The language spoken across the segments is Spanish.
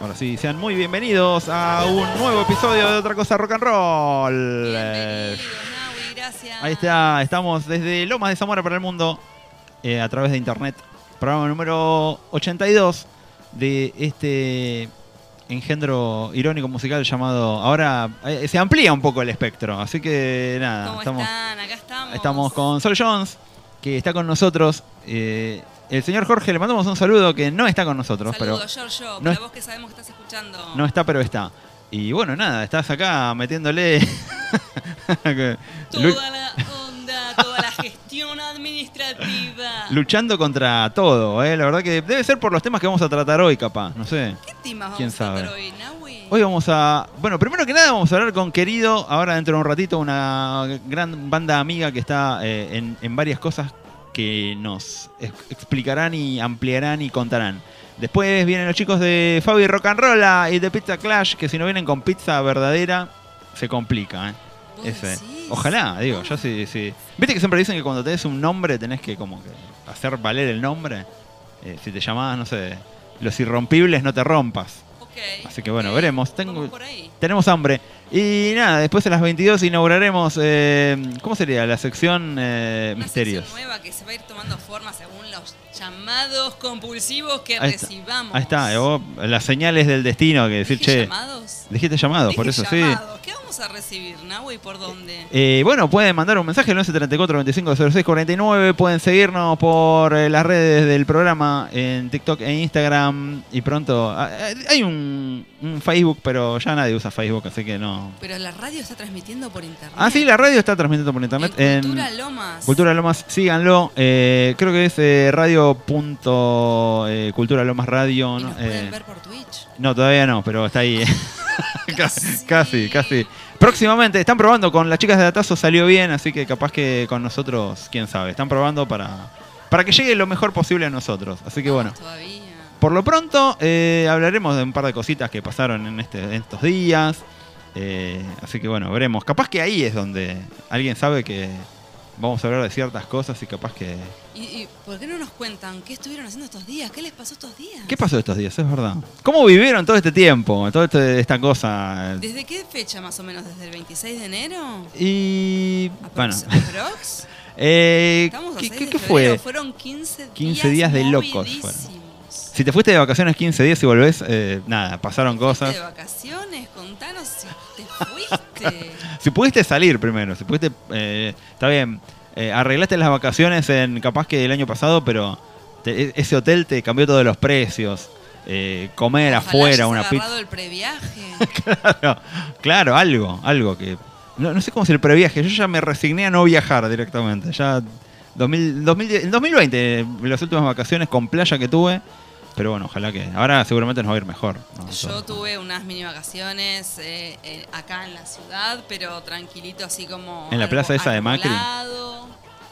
Ahora sí, sean muy bienvenidos a un nuevo episodio de Otra Cosa Rock and Roll. Bienvenidos, Naui, gracias. Ahí está, estamos desde Lomas de Zamora para el mundo eh, a través de internet. Programa número 82 de este engendro irónico musical llamado. Ahora eh, se amplía un poco el espectro, así que nada, ¿Cómo estamos, están? Acá estamos. estamos con Sol Jones, que está con nosotros. Eh, el señor Jorge, le mandamos un saludo que no está con nosotros, Saludos, pero Giorgio, no para es- vos que sabemos que estás escuchando. no está, pero está. Y bueno, nada, estás acá metiéndole. Toda la onda, toda la gestión administrativa. luchando contra todo, ¿eh? La verdad que debe ser por los temas que vamos a tratar hoy, capaz, no sé. ¿Qué temas vamos ¿Quién a tratar sabe? hoy, Naui? Hoy vamos a. Bueno, primero que nada vamos a hablar con Querido, ahora dentro de un ratito, una gran banda amiga que está eh, en, en varias cosas que nos ex- explicarán y ampliarán y contarán. Después vienen los chicos de Fabi Rock and Roll y de Pizza Clash, que si no vienen con pizza verdadera, se complica, ¿eh? Ojalá, digo, yo sí, sí. Viste que siempre dicen que cuando tenés un nombre tenés que como que hacer valer el nombre. Eh, si te llamás, no sé, Los Irrompibles, no te rompas. Ok, Así que bueno, ok, veremos. Tengo- vamos por ahí. Tenemos hambre. Y nada, después a las 22 inauguraremos, eh, ¿cómo sería? La sección eh, Una Misterios. sección nueva que se va a ir tomando forma según los llamados compulsivos que Ahí está. recibamos. Ahí está, eh, vos, las señales del destino que decir, ¿Dije che, llamados? dijiste llamado, por eso sí. llamados. ¿Qué vamos a recibir, Nahui? ¿Por dónde? Eh, bueno, pueden mandar un mensaje al 1134 25 06 49. Pueden seguirnos por eh, las redes del programa en TikTok e Instagram. Y pronto. ah, eh, hay un, un Facebook, pero ya nadie usa Facebook, así que no. Pero la radio está transmitiendo por internet. Ah, sí, la radio está transmitiendo por internet. En en Cultura Lomas. Cultura Lomas, síganlo. Eh, creo que es eh, radio. punto, eh, Cultura Lomas Radio. ¿Y pueden ver por Twitch. no, todavía no, pero está ahí. Casi. casi, casi. Próximamente, están probando con las chicas de Datazo, salió bien, así que capaz que con nosotros, quién sabe, están probando para, para que llegue lo mejor posible a nosotros. Así que bueno, Vamos Todavía. por lo pronto eh, hablaremos de un par de cositas que pasaron en, este, en estos días. Eh, así que bueno, veremos. Capaz que ahí es donde alguien sabe que vamos a hablar de ciertas cosas y capaz que... ¿Y, y por qué no nos cuentan qué estuvieron haciendo estos días? ¿Qué les pasó estos días? ¿Qué pasó estos días? Es verdad. ¿Cómo vivieron todo este tiempo? Toda este- esta cosa. ¿Desde qué fecha más o menos? ¿Desde el 26 de enero? Y... Bueno. Aprox-? Eh, ¿Qué, 6 qué- qué fue? Fueron 15 días 15 días de locos movidísimos. Si te fuiste de vacaciones 15 días y volvés, eh, nada, pasaron cosas. ¿De vacaciones? Contanos si te fuiste. Si pudiste salir primero, si pudiste... eh, está bien, eh, arreglaste las vacaciones en capaz que el año pasado, pero te- e- ese hotel te cambió todos los precios. eh, comer Ojalá afuera, una pizza. el previaje. claro, claro, algo, algo que... No, no sé cómo es el previaje, yo ya me resigné a no viajar directamente. Ya 2000, 2010 en 2020, las últimas vacaciones con playa que tuve, pero bueno, ojalá que... Ahora seguramente nos va a ir mejor. ¿no? Yo Todo. tuve unas mini vacaciones eh, eh, acá en la ciudad, pero tranquilito, así como. ¿En la plaza esa de Macri? Arbolado,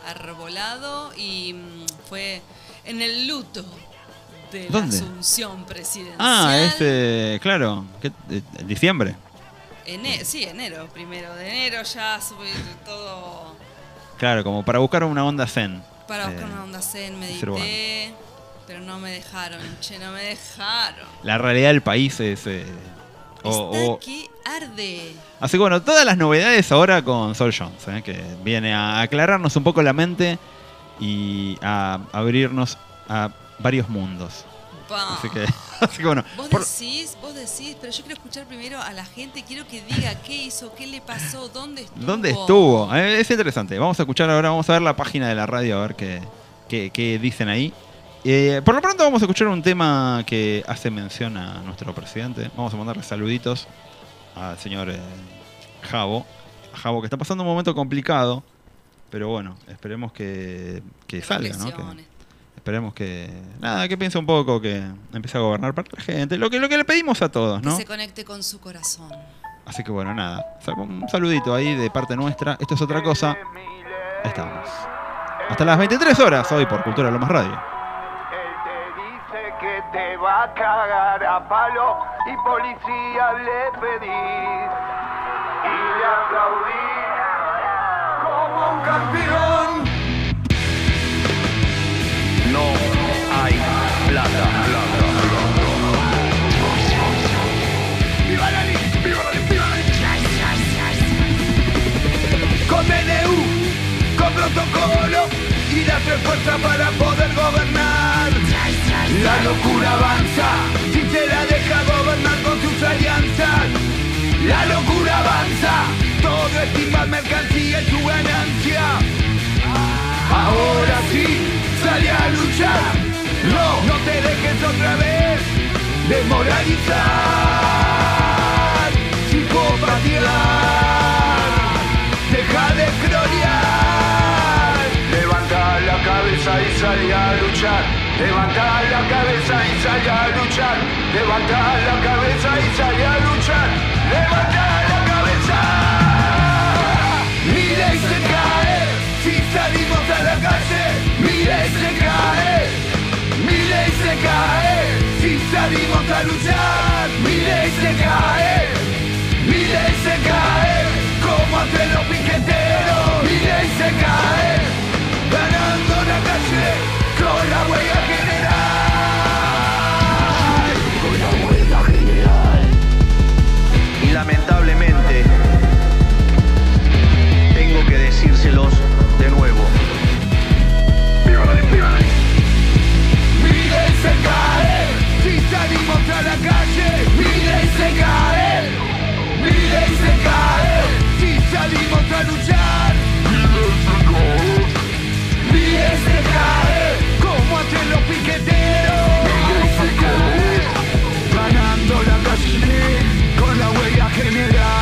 arbolado y mm, fue en el luto de ¿Dónde? la asunción presidencial. Ah, este, claro, ¿qué- eh, diciembre. Ene- sí, enero, primero de enero ya sube todo. Claro, como para buscar una onda zen. Para buscar Eh, una onda zen, medité, pero no me dejaron, che, no me dejaron. La realidad del país es... eh, o- Está o- que arde. Así que bueno, todas las novedades ahora con Sol Jones, eh, que viene a aclararnos un poco la mente y a abrirnos a varios mundos. Así que, así que bueno, Vos por- decís, vos decís, pero yo quiero escuchar primero a la gente, quiero que diga qué hizo, qué le pasó, dónde estuvo. ¿dónde estuvo? Eh, es interesante. Vamos a escuchar ahora, vamos a ver la página de la radio a ver qué, qué- qué dicen ahí. Eh, por lo pronto vamos a escuchar un tema que hace mención a nuestro presidente. Vamos a mandarle saluditos al señor eh, Javo. Javo que está pasando un momento complicado. Pero bueno, esperemos que, que salga, ¿no? Que-. Esperemos que. Nada, que piense un poco, que empiece a gobernar para la gente. Lo que, lo que le pedimos a todos, Que ¿no? se conecte con su corazón. Así que bueno, nada. Un saludito ahí de parte nuestra. Esto es otra cosa. Ahí estamos. Hasta las 23 horas hoy por Cultura Lomas Radio te va a cagar a palo y policía le pedís y le aplaudís como un campeón. No hay plata, plata, plata. ¡Viva la ley! ¡Viva la ley! ¡Viva la ley! Con DNU, con protocolo y las fuerza para poder gobernar. La locura avanza si se la deja gobernar con sus alianzas. La locura avanza, todo estima mercancía y su ganancia. Ahora sí, sale a luchar. No, no te dejes otra vez desmoralizar, psicopatear, deja de cronear. Levanta la cabeza y sale a luchar. Levanta la cabeza y sale a luchar. Levanta la cabeza y sale a luchar. Levanta la cabeza. Y se cae si salimos a la calle. Y se cae. Y se cae si salimos a luchar. Y se cae. Y se cae como hacen los piqueteros. Y se cae ganando la calle con la huella general. Con la huella general. Y lamentablemente tengo que decírselos de nuevo. Mira y se cae si salimos a la calle. Mira y se cae. Mira y se cae si salimos a luchar. Con la huella general.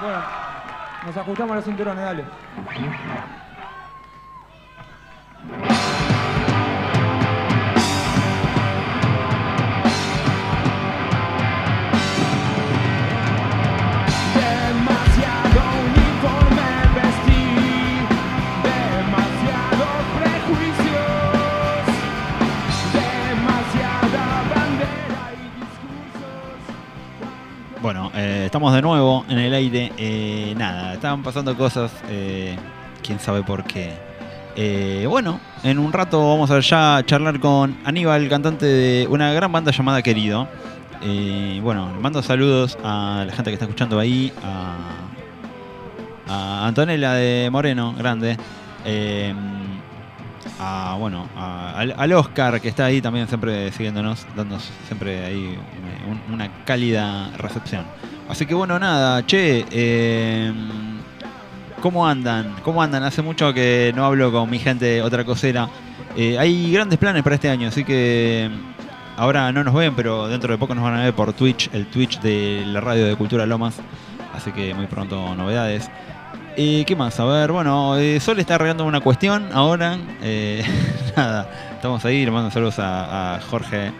Bueno, nos ajustamos los cinturones, dale. De nuevo en el aire. Eh, nada, estaban pasando cosas. eh, quién sabe por qué. Eh, bueno, en un rato vamos a ya charlar con Aníbal, cantante de una gran banda llamada Querido. Eh, bueno, mando saludos a la gente que está escuchando ahí, a, a Antonella de Moreno, grande. a, bueno, al Oscar que está ahí también siempre siguiéndonos, dándonos siempre ahí una, una cálida recepción. Así que bueno, nada, che, eh, ¿cómo andan? ¿Cómo andan? Hace mucho que no hablo con mi gente otra cosera. Eh, hay grandes planes para este año, así que ahora no nos ven, pero dentro de poco nos van a ver por Twitch, el Twitch de la radio de Cultura Lomas. Así que muy pronto novedades. Eh, ¿Qué más? A ver, bueno, eh, Sol está arreglando una cuestión ahora. Eh, nada, estamos ahí, le mando saludos a, a Jorge.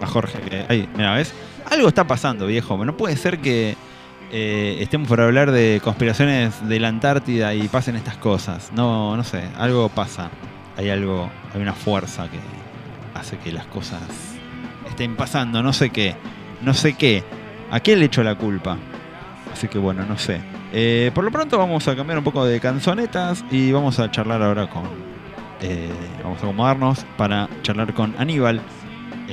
A Jorge, que ahí, mira, ¿ves? Algo está pasando, viejo. No puede ser que eh, estemos por hablar de conspiraciones de la Antártida y pasen estas cosas. No, no sé, algo pasa. Hay algo, hay una fuerza que hace que las cosas estén pasando. No sé qué, no sé qué. ¿A quién le echo la culpa? Así que bueno, no sé. Eh, por lo pronto vamos a cambiar un poco de canzonetas y vamos a charlar ahora con... eh, vamos a acomodarnos para charlar con Aníbal,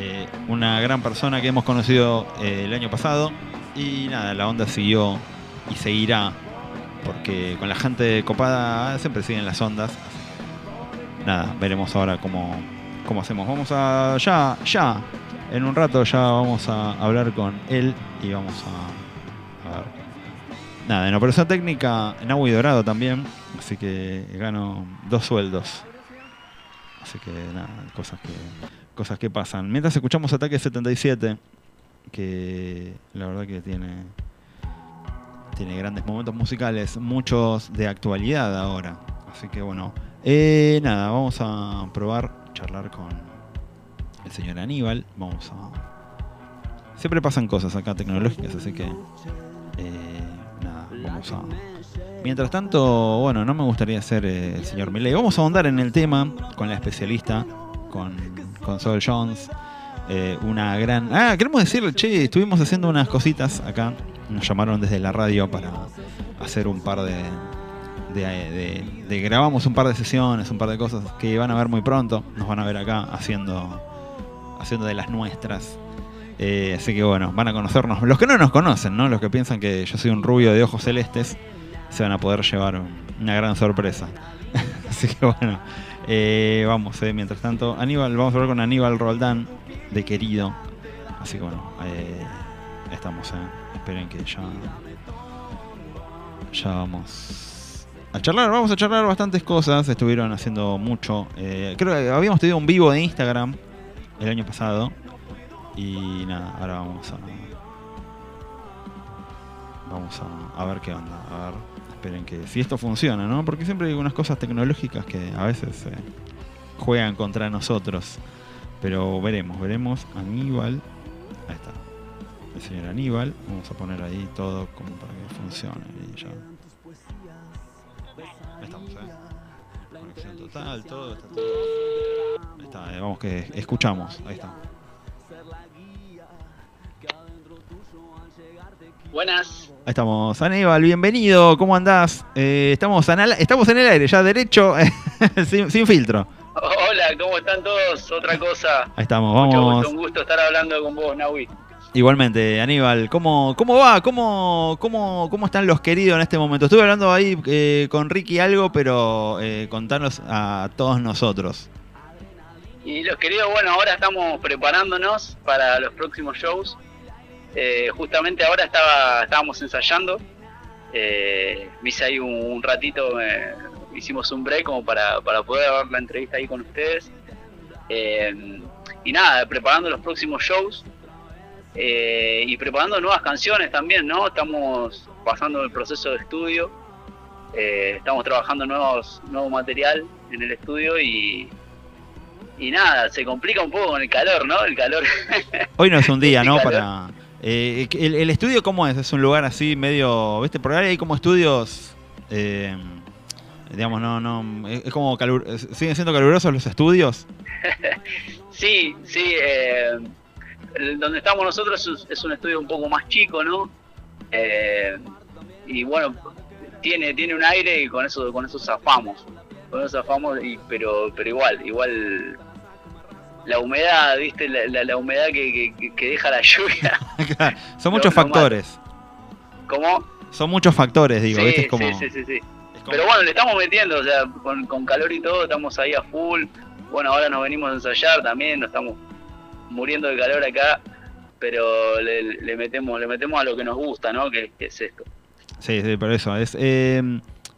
eh, una gran persona que hemos conocido eh, el año pasado. Y nada, la onda siguió y seguirá, porque con la gente copada siempre siguen las ondas. Nada, veremos ahora cómo, cómo hacemos. Vamos a ya, ya, en un rato ya vamos a hablar con él y vamos a, a ver. Nada, en operación técnica, en agua y dorado también, así que gano dos sueldos. Así que nada, cosas que, cosas que pasan. Mientras escuchamos Ataque 77, que la verdad que tiene, tiene grandes momentos musicales, muchos de actualidad ahora. Así que bueno, eh, nada, vamos a probar charlar con el señor Aníbal. Vamos a... Siempre pasan cosas acá tecnológicas, así que... eh, nada, vamos a... Mientras tanto, bueno, no me gustaría ser eh, el señor Milley. Vamos a ahondar en el tema con la especialista, con, con Sol Jones. eh, una gran... Ah, queremos decirle, che, estuvimos haciendo unas cositas acá. Nos llamaron desde la radio para hacer un par de, de, de- de- grabamos un par de sesiones, un par de cosas que van a ver muy pronto. Nos van a ver acá haciendo, haciendo de las nuestras. Eh, así que bueno, van a conocernos. Los que no nos conocen, ¿no? Los que piensan que yo soy un rubio de ojos celestes, se van a poder llevar un- una gran sorpresa. así que bueno, eh, vamos, eh, mientras tanto, Aníbal, vamos a hablar con Aníbal Roldán, de querido. Así que bueno, eh, estamos, eh. esperen que ya ya vamos a charlar, vamos a charlar bastantes cosas, estuvieron haciendo mucho. eh, creo que habíamos tenido un vivo de Instagram el año pasado. Y nada, ahora vamos a. Vamos a, a ver qué onda. A ver, esperen que. Si esto funciona, ¿no? Porque siempre hay unas cosas tecnológicas que a veces eh, juegan contra nosotros. Pero veremos, veremos. Aníbal. Ahí está. El señor Aníbal. Vamos a poner ahí todo como para que funcione. Y ya. Ahí estamos, ¿eh? Conexión total, todo está todo. Ahí está, eh, vamos que escuchamos. Ahí está. Buenas. Ahí estamos. Aníbal, bienvenido. ¿Cómo andás? Eh, estamos, en el, estamos en el aire, ya derecho, sin, sin filtro. Hola, ¿cómo están todos? Otra cosa. Ahí estamos, Mucho vamos. gusto, un gusto estar hablando con vos, Nahui. Igualmente, Aníbal, ¿cómo, cómo va? ¿Cómo, cómo, ¿Cómo están los queridos en este momento? Estuve hablando ahí eh, con Ricky algo, pero eh, contanos a todos nosotros. Y los queridos, bueno, ahora estamos preparándonos para los próximos shows. Eh, justamente ahora estaba, estábamos ensayando. Eh, me hice ahí un, un ratito, hicimos un break como para, para poder dar la entrevista ahí con ustedes. Eh, y nada, preparando los próximos shows. eh, y preparando nuevas canciones también, ¿no? Estamos pasando el proceso de estudio. eh, estamos trabajando nuevos, nuevo material en el estudio y, y nada, se complica un poco con el calor, ¿no? El calor. Hoy no es un día, ¿no? Para. Eh, el, el estudio, ¿cómo es? Es un lugar así medio. ¿Viste? Por ahí hay como estudios. eh, digamos, no, no. Es como. calur- ¿Siguen siendo calurosos los estudios? Sí, sí, eh, donde estamos nosotros es, es un estudio un poco más chico, ¿no? Eh, y bueno, tiene tiene un aire y con eso con eso zafamos, con eso zafamos, y, pero pero igual, igual la humedad, ¿viste? La, la- la humedad que, que- que deja la lluvia. Son muchos no factores. ¿Cómo? Son muchos factores, digo, sí, ¿viste? Es como. sí, sí, sí, como- Pero bueno, le estamos metiendo, o sea, con, con calor y todo, estamos ahí a full. Bueno, ahora nos venimos a ensayar también, nos estamos muriendo de calor acá, pero le, le metemos le metemos a lo que nos gusta, ¿no? Que, que es esto. Sí, sí, por eso. Es, eh,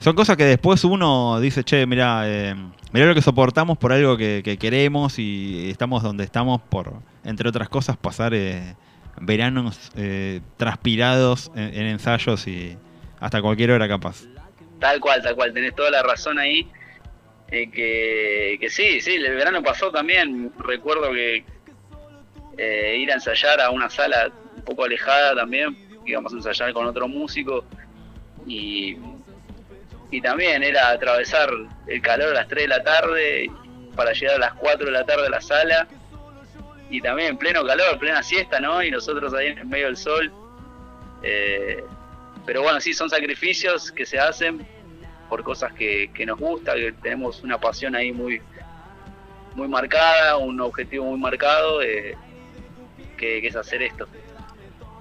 son cosas que después uno dice, che, mira, eh, mirá lo que soportamos por algo que, que queremos y estamos donde estamos por, entre otras cosas, pasar eh, veranos eh, transpirados en, en ensayos y hasta cualquier hora capaz. Tal cual, tal cual, tenés toda la razón ahí. eh, que, que sí, sí, el verano pasó también. Recuerdo que eh, ir a ensayar a una sala un poco alejada también, íbamos a ensayar con otro músico y, y también era atravesar el calor a las 3 de la tarde para llegar a las 4 de la tarde a la sala y también en pleno calor, plena siesta, ¿no? Y nosotros ahí en medio del sol. Eh, pero bueno, sí, son sacrificios que se hacen por cosas que, que nos gusta, que tenemos una pasión ahí muy muy marcada, un objetivo muy marcado, eh, que, que es hacer esto.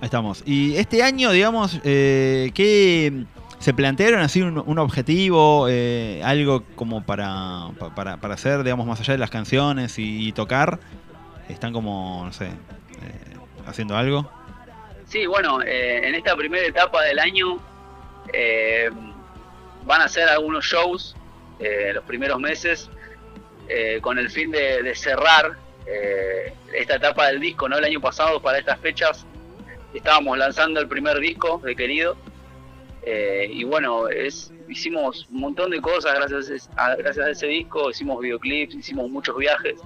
Ahí estamos. Y este año, digamos, eh, ¿qué se plantearon así un, objetivo, eh, algo como para, pa- para, para hacer, digamos, más allá de las canciones y, tocar? Están como, no sé, eh, haciendo algo. Sí, bueno, eh, en esta primera etapa del año eh, van a hacer algunos shows eh, los primeros meses con el fin de, de cerrar esta etapa del disco, ¿no? El año pasado para estas fechas estábamos lanzando el primer disco de Querido eh, y bueno, es, hicimos un montón de cosas gracias a, gracias a ese disco, hicimos videoclips, hicimos muchos viajes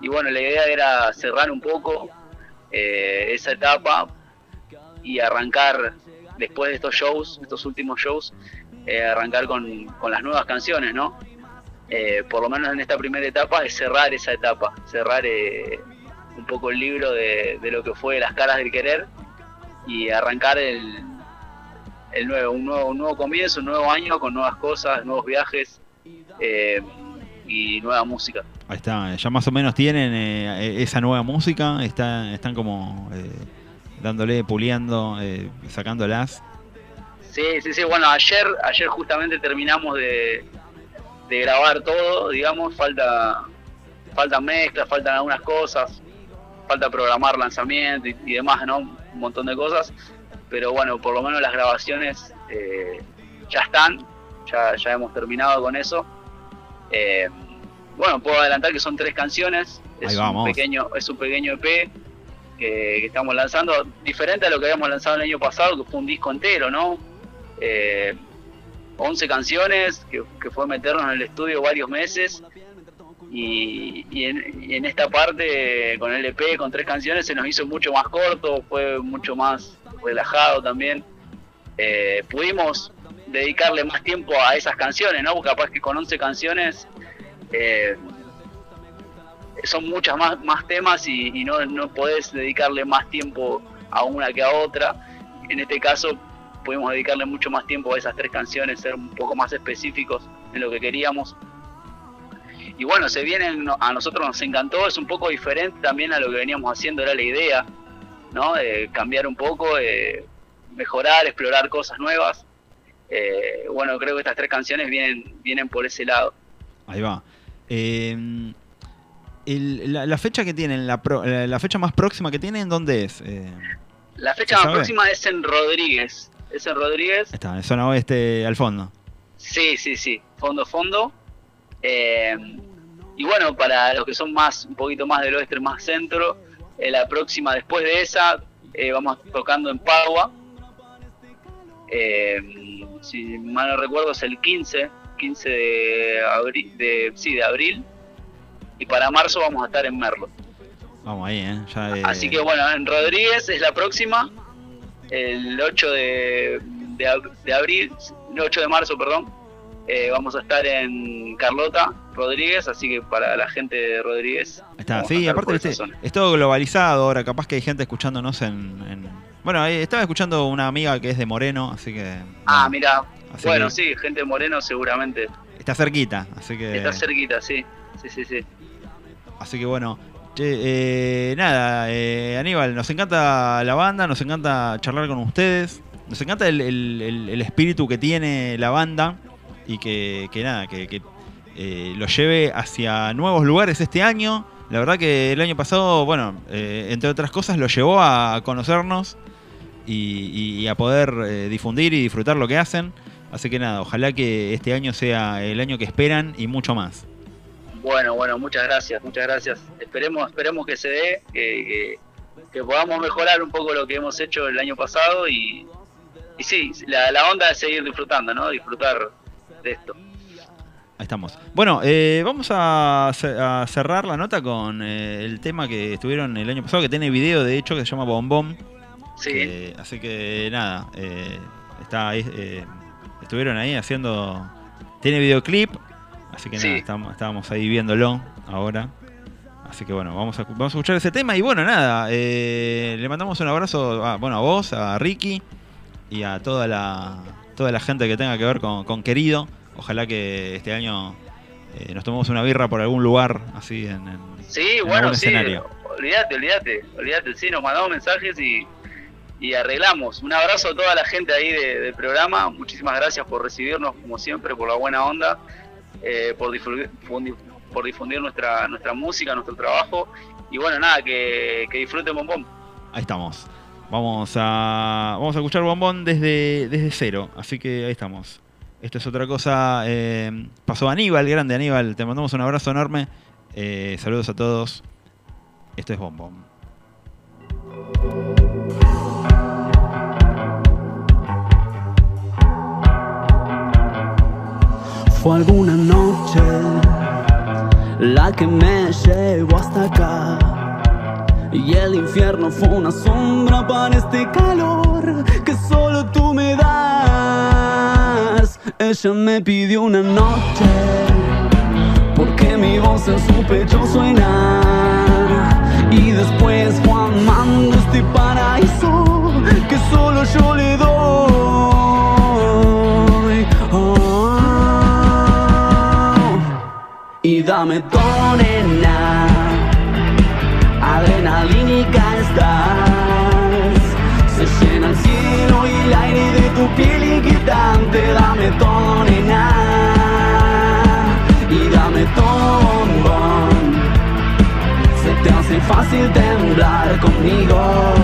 y bueno, la idea era cerrar un poco eh, esa etapa y arrancar después de estos shows, estos últimos shows, eh, arrancar con, con las nuevas canciones, ¿no? Eh, por lo menos en esta primera etapa es cerrar esa etapa, cerrar eh, un poco el libro de lo que fue Las caras del querer y arrancar el, el nuevo, un nuevo, un nuevo comienzo, un nuevo año con nuevas cosas, nuevos viajes eh, y nueva música. Ahí está, ya más o menos tienen eh, esa nueva música, está, están como eh, dándole, puliendo, eh, sacándolas. Sí, sí, sí. Bueno, ayer, ayer justamente terminamos de, de grabar todo, digamos, falta, faltan mezclas, faltan algunas cosas, falta programar lanzamiento y, y demás, ¿no? Un montón de cosas. Pero bueno, por lo menos las grabaciones eh, ya están, ya, ya hemos terminado con eso. Eh, bueno, puedo adelantar que son tres canciones. Es un pequeño, es un pequeño EP que, que estamos lanzando, diferente a lo que habíamos lanzado el año pasado, que fue un disco entero, ¿no? Eh, 11 canciones, que, que fue meternos en el estudio varios meses. Y, y en, y en esta parte, con el EP, con tres canciones, se nos hizo mucho más corto, fue mucho más relajado también. Eh, pudimos dedicarle más tiempo a esas canciones, ¿no? Porque capaz que con 11 canciones eh, son muchas más, más temas y, no, no podés dedicarle más tiempo a una que a otra. En este caso pudimos dedicarle mucho más tiempo a esas tres canciones, ser un poco más específicos en lo que queríamos. Y bueno, se vienen, a nosotros nos encantó, es un poco diferente también a lo que veníamos haciendo, era la idea, ¿no? De cambiar un poco, eh, mejorar, explorar cosas nuevas. Eh, bueno, creo que estas tres canciones vienen, vienen por ese lado. Ahí va. Eh, el- la, la fecha que tienen, la, pro- la, la fecha más próxima que tienen, ¿dónde es? Eh, La ¿Se fecha más sabe? próxima es en Rodríguez. Es en Rodríguez. está, en zona oeste al fondo. Sí, sí, sí. Fondo, fondo. Eh, y bueno, para los que son más, un poquito más del oeste, más centro, eh, la próxima después de esa, eh, vamos tocando en Padua. Eh, si mal no recuerdo, es el 15, 15 de abril, de, sí, de abril. Y para marzo vamos a estar en Merlo. Vamos ahí, ¿eh? Ya, Así que bueno, en Rodríguez es la próxima, el 8 de, de, de abril, el 8 de marzo, perdón. Eh, vamos a estar en Carlota, Rodríguez, así que para la gente de Rodríguez. está. Sí, aparte zona. es todo globalizado ahora. Capaz que hay gente escuchándonos en. en- Bueno, estaba escuchando una amiga que es de Moreno, así que. Ah, bueno, mira, así bueno, que sí, gente moreno seguramente. Está cerquita, así que. Está cerquita, sí. Sí, sí, sí. Así que bueno, che, eh, nada, eh, Aníbal, nos encanta la banda, nos encanta charlar con ustedes, nos encanta el, el- el- el espíritu que tiene la banda y que, que nada, que, que, eh, lo lleve hacia nuevos lugares este año. La verdad que el año pasado, bueno, eh, entre otras cosas, lo llevó a conocernos y, a poder eh, difundir y disfrutar lo que hacen. Así que nada, ojalá que este año sea el año que esperan y mucho más. Bueno, bueno, muchas gracias, muchas gracias. Esperemos, esperemos que se dé, que, que- que podamos mejorar un poco lo que hemos hecho el año pasado y, y sí, la, la onda es seguir disfrutando, ¿no? Disfrutar de esto. Ahí estamos. Bueno, eh, vamos a, ce- a cerrar la nota con eh, el tema que estuvieron el año pasado, que tiene video de hecho, que se llama Bombón. Sí, que- así que nada, eh, está ahí, eh, estuvieron ahí haciendo... Tiene videoclip, así que Sí. nada, estábamos ahí viéndolo ahora. Así que bueno, vamos a, vamos a escuchar ese tema y bueno, nada, eh, le mandamos un abrazo a, bueno, a vos, a Ricky y a toda la, toda la gente que tenga que ver con, con Querido. Ojalá que este año eh, nos tomemos una birra por algún lugar así en, en- sí, en bueno, algún sí. escenario. Olvídate, olvídate, olvídate. Sí, nos mandamos mensajes y, y arreglamos. Un abrazo a toda la gente ahí de- del programa. Muchísimas gracias por recibirnos, como siempre, por la buena onda, eh, por, difu- por di- por difundir nuestra, nuestra música, nuestro trabajo. Y bueno, nada, que, que disfruten Bombón. Ahí estamos. Vamos a, vamos a escuchar Bombón desde, desde cero. Así que ahí estamos. Esto es otra cosa. eh, pasó Aníbal, grande Aníbal. Te mandamos un abrazo enorme. Eh, saludos a todos. Esto es Bombón. Fue alguna noche la que me llevó hasta acá. Y el infierno fue una sombra para este calor que solo tú me das. Ella me pidió una noche porque mi voz en su pecho suena. Y después fue amando este paraíso que solo yo le doy. Oh. Y dame todo, nena Adrenalínica estás. Se llena el cielo y el aire de tu piel inquietante. Dame todo, nena Y dame todo, bombón Se te hace fácil temblar conmigo.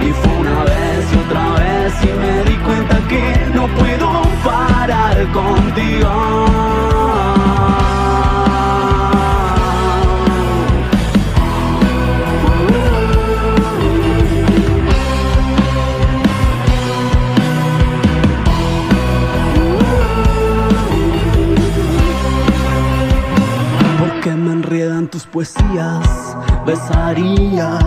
Y fue una vez y otra vez Y me di cuenta que no puedo parar contigo me enredan tus poesías, besaría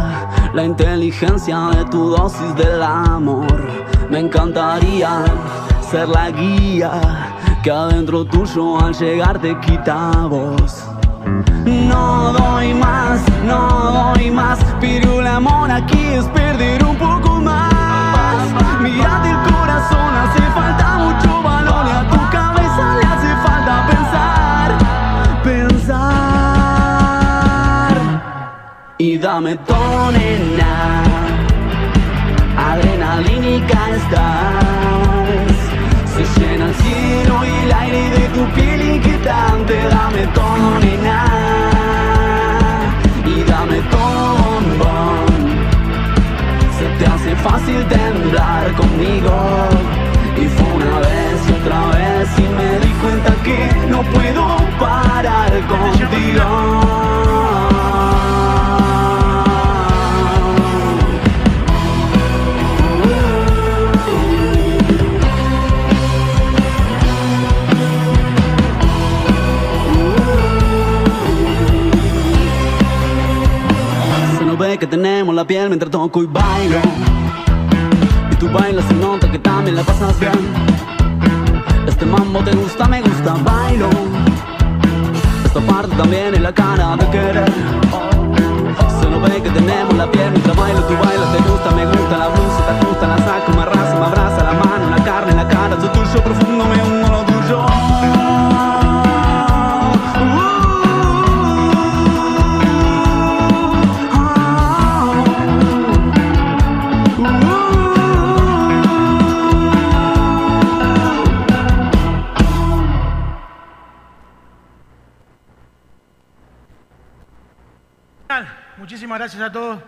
la inteligencia de tu dosis del amor. Me encantaría ser la guía que adentro tuyo al llegar te quita voz. No doy más, no doy más. Pero el amor aquí es perder un poco más. Mírate el corazón, dame todo, nena. Adrenalínica estás. Se llena el cielo y el aire de tu piel inquietante. Dame todo, nena. Y dame todo, bombón. Se te hace fácil temblar conmigo. Y fue una vez y otra vez y me di cuenta que no puedo parar contigo. Que tenemos la piel mientras toco y bailo. Y tú bailas se nota que también la pasas bien. Este mambo te gusta, me gusta, bailo. Esta parte también es la cara de querer. Se nos ve que tenemos la piel mientras bailo, tú bailas, te gusta, me gusta la blusa, gracias a todos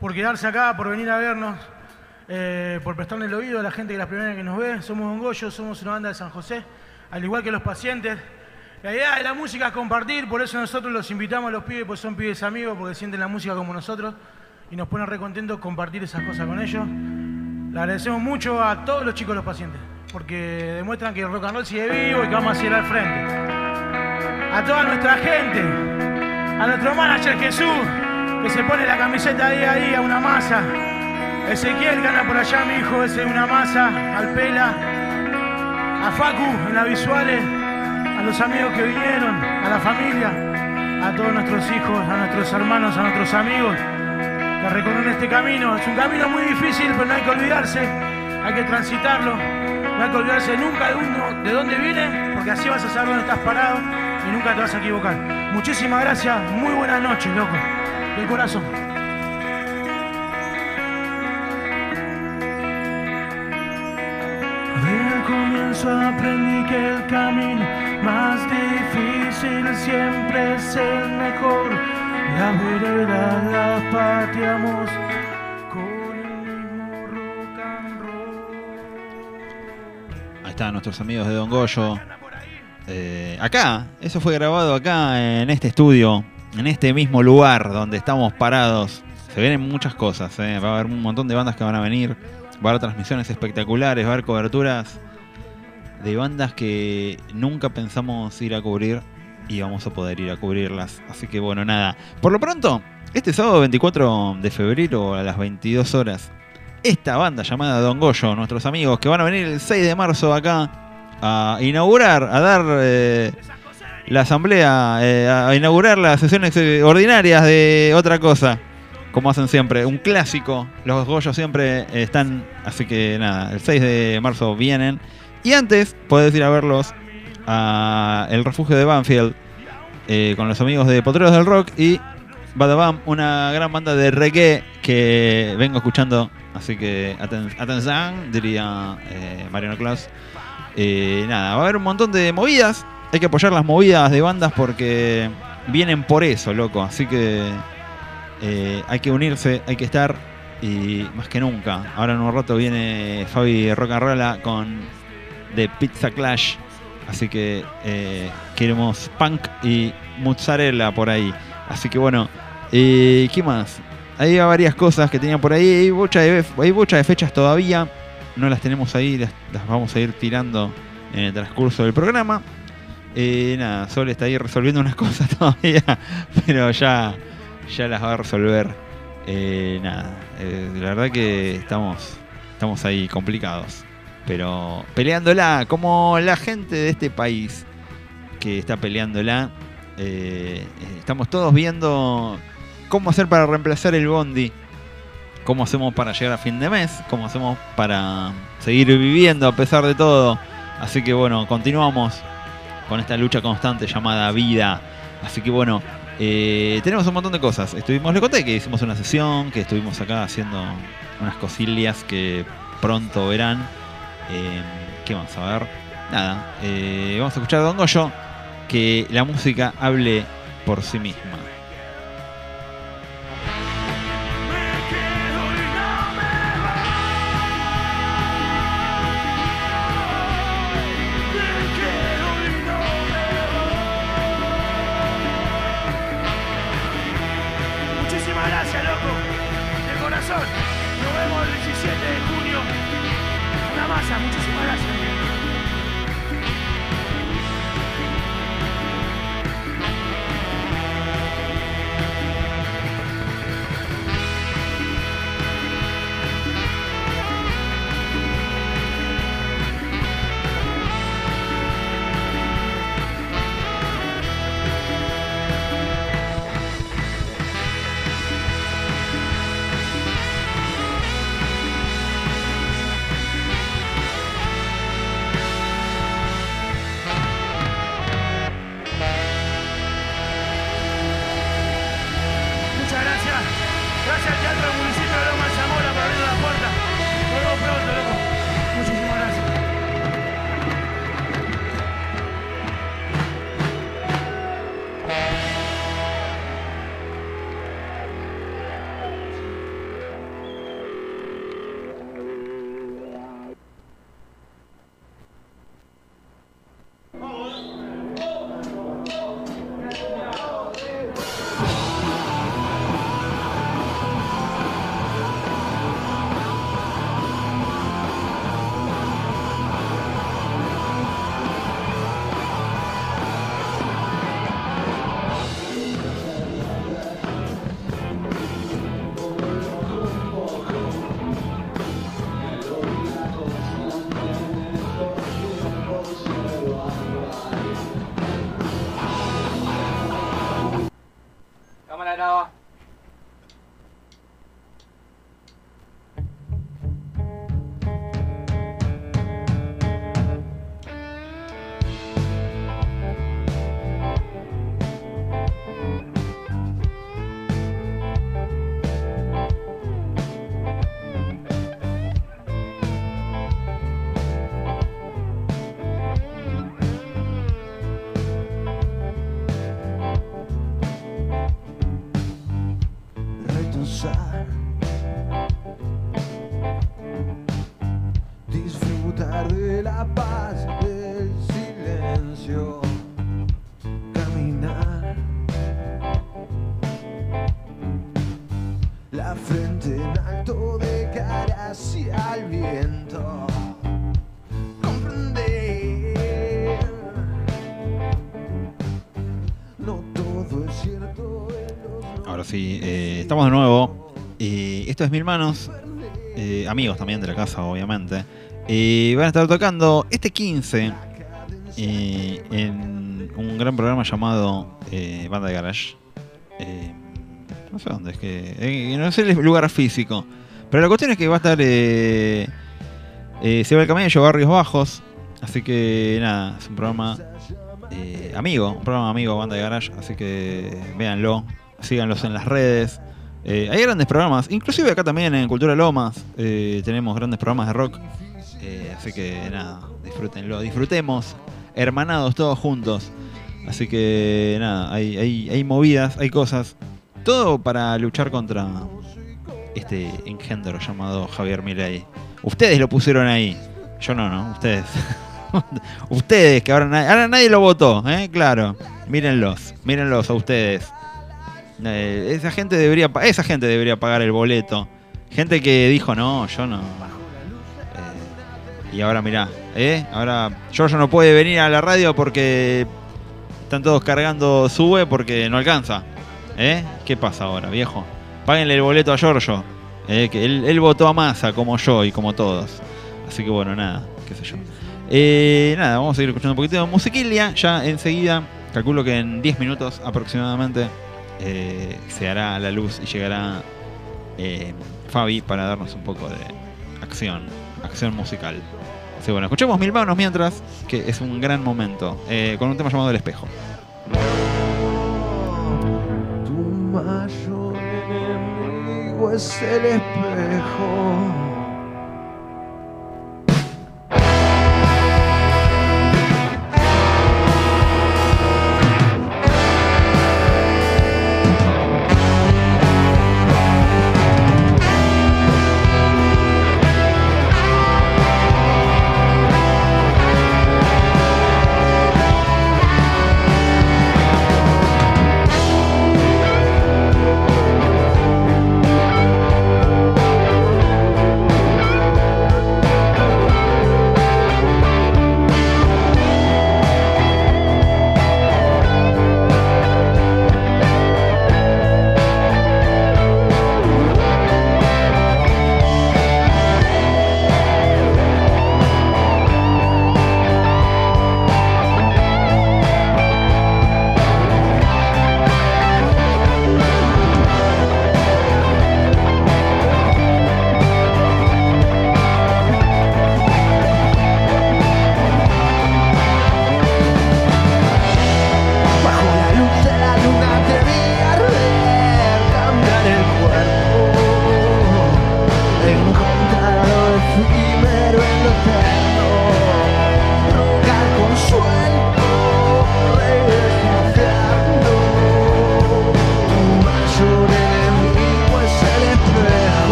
por quedarse acá, por venir a vernos, eh, por prestarle el oído a la gente que es la primera que nos ve. Somos un Goyo, somos una banda de San José, al igual que los pacientes. La idea de la música es compartir, por eso nosotros los invitamos a los pibes, pues son pibes amigos, porque sienten la música como nosotros y nos ponen recontentos compartir esas cosas con ellos. Le agradecemos mucho a todos los chicos de los pacientes, porque demuestran que el rock and roll sigue vivo y que vamos a seguir al frente. A toda nuestra gente, a nuestro manager Jesús, que se pone la camiseta día a una masa. Ezequiel gana por allá, mi hijo, ese una masa, al Pela, a Facu en las visuales, a los amigos que vinieron, a la familia, a todos nuestros hijos, a nuestros hermanos, a nuestros amigos que recorren este camino. Es un camino muy difícil, pero no hay que olvidarse, hay que transitarlo, no hay que olvidarse nunca de uno de dónde viene, porque así vas a saber dónde estás parado nunca te vas a equivocar. Muchísimas gracias, muy buenas noches, loco, del corazón. Al comienzo aprendí que el camino más difícil siempre es el mejor. Las veredas las pateamos con el mismo rock and roll. Ahí están nuestros amigos de Don Goyo. Eh, acá, eso fue grabado acá en este estudio, en este mismo lugar donde estamos parados. Se vienen muchas cosas, eh. va a haber un montón de bandas que van a venir, va a haber transmisiones espectaculares, va a haber coberturas de bandas que nunca pensamos ir a cubrir y vamos a poder ir a cubrirlas. Así que bueno, nada. Por lo pronto, este sábado 24 de febrero a las 22 horas, esta banda llamada Don Goyo, nuestros amigos que van a venir el 6 de marzo acá a inaugurar, a dar eh, la asamblea, eh, a inaugurar las sesiones eh, ordinarias de otra cosa, como hacen siempre, un clásico. Los Goyos siempre están, así que nada, el 6 de marzo vienen. Y antes podés ir a verlos a el refugio de Banfield eh, con los amigos de Potreros del Rock y Badabam, una gran banda de reggae que vengo escuchando. Así que aten- atención, diría eh, Mariano Claus. Eh, nada, va a haber un montón de movidas. Hay que apoyar las movidas de bandas porque vienen por eso, loco. Así que eh, hay que unirse, hay que estar. Y más que nunca. Ahora en un rato viene Fabi Rolla con The Pizza Clash. Así que eh, queremos punk y mozzarella por ahí. Así que bueno, eh, ¿qué más? Hay varias cosas que tenían por ahí. Hay muchas de, hay muchas de fechas todavía. No las tenemos ahí, las, vamos a ir tirando en el transcurso del programa. Eh, nada, Sol está ahí resolviendo unas cosas todavía, pero ya, ya las va a resolver. Eh, nada, eh, la verdad que estamos, estamos ahí complicados, pero peleándola, como la gente de este país que está peleándola. estamos todos viendo cómo hacer para reemplazar el bondi cómo hacemos para llegar a fin de mes, cómo hacemos para seguir viviendo a pesar de todo. Así que bueno, continuamos con esta lucha constante llamada vida. Así que bueno, eh, tenemos un montón de cosas. Estuvimos, le conté que hicimos una sesión, que estuvimos acá haciendo unas cosillas que pronto verán. Eh, ¿Qué vamos a ver? Nada, eh, vamos a escuchar a Don Goyo, que la música hable por sí misma. Disfrutar de la paz del silencio. Caminar. La frente en alto de cara hacia el viento. Comprender. No todo es cierto Ahora sí, eh, estamos de nuevo. Eh, esto es Mil Manos. eh, amigos también de la casa, obviamente. Y van a estar tocando este 15 eh, en un gran programa llamado eh, Banda de Garage. Eh, no sé dónde es que. eh, no sé el lugar físico. Pero la cuestión es que va a estar. Se va el camello, Barrios Bajos. Así que nada, es un programa amigo, un programa amigo Banda de Garage. Así que véanlo, síganlos en las redes. Hay grandes programas, inclusive acá también en Cultura Lomas tenemos grandes programas de rock. Eh, así que nada, disfrútenlo, disfrutemos, hermanados todos juntos. Así que nada, hay, hay, movidas, hay cosas. Todo para luchar contra este engendro llamado Javier Milei. Ustedes lo pusieron ahí. Yo no, no, ustedes. ustedes, que ahora, na- ahora nadie lo votó, ¿eh? Claro. Mírenlos, mírenlos a ustedes. Eh, esa gente debería esa gente debería pagar el boleto. Gente que dijo, no, yo no. Y ahora mirá, ¿eh? Ahora Giorgio no puede venir a la radio porque están todos cargando sube porque no alcanza. ¿Eh? ¿Qué pasa ahora, viejo? Páguenle el boleto a Giorgio. ¿eh? Que él, votó a masa como yo y como todos. Así que bueno, nada, qué sé yo. Eh, nada, vamos a seguir escuchando un poquito de musiquilia. Ya enseguida, calculo que en 10 minutos aproximadamente eh, se hará la luz y llegará eh, Fabi para darnos un poco de acción, acción musical. Que bueno, escuchemos Mil Manos mientras, que es un gran momento, eh, con un tema llamado El Espejo. Tu mayor enemigo es el espejo.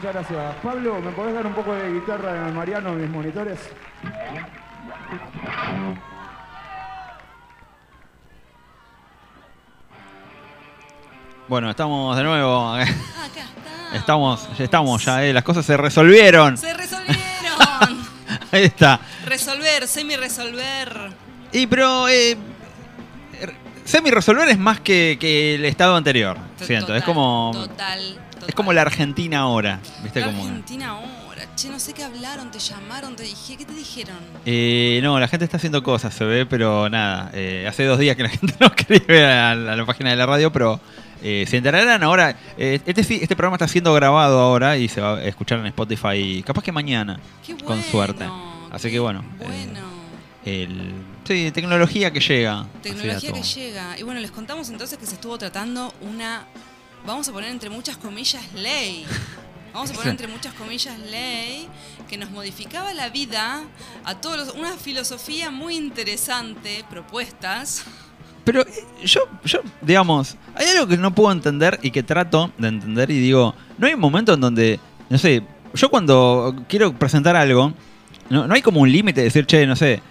Muchas gracias. Pablo, ¿me podés dar un poco de guitarra en el Mariano en mis monitores? Bueno, estamos de nuevo. Acá está. Estamos, ya estamos ya, eh, las cosas se resolvieron. Se resolvieron. Ahí está. resolver, semi-resolver. Y pero eh, semi-resolver es más que, que el estado anterior, siento. es como Total, total. es como la Argentina ahora, ¿viste? La Como, Argentina ahora. Che, no sé qué hablaron, te llamaron, te dije, ¿qué te dijeron? Eh, no, la gente está haciendo cosas, se ve, pero nada. eh, hace dos días que la gente no escribe a la, a la página de la radio, pero eh, se enterarán ahora. eh, este, este programa está siendo grabado ahora y se va a escuchar en Spotify, capaz que mañana, Qué con bueno, suerte. Así que bueno. eh, Bueno, el, sí, tecnología que llega. tecnología que llega. Y bueno, les contamos entonces que se estuvo tratando una, vamos a poner entre muchas comillas, ley. Vamos a poner entre muchas comillas ley que nos modificaba la vida a todos los, una filosofía muy interesante, propuestas. Pero eh, yo, yo, digamos, hay algo que no puedo entender y que trato de entender y digo, no hay un momento en donde, no sé, yo cuando quiero presentar algo, no, no hay como un límite de decir, che, no sé,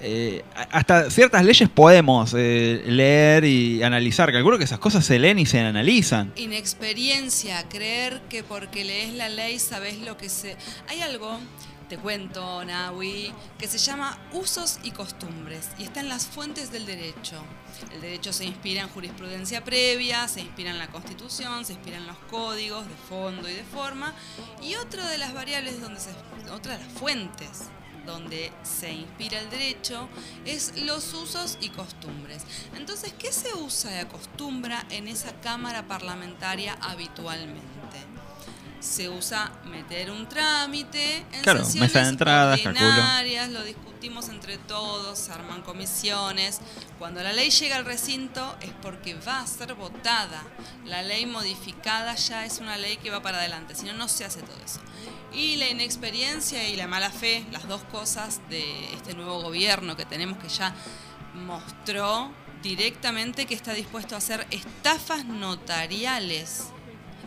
eh, hasta ciertas leyes podemos eh, leer y analizar. Calculo que esas cosas se leen y se analizan. Inexperiencia, creer que porque lees la ley sabes lo que se... Hay algo te cuento, Nawi, que se llama Usos y Costumbres y está en las fuentes del derecho. El derecho se inspira en jurisprudencia previa, se inspira en la Constitución, se inspira en los códigos de fondo y de forma. Y otra de las variables donde se, otra de las fuentes donde se inspira el derecho es los usos y costumbres. Entonces, ¿qué se usa y acostumbra en esa Cámara Parlamentaria habitualmente? Se usa meter un trámite en Claro, sesiones mesa de entradas, calculo. ordinarias, lo discutimos entre todos, se arman comisiones. Cuando la ley llega al recinto es porque va a ser votada. La ley modificada ya es una ley que va para adelante, si no, no se hace todo eso. Y la inexperiencia y la mala fe, las dos cosas de este nuevo gobierno que tenemos que ya mostró directamente que está dispuesto a hacer estafas notariales.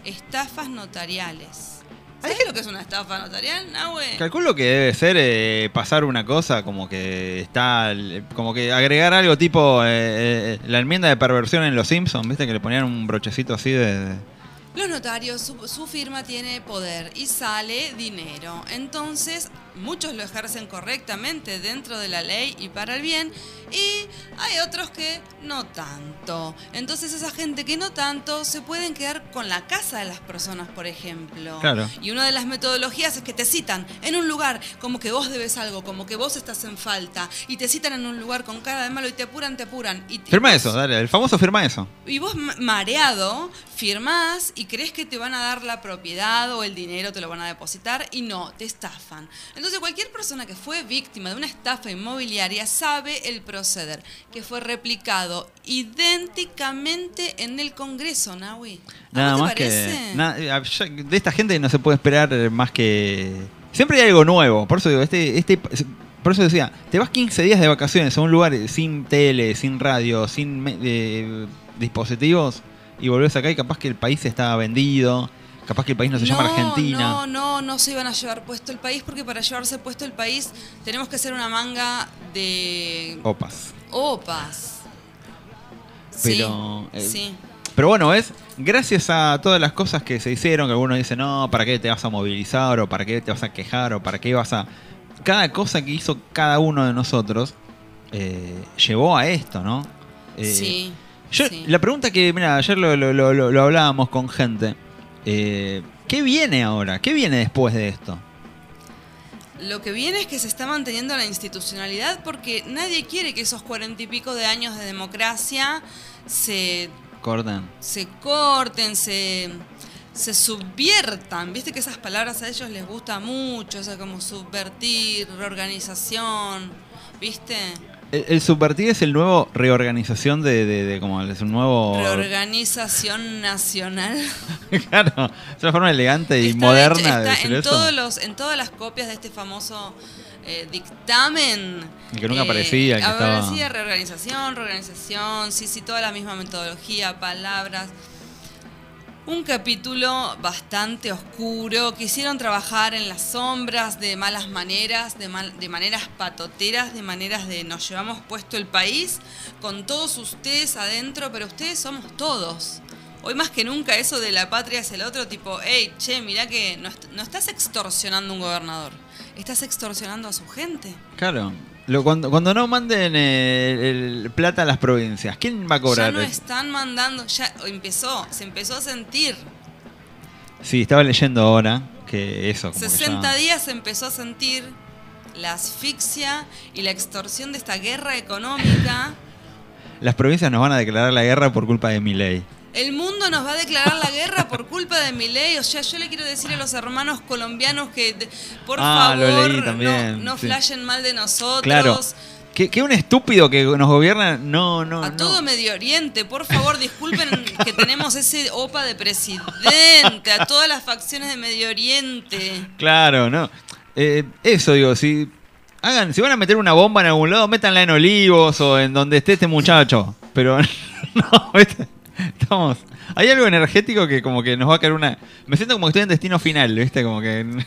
Estafas notariales. ¿Sabes qué es lo que es una estafa notarial, Nahue? Calculo que debe ser eh, pasar una cosa como que está. Como que agregar algo tipo eh, eh, la enmienda de perversión en Los Simpsons, ¿viste? Que le ponían un brochecito así de. Los notarios, su, su firma tiene poder y sale dinero. Entonces, muchos lo ejercen correctamente dentro de la ley y para el bien, y hay otros que no tanto. Entonces, esa gente que no tanto se pueden quedar con la casa de las personas, por ejemplo. Claro. Y una de las metodologías es que te citan en un lugar como que vos debes algo, como que vos estás en falta, y te citan en un lugar con cara de malo y te apuran, te apuran. Y, Firma eso, dale, el famoso firma eso. y vos ma- mareado firmás y crees que te van a dar la propiedad o el dinero te lo van a depositar y no, te estafan. Entonces cualquier persona que fue víctima de una estafa inmobiliaria sabe el proceder, que fue replicado idénticamente en el Congreso, Nahui. ¿A Nada más parece? que. na- eh, de esta gente no se puede esperar más que. Siempre hay algo nuevo. Por eso digo, este, este. Por eso decía, te vas 15 días de vacaciones a un lugar sin tele, sin radio, sin eh, dispositivos y volvés acá y capaz que el país está vendido, capaz que el país no se llama Argentina. No, no, no se iban a llevar puesto el país porque para llevarse puesto el país tenemos que hacer una manga de Opas. opas. Pero, sí, eh, sí. Pero bueno, es gracias a todas las cosas que se hicieron, que algunos dicen, no, ¿para qué te vas a movilizar? ¿O para qué te vas a quejar? ¿O para qué vas a...? Cada cosa que hizo cada uno de nosotros eh, llevó a esto, ¿no? Eh, sí. yo- sí. La pregunta que, mira, ayer lo- lo- lo hablábamos con gente. Eh, ¿Qué viene ahora? ¿Qué viene después de esto? Lo que viene es que se está manteniendo la institucionalidad porque nadie quiere que esos cuarenta y pico de años de democracia se, Corten. se corten, se, se subviertan. Viste que esas palabras a ellos les gusta mucho, o sea, como subvertir, reorganización, ¿viste? El, el subvertir es el nuevo reorganización de, de, de como es un nuevo... Reorganización nacional. claro, es una forma elegante y Está moderna de está decir en eso. todos los en todas las copias de este famoso eh, dictamen Y que nunca eh, aparecía, que estaba- aparecía reorganización reorganización sí sí toda la misma metodología palabras un capítulo bastante oscuro. Quisieron trabajar en las sombras de malas maneras, de, mal- de maneras patoteras, de maneras de nos llevamos puesto el país con todos ustedes adentro, pero ustedes somos todos. Hoy más que nunca eso de la patria es el otro, tipo, hey, che, mirá que no, no estás extorsionando a un gobernador, estás extorsionando a su gente. Claro. Lo- cuando, cuando no manden eh, el plata a las provincias, ¿quién va a cobrar? Ya no están mandando, ya empezó, se empezó a sentir. Sí, estaba leyendo ahora que eso. Como que 60 ya- días se empezó a sentir la asfixia y la extorsión de esta guerra económica. Las provincias nos van a declarar la guerra por culpa de mi ley. El mundo nos va a declarar la guerra por culpa de mi ley. O sea, yo le quiero decir a los hermanos colombianos que, por Ah, favor, no, no sí. flashen mal de nosotros. Claro. Que, que un estúpido que nos gobierna, no, no, A no. todo Medio Oriente, por favor, disculpen que tenemos ese OPA de presidente, a todas las facciones de Medio Oriente. Claro, no. Eh, eso digo, si hagan, si van a meter una bomba en algún lado, métanla en Olivos o en donde esté este muchacho. Pero no, ¿viste? Estamos. Hay algo energético que como que nos va a caer una. Me siento como que estoy en destino final, ¿viste? Como que.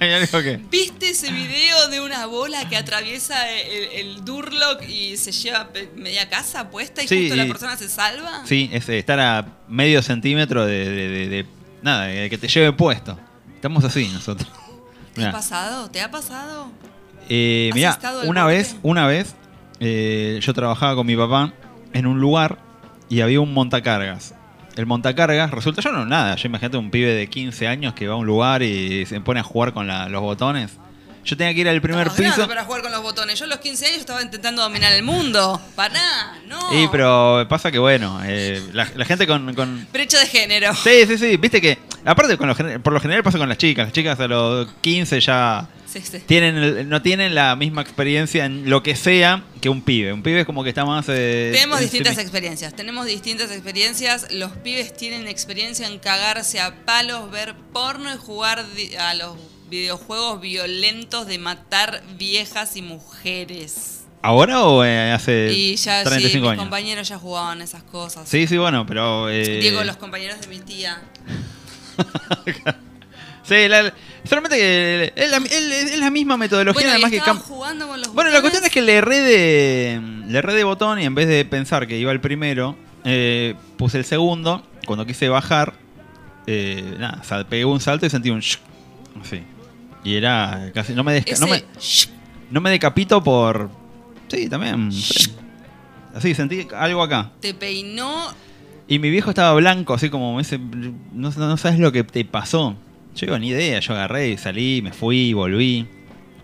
Hay algo que. ¿Viste ese video de una bola que atraviesa el, el Durlock y se lleva media casa puesta y Sí, justo la y- persona se salva? Sí, es estar a medio centímetro de, de- de- de- nada, de que te lleve puesto. Estamos así nosotros. ¿Te ha pasado? ¿Te ha pasado? Eh, ¿Has mirá, una vez, una vez, eh, yo trabajaba con mi papá en un lugar y había un montacargas. El montacargas, resulta, yo no nada, yo imagínate un pibe de 15 años que va a un lugar y se pone a jugar con la- los botones. Yo tenía que ir al primer grande piso. para jugar con los botones. Yo a los 15 años estaba intentando dominar el mundo. Pará, no. Sí, pero pasa que bueno, eh, la, la gente con, con- Brecha de género. Sí, sí, sí, viste que, aparte con lo por lo general pasa con las chicas, las chicas a los 15 ya Sí, sí. tienen el- no tienen la misma experiencia en lo que sea que un pibe. Un pibe es como que está más... eh, Tenemos en distintas experiencias, tenemos distintas experiencias. Los pibes tienen experiencia en cagarse a palos, ver porno y jugar di- a los videojuegos violentos de matar viejas y mujeres. ¿Ahora o eh, hace y ya sí, 35 mis años? compañeros ya jugaban esas cosas. Sí, sí, bueno, pero... eh, Digo, los compañeros de mi tía. Sí, la- solamente que es la, es- es la misma metodología, Bueno, además que... cam- jugando con los Bueno, la cuestión es que le erré de, le erré de botón y en vez de pensar que iba el primero, eh, puse el segundo. Cuando quise bajar, eh, nada, sal- pegué un salto y sentí un... shh, Así. Y era casi... No me, desca- Ese no me, no me decapito por... Sí, también. sí. Así, sentí algo acá. te peinó Y mi viejo estaba blanco, así como ese. No, no sabes lo que te pasó. Yo digo, ni idea. Yo agarré y salí, me fui, volví.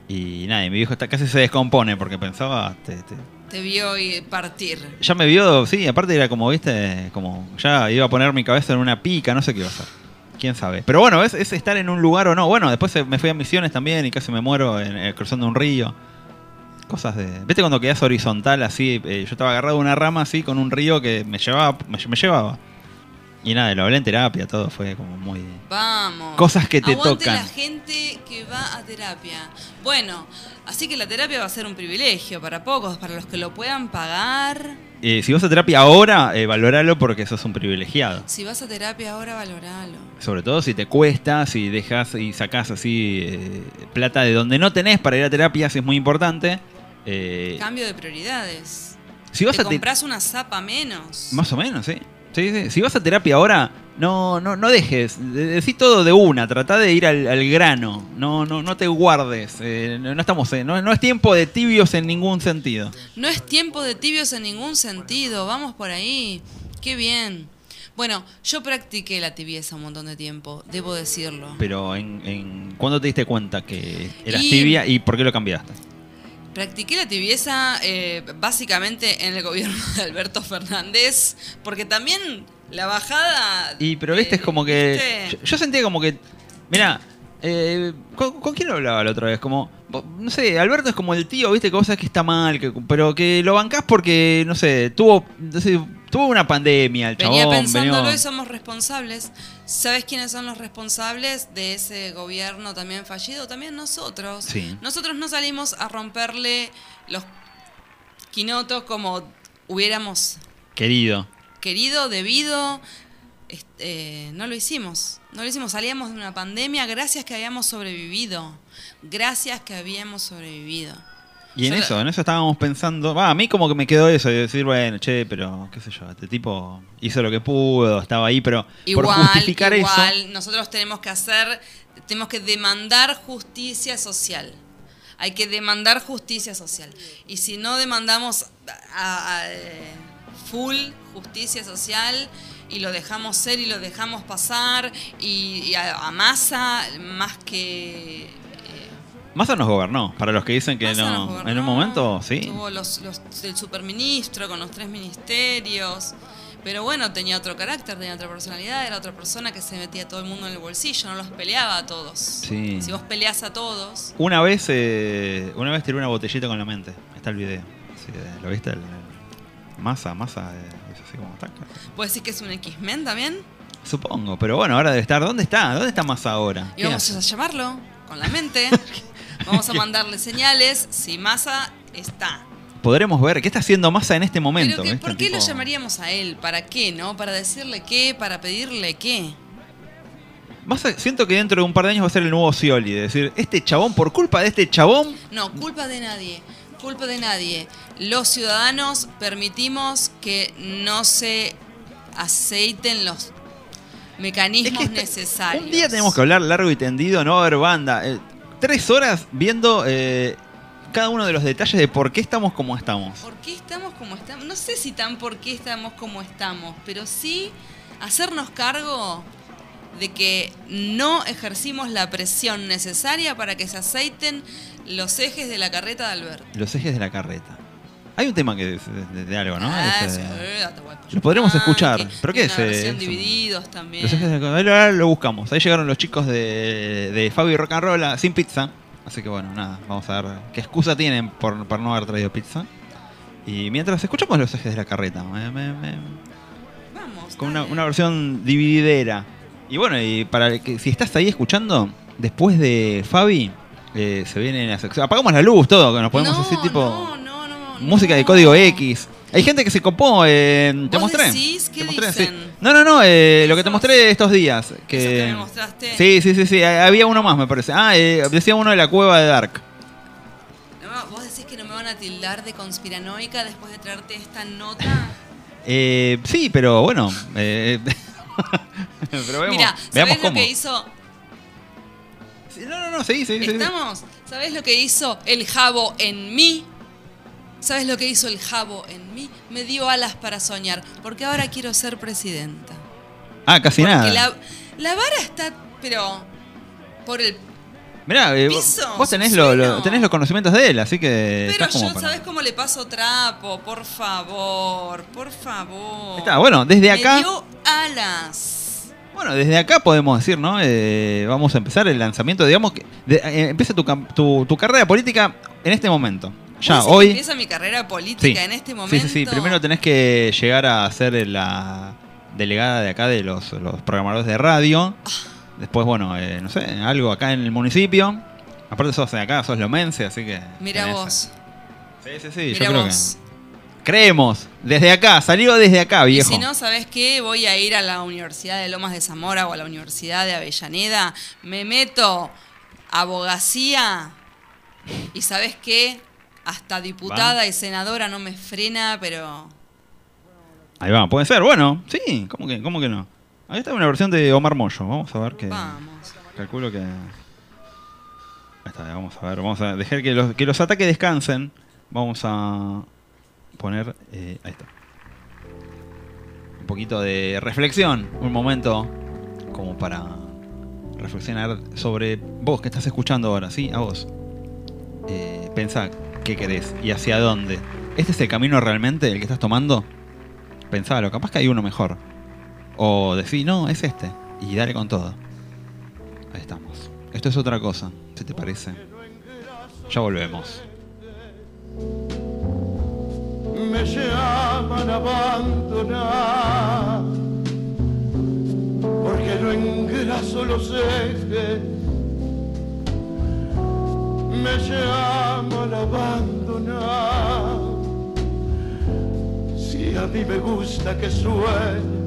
Y nada, y mi viejo está, casi se descompone porque pensaba. te- te- te vio y partir. ya me vio, sí, aparte era como, viste, como. Ya iba a poner mi cabeza en una pica, no sé qué iba a hacer. Quién sabe. Pero bueno, es, es estar en un lugar o no. Bueno, después me fui a misiones también y casi me muero en- eh, cruzando un río. Cosas de. ¿Viste cuando quedas horizontal así? Eh, yo estaba agarrado a una rama así con un río que me llevaba. Me, me llevaba. Y nada, lo hablé en terapia, todo fue como muy. Vamos. Cosas que te Aguante tocan. la gente que va a terapia. Bueno, así que la terapia va a ser un privilegio para pocos, para los que lo puedan pagar. Eh, si vas a terapia ahora, eh, valoralo porque sos un privilegiado. Si vas a terapia ahora, valoralo. Sobre todo si te cuesta, si dejas y sacás así eh, plata de donde no tenés para ir a terapia, es muy importante. Eh, Cambio de prioridades. si vas te a compras una zapa menos. Más o menos, sí. Sí, sí. Si vas a terapia ahora, no, no, no dejes. de- Decí todo de una. Trata de ir al, al grano. No, no, no te guardes. Eh, no, no estamos, no, no es tiempo de tibios en ningún sentido. No es tiempo de tibios en ningún sentido. Vamos por ahí. Qué bien. Bueno, yo practiqué la tibieza un montón de tiempo, debo decirlo. Pero en, en ¿cuándo te diste cuenta que eras Y- tibia y por qué lo cambiaste? Practiqué la tibieza eh, básicamente en el gobierno de Alberto Fernández, porque también la bajada... Y pero viste, eh, es como que. Yo, yo sentía como que. Mira, eh, ¿con, con quién lo hablaba la otra vez? Como. No sé, Alberto es como el tío, viste, que vos sabés que está mal, que, pero que lo bancás porque, no sé, tuvo. no sé, tuvo una pandemia el Venía chabón. pensándolo venía- y somos responsables. ¿Sabes quiénes son los responsables de ese gobierno también fallido? También nosotros. Sí. Nosotros no salimos a romperle los quinotos como hubiéramos Querido. querido, debido. Este, no lo hicimos. No lo hicimos. Salíamos de una pandemia gracias que habíamos sobrevivido. Gracias que habíamos sobrevivido. Y en eso, en eso estábamos pensando. Va, a mí como que me quedó eso, de decir, bueno, che, pero qué sé yo, este tipo hizo lo que pudo, estaba ahí, pero Igual, por justificar igual, eso. nosotros tenemos que hacer, tenemos que demandar justicia social. Hay que demandar justicia social. Y si no demandamos a- a, eh, full justicia social y lo dejamos ser y lo dejamos pasar y, y a, a masa más que... eh, Massa nos gobernó, para los que dicen que Massa no. gobernó, En un momento, sí. Tuvo los, los del superministro con los tres ministerios. Pero bueno, tenía otro carácter, tenía otra personalidad, era otra persona que se metía a todo el mundo en el bolsillo, no los peleaba a todos. Sí. Si vos peleás a todos, Una vez, eh, una vez tiré una botellita con la mente. Está el video. Sí, eh, ¿Lo viste? El- el- masa, masa. eh, es así como taca. ¿puedes decir que es un X-Men también? Supongo, pero bueno, ahora debe estar. ¿Dónde está? ¿Dónde está Massa ahora? Y ¿Qué vamos hace? a llamarlo con la mente. vamos a mandarle señales si Massa está. Podremos ver qué está haciendo Massa en este momento. Pero que, ¿viste? ¿por qué lo llamaríamos a él? ¿Para qué, no? ¿Para decirle qué? ¿Para pedirle qué? Massa, siento que dentro de un par de años va a ser el nuevo Scioli. De decir, este chabón, por culpa de este chabón. No, culpa de nadie. Culpa de nadie. Los ciudadanos permitimos que no se aceiten los mecanismos Es que necesarios. Un día tenemos que hablar largo y tendido, no a haber banda. Tres horas viendo eh, cada uno de los detalles de por qué estamos como estamos. ¿Por qué estamos como estamos? No sé si tan por qué estamos como estamos, pero sí hacernos cargo de que no ejercimos la presión necesaria para que se aceiten los ejes de la carreta de Alberto. Los ejes de la carreta. Hay un tema que es de, de algo, ¿no? Ah, Es, sí, eh, Atahualpa lo podremos Yupanqui, escuchar. ¿Pero qué es? Eh, divididos también. Los ejes de lo buscamos. Ahí llegaron los chicos de, de Fabio Rock and Roll a- sin pizza. Así que bueno, nada, vamos a ver qué excusa tienen por, por no haber traído pizza. Y mientras escuchamos los ejes de la carreta, me- me- me- Vamos. con una, una versión divididera. Y bueno, y para que si estás ahí escuchando, después de Fabi, eh, se viene la sección. Apagamos la luz, todo, que nos ponemos no, tipo no, música de código X. Hay gente que se copó, eh, te ¿Vos mostré. decís? ¿Qué te mostré, dicen? sí. No, no, no, eh, lo que te mostré estos días. Que, ¿Esos que me mostraste? Sí, sí, sí, sí, había uno más, me parece. Ah, eh, decía uno de la cueva de Dark. No, ¿Vos decís que no me van a tildar de conspiranoica después de traerte esta nota? Eh, sí, pero bueno. pero Mira, veamos ¿sabés cómo. lo que hizo? No, no, no, sí, sí, sí, sí. ¿Estamos? ¿Sabés lo que hizo el jabo en mí? ¿Sabes lo que hizo el jabo en mí? Me dio alas para soñar, porque ahora quiero ser presidenta. Ah, casi Porque nada. la, la vara está, pero por el... Mirá, eh, piso, vos tenés, lo- lo- subsuelo. tenés los conocimientos de él, así que. Pero estás como yo, para- ¿sabes cómo le paso trapo? Por favor, por favor. Está, bueno, desde acá. Me dio alas. Bueno, desde acá podemos decir, ¿no? Eh, vamos a empezar el lanzamiento, digamos que de- eh, empieza tu, tu carrera política en este momento. Ya, ¿Vos decís que hoy. Empieza mi carrera política Sí. en este Sí, momento. sí, sí. Primero tenés que llegar a ser la delegada de acá de los, los programadores de radio. Después, bueno, eh, no sé, algo acá en el municipio. Aparte sos de acá, sos lomense, así que... Mira vos. Sí, sí, sí, Mira yo creo vos. que... Creemos, desde acá, salió desde acá, Y viejo. si no, ¿sabes qué? Voy a ir a la Universidad de Lomas de Zamora o a la Universidad de Avellaneda. Me meto abogacía. Y ¿sabes qué? Hasta diputada y senadora no me frena, pero... Ahí va, puede ser, bueno, sí, ¿cómo que, cómo que no? Ahí está una versión de Omar Moyo, vamos a ver que... Vamos. Calculo que... Ahí está, vamos a ver, vamos a dejar que los, que los ataques descansen. Vamos a poner... eh, ahí está. Un poquito de reflexión, un momento como para reflexionar sobre vos que estás escuchando ahora, ¿sí? A vos. Eh, pensá qué querés y hacia dónde. ¿Este es el camino realmente el que estás tomando? Pensalo, capaz que hay uno mejor. O decís, no, es este. Y dale con todo. Ahí estamos. Esto es otra cosa, si te parece. Ya volvemos. me llaman abandonar porque no engraso los ejes me llaman abandonar si a mí me gusta que suene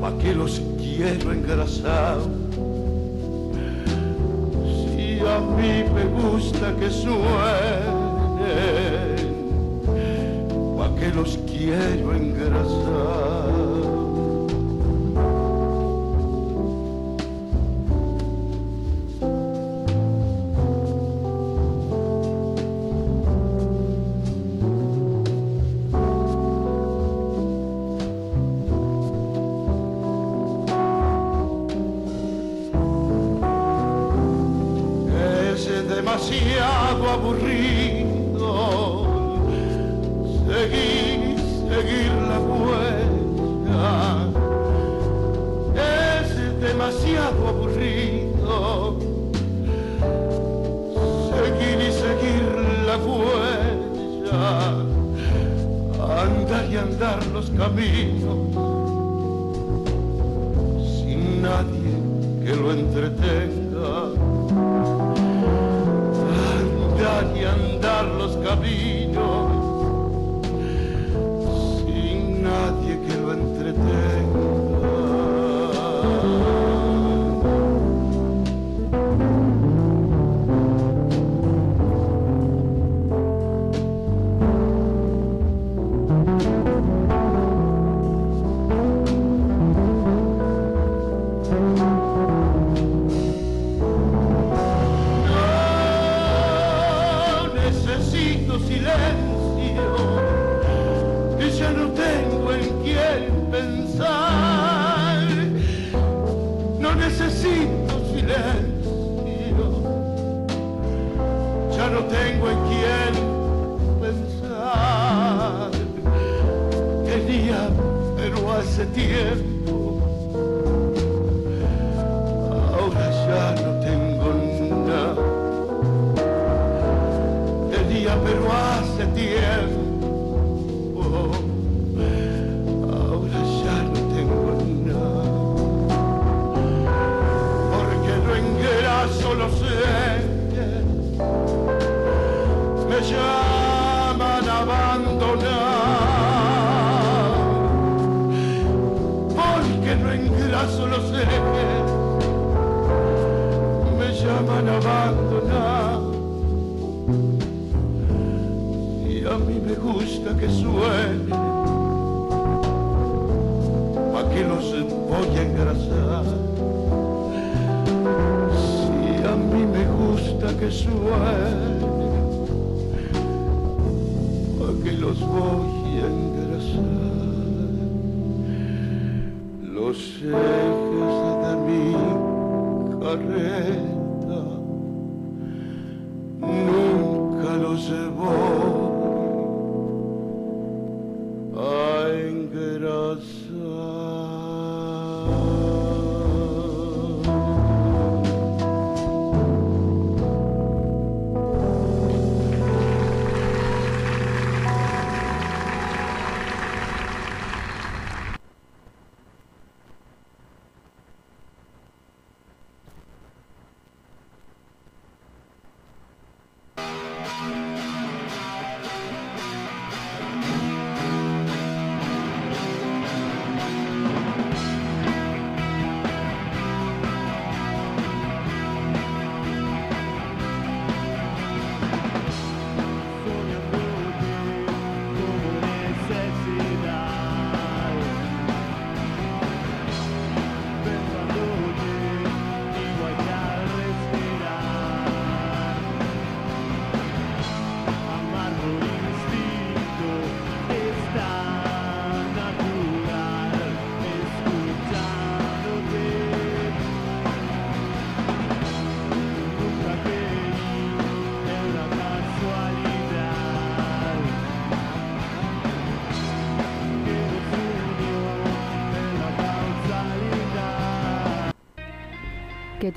pa' que los quiero engrasados si a mí me gusta que suenen, pa' que los quiero engrasar. solo sé. que sueño, a que los voy a engrasar, los ejes de mi carrera.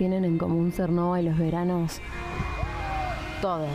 tienen en común Cernova y los veranos todo.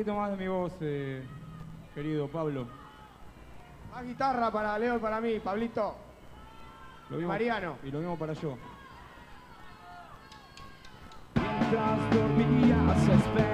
poquito más de mi voz, eh, querido Pablo. Más guitarra para Leo y para mí, Pablito. Lo mismo, Mariano. Y lo mismo para yo. Mientras dormías,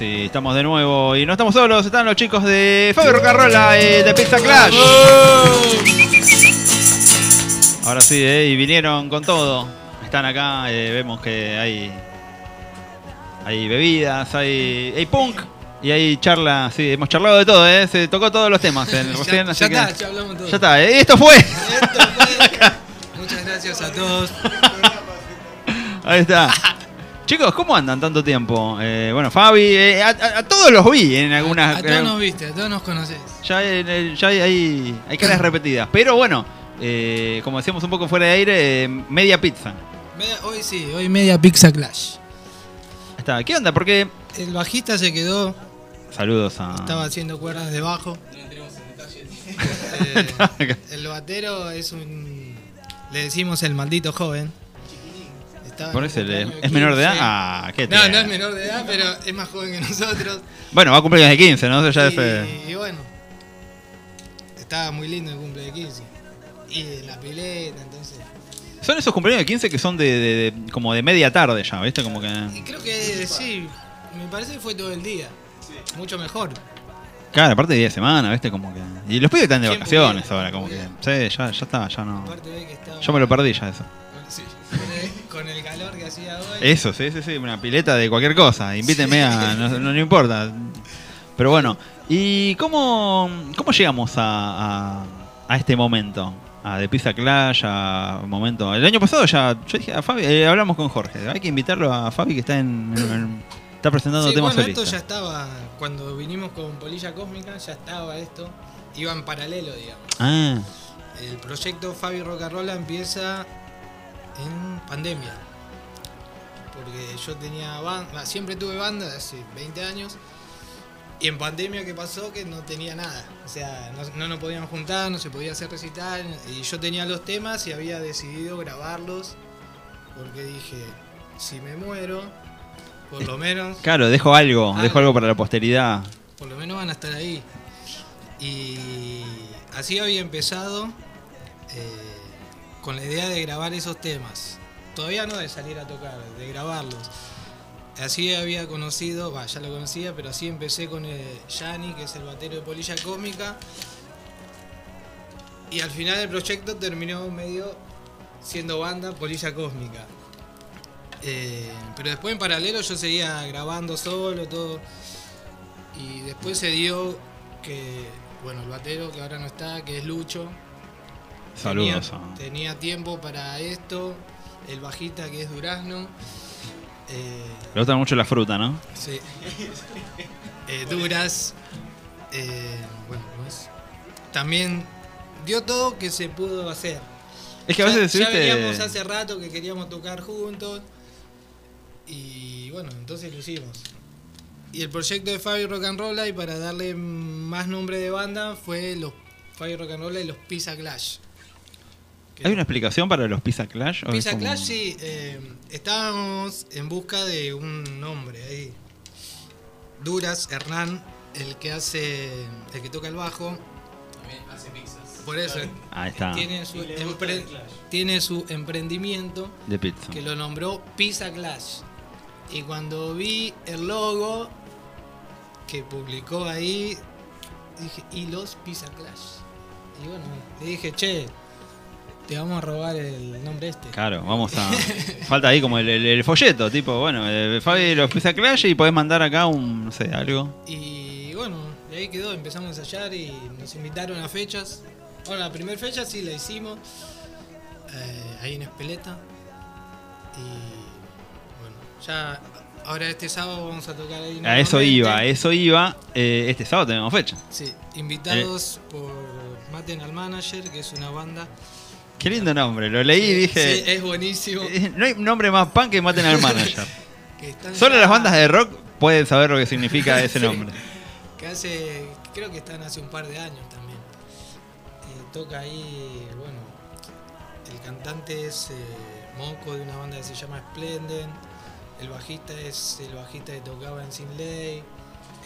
sí, estamos de nuevo y no estamos solos, están los chicos de Fabio Rocarrola y de Pizza Clash. Ahora sí, eh, y vinieron con todo. Están acá, eh, vemos que hay hay bebidas, hay, hay punk y hay charla, sí, hemos charlado de todo, eh, se tocó todos los temas en- recién, ya que- está, ya hablamos todo. Ya está, eh, esto fue. Muchas gracias a todos. Ahí está. Chicos, ¿cómo andan tanto tiempo? Eh, bueno, Fabi, eh, a, a- a todos los vi en algunas. A todos nos viste, a todos nos conocés. Ya, ya hay, hay, hay caras repetidas. Pero bueno, eh, como decíamos un poco fuera de aire, eh, media pizza. Media- hoy sí, hoy media Pizza Clash. Está. ¿Qué onda? Porque. El bajista se quedó, Saludos a. estaba haciendo cuerdas de bajo. Eh, el batero es un. Le decimos el maldito joven. Estaba Por eso es menor de edad. 15. Ah, qué No, no es menor de edad, pero es más joven que nosotros. Bueno, va a cumplir de 15, ¿no? Ya es. eh, Y, y bueno, estaba muy lindo el cumple de 15. Y la pileta, entonces. Son esos cumpleaños de 15 que son de, de- de- como de media tarde ya, ¿viste? Como que. Y creo que sí, me parece que fue todo el día. Mucho mejor. Claro, aparte de día de semana, ¿viste? Como que. Y los pibes están de ¿Quién vacaciones pudiera? ahora, como que. Sí, ya, ya está, ya no. Estaba- Yo me lo perdí ya eso. Sí, con el- calor que hacía hoy. Eso, sí, sí, sí, una pileta de cualquier cosa. Invítenme a. No, no, no importa. Pero bueno, ¿y cómo, cómo llegamos a, a, a este momento? A The Pizza Clash, a momento. El año pasado ya. Yo dije a Fabi, eh, hablamos con Jorge. Hay que invitarlo a Fabi que está en. en- en- está presentando Sí, temas bueno, esto solistas. ya estaba, cuando vinimos con Polilla Cósmica, ya estaba esto. Iba en paralelo, digamos. Ah, El proyecto Fabi Rocarola empieza en pandemia. Porque yo tenía banda, siempre tuve banda hace 20 años. Y en pandemia, ¿qué pasó? Que no tenía nada. O sea, no, no nos podíamos juntar, no se podía hacer recital. Y yo tenía los temas y había decidido grabarlos. Porque dije, si me muero, por lo menos claro, dejo algo, Ah. dejo algo para la posteridad. por lo menos van a estar ahí. Y así había empezado eh, con la idea de grabar esos temas. Todavía no de salir a tocar, de grabarlos. Así había conocido, ya lo conocía, pero así empecé con el Yanni, que es el batero de Polilla Cómica. Y al final el proyecto terminó medio siendo banda Polilla Cósmica. Eh, pero después en paralelo yo seguía grabando solo, todo. Y después se dio que, bueno, el batero que ahora no está, que es Lucho. Saludos Tenía, tenía tiempo para esto. El bajista que es Durazno. Eh, Le gusta mucho la fruta, ¿no? sí. Eh, Duras. eh, bueno, ¿cómo es? También dio todo que se pudo hacer. Es que a Ya- veces, ya, ¿viste? veníamos hace rato que queríamos tocar juntos. Y bueno, entonces lo hicimos. Y el proyecto de Fabio Rock and Roll y para darle más nombre de banda fue los Fabio Rock and Roll y los Pizza Clash. ¿Hay una explicación para los Pizza Clash? ¿O es Pizza como- Clash sí, eh, estábamos en busca de un nombre ahí. Duras, Hernán, el que hace, el que toca el bajo. hace pizzas. Por eso Ahí está. tiene su, empre- tiene su emprendimiento De pizza. que lo nombró Pizza Clash. Y cuando vi el logo que publicó ahí, dije, ¿y los Pizza Clash? Y bueno, le dije, che, te vamos a robar el nombre este. Claro, vamos a. Falta ahí como el, el- el folleto, tipo, bueno, eh, Fabi los Pizza Clash y podés mandar acá un, no sé, algo. Y bueno, de ahí quedó, empezamos a ensayar y nos invitaron a fechas. Bueno, la primera fecha sí la hicimos, eh, ahí en Espeleta. Y bueno, ya ahora este sábado vamos a tocar ahí. A eso iba, a eso iba. Eh, este sábado tenemos fecha. Sí, invitados por Maten al Manager, que es una banda. Qué lindo nombre, lo leí y dije. Sí, es buenísimo. eh, No hay nombre más pan que maten al manager. Que están Solo ya- las bandas de rock pueden saber lo que significa ese Sí. nombre. Que hace, creo que están hace un par de años también. Eh, toca ahí, bueno, el cantante es eh, Moco de una banda que se llama Splendid. El bajista es el bajista que tocaba en Sin Ley.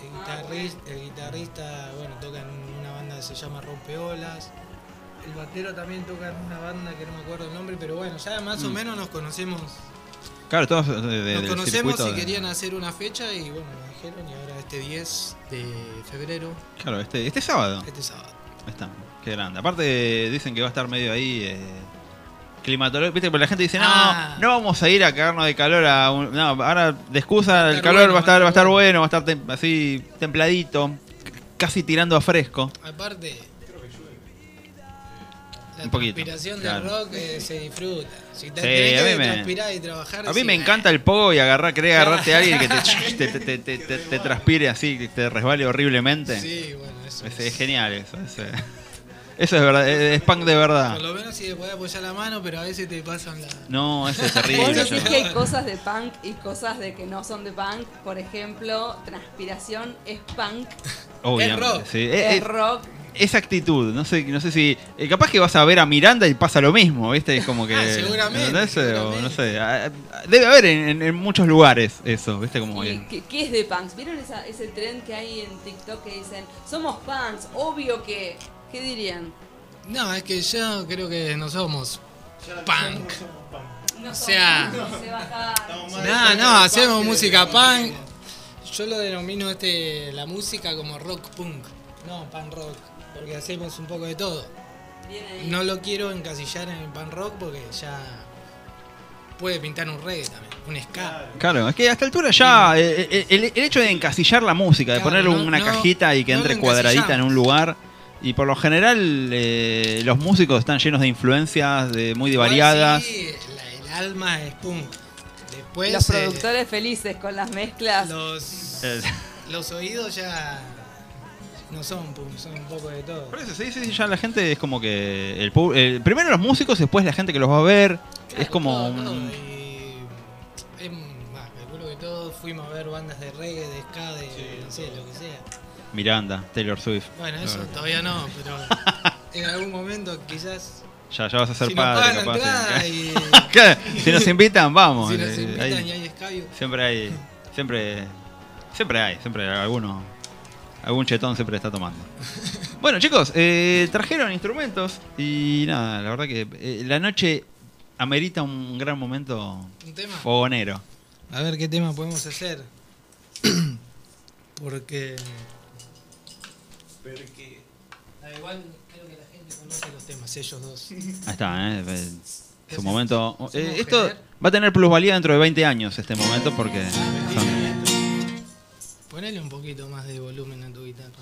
El guitarrista, el guitarrista, bueno, toca en una banda que se llama Rompeolas. El batero también toca en una banda que no me acuerdo el nombre, pero bueno, ya más o Mm. menos nos conocemos Claro, todos de, de- Nos conocemos y de- querían hacer una fecha y bueno, me dijeron y ahora este 10 de febrero, Claro, este, este sábado. este sábado. Está, qué grande. Aparte dicen que va a estar medio ahí eh, climatológico. Viste, porque la gente dice, no, Ah. no vamos a ir a cagarnos de calor a un- No, ahora de excusa el calor bueno, va a estar, va a estar bueno. va a estar tem- así templadito, casi tirando a fresco. Aparte, la Un poquito, transpiración claro. del rock eh, se disfruta. Si te Sí, tenés a mí que me- transpirar y trabajar, A mí sí, me eh, encanta el pogo y agarrar, querer agarrarte a alguien que te, te, te- te- te- te- te transpire así, que te resbale horriblemente. Sí, bueno, eso Es, es genial eso. es, eh, eso es verdad, es, es punk de verdad. Por lo menos si te podés apoyar la mano, pero a veces te pasan la. No, eso es Vos terrible. decís yo- que hay cosas de punk y cosas de que no son de punk. Por ejemplo, transpiración es punk, Obviamente, rock. sí. Es eh, rock. Esa actitud, no sé, no sé si. eh, capaz que vas a ver a Miranda y pasa lo mismo, ¿viste? Es como que. Ah, seguramente, seguramente. no sé. Debe haber en, en- en muchos lugares eso, ¿viste? Como ¿Y que- qué, qué es de punks? ¿Vieron esa- ese trend que hay en TikTok que dicen, somos punks, obvio que... ¿Qué dirían? No, es que yo creo que no somos punk. No O sea, no, no, hacemos música punk. Yo lo denomino este la música como rock punk, no punk rock, porque hacemos un poco de todo. No lo quiero encasillar en el punk rock porque ya puede pintar un reggae también, un ska. Claro, es que a esta altura ya. eh, eh, el, el hecho de encasillar la música, de Claro, ponerle no- una no- cajita y que no entre cuadradita en un lugar. Y por lo general, eh, los músicos están llenos de influencias de muy variadas. sí, la- el alma es punk. Después Los eh, productores felices con las mezclas. los, los oídos ya no son punk, son un poco de todo. Por eso, sí, sí, ya la gente es como que. El, el- primero los músicos, después la gente que los va a ver. es como. Todo, un- todo, y es más, calculo que todos fuimos a ver bandas de reggae, de ska, de no sé, lo que sea. Miranda, Taylor Swift. Bueno, eso Claro. todavía no, pero en algún momento quizás Ya, ya vas a ser si nos padre, capaz. y Claro, si nos invitan, vamos. si nos invitan y hay escabio. siempre hay. Siempre. Siempre hay, siempre hay alguno. Algún chetón siempre está tomando. Bueno, chicos, eh, trajeron instrumentos y nada, la verdad que eh, la noche amerita un gran momento ¿Un tema? fogonero. A ver qué tema podemos hacer. Porque. Porque. Ah, igual creo que la gente conoce los temas, ellos dos. Ahí está, ¿eh? Su momento. eh, esto va a tener plusvalía dentro de 20 años, este momento, porque. son- Ponele un poquito más de volumen a tu guitarra.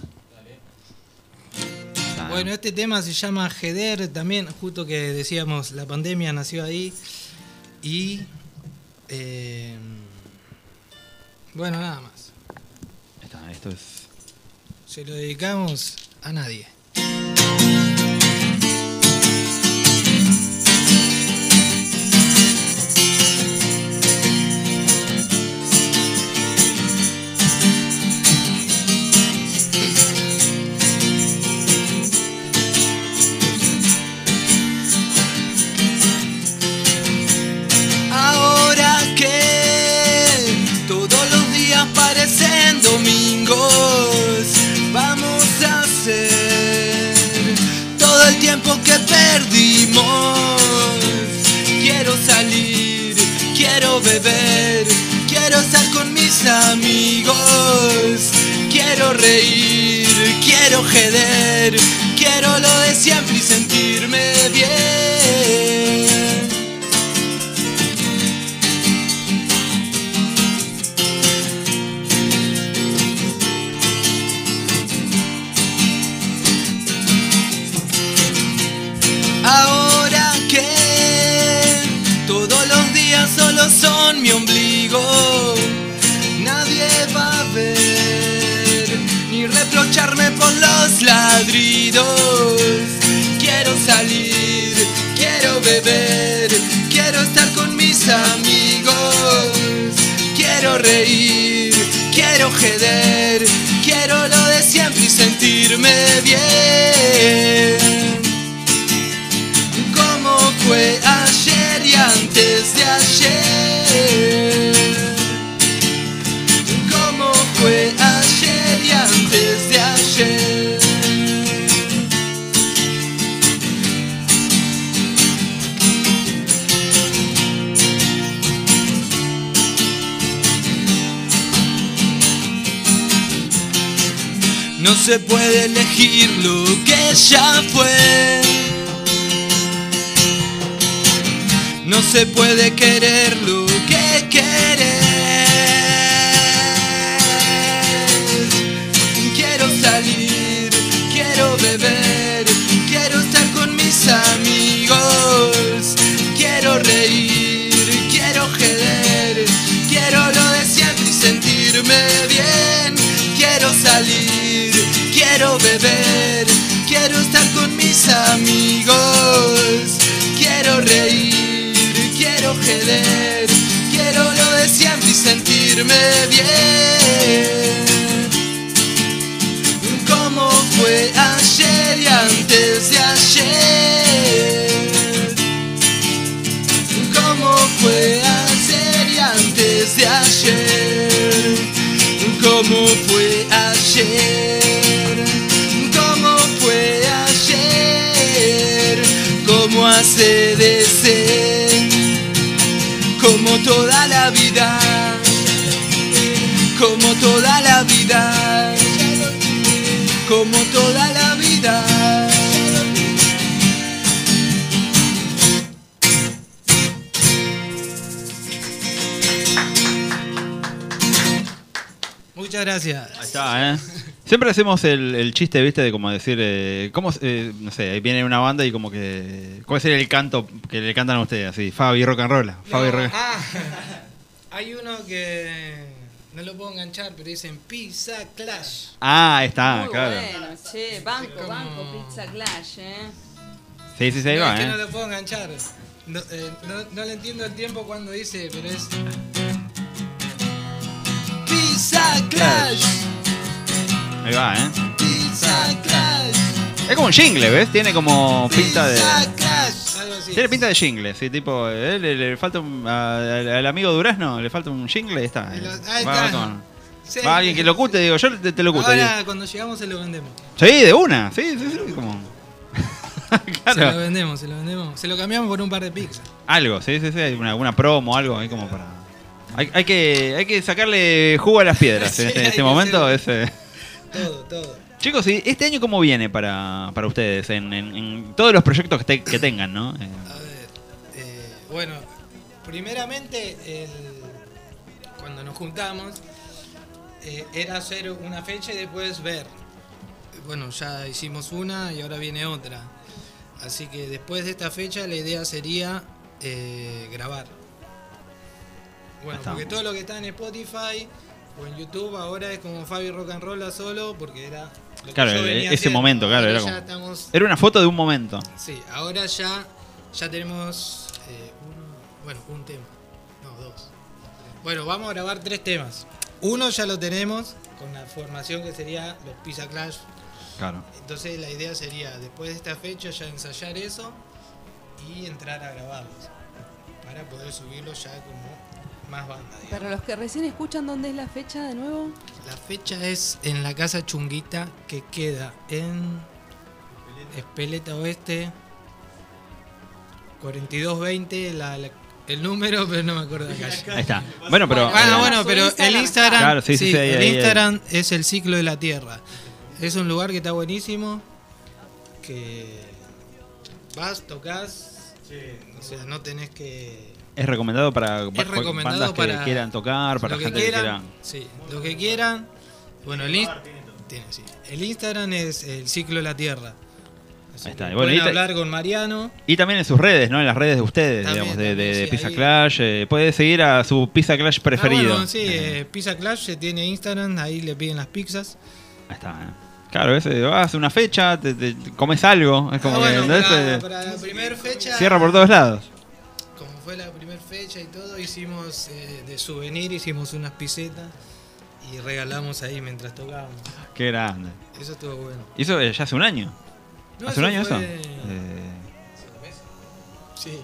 está, Bueno, este tema se llama Heder, también, justo que decíamos, la pandemia nació ahí. Y. eh, bueno, nada más. está, esto es. Se lo dedicamos a nadie. Perdimos. Quiero salir, quiero beber, quiero estar con mis amigos. Quiero reír, quiero jeder, quiero lo de siempre y sentirme bien. Son mi ombligo, nadie va a ver ni reprocharme por los ladridos. Quiero salir, quiero beber, quiero estar con mis amigos. Quiero reír, quiero jeder, quiero lo de siempre y sentirme bien como fue se puede elegir lo que ya fue. No se puede querer lo que querés. Amigos. Quiero reír, quiero joder, quiero lo de siempre y sentirme bien. Como fue ayer y antes de ayer. Como fue ayer y antes de ayer. Como fue ayer. Como hace de ser. Como toda la vida. Como toda la vida. Como toda la vida. Muchas gracias. Ahí está, ¿eh? Siempre hacemos el, el chiste, ¿viste? De como decir, eh, ¿cómo, eh, no sé, ahí viene una banda y como que... ¿Cuál sería el canto que le cantan a ustedes? Así, Fabi Rock and Roll. Fabi No, Rock ah, hay uno que no lo puedo enganchar, pero dicen Pizza Clash. Ah, ahí está, Muy claro. bueno, che, banco, banco, Pizza Clash, ¿eh? Sí, sí, sí, ahí va, es que ¿eh? no lo puedo enganchar. No, eh, no- no le entiendo el tiempo cuando dice, pero es. Pizza Clash. Ahí va, ¿eh? Es como un jingle, ¿ves? Tiene como pinta de... Algo así. Tiene pinta de jingle, sí, tipo, eh, le, le falta un, a- al, al amigo Durazno, le falta un jingle, ahí está. ahí Va está. con- Sí. va alguien que lo cute, digo, yo te, te lo cuto. Ahora, cuando llegamos, se lo vendemos. Sí, de una, sí, sí, sí, como... Se lo claro. vendemos, se lo vendemos. Se lo cambiamos por un par de pizzas. Algo, sí, sí, sí, hay una, alguna promo, algo ahí como para... Hay, hay que, hay que sacarle jugo a las piedras Sí, en este, hay este que momento. ese- Todo, todo. Chicos, ¿y este año cómo viene para, para ustedes? En, en- en todos los proyectos que, te- que tengan, ¿no? Eh, Eh, bueno, primeramente, el- cuando nos juntamos, eh, era hacer una fecha y después ver. Bueno, ya hicimos una y ahora viene otra. Así que después de esta fecha la idea sería eh, grabar. Bueno, porque todo lo que está en Spotify o en YouTube ahora es como Fabi Rock and Roll a solo porque era lo que claro, yo el- venía ese haciendo. momento, claro, Ahora era ya como... estamos- Era una foto de un momento. Sí, ahora ya, ya tenemos eh, uno, bueno, un tema. No, dos. Bueno, vamos a grabar tres temas. Uno ya lo tenemos con la formación que sería los Pizza Clash. Claro. Entonces la idea sería, después de esta fecha, ya ensayar eso y entrar a grabarlos. Para poder subirlos ya como más banda. digamos. Para los que recién escuchan, ¿dónde es la fecha de nuevo? La fecha es en la casa chunguita que queda en Espeleta Oeste 4220, la, la- el número, pero no me acuerdo de la calle. Ahí está. Bueno, pero- Bueno, eh, bueno, pero el Instagram, Claro, sí, sí, sí, ahí, el ahí, ahí. Instagram es el ciclo de la Tierra. Es un lugar que está buenísimo, que vas, tocas, o sea, no tenés que Es recomendado para es recomendado bandas que para quieran tocar, para que gente que quieran, quiera... Sí, lo que quieran. Bueno, el, tiene, sí. el Instagram es el ciclo de la Tierra. Así Ahí está. que Y bueno, pueden y hablar con Mariano. Y también en sus redes, ¿no? En las redes de ustedes, También, digamos, de, de, también, de sí, Pizza ahí. Clash. eh, puede seguir a su Pizza Clash Ah, preferido. bueno, sí, eh, Pizza Clash se tiene Instagram, ahí le piden las pizzas. Ahí está. eh. Claro, ese, vas a una fecha, te, te- comes algo. Es como Ah, que, bueno, ¿entendés? para, Eh, para la primera fecha. Cierra por todos lados. Fue la primera fecha y todo, hicimos eh, de souvenir, hicimos unas pisetas y regalamos ahí mientras tocábamos. Qué grande. Eso estuvo bueno. ¿Y eso ya hace un año? No, ¿Hace un año eso? Eh, Sí.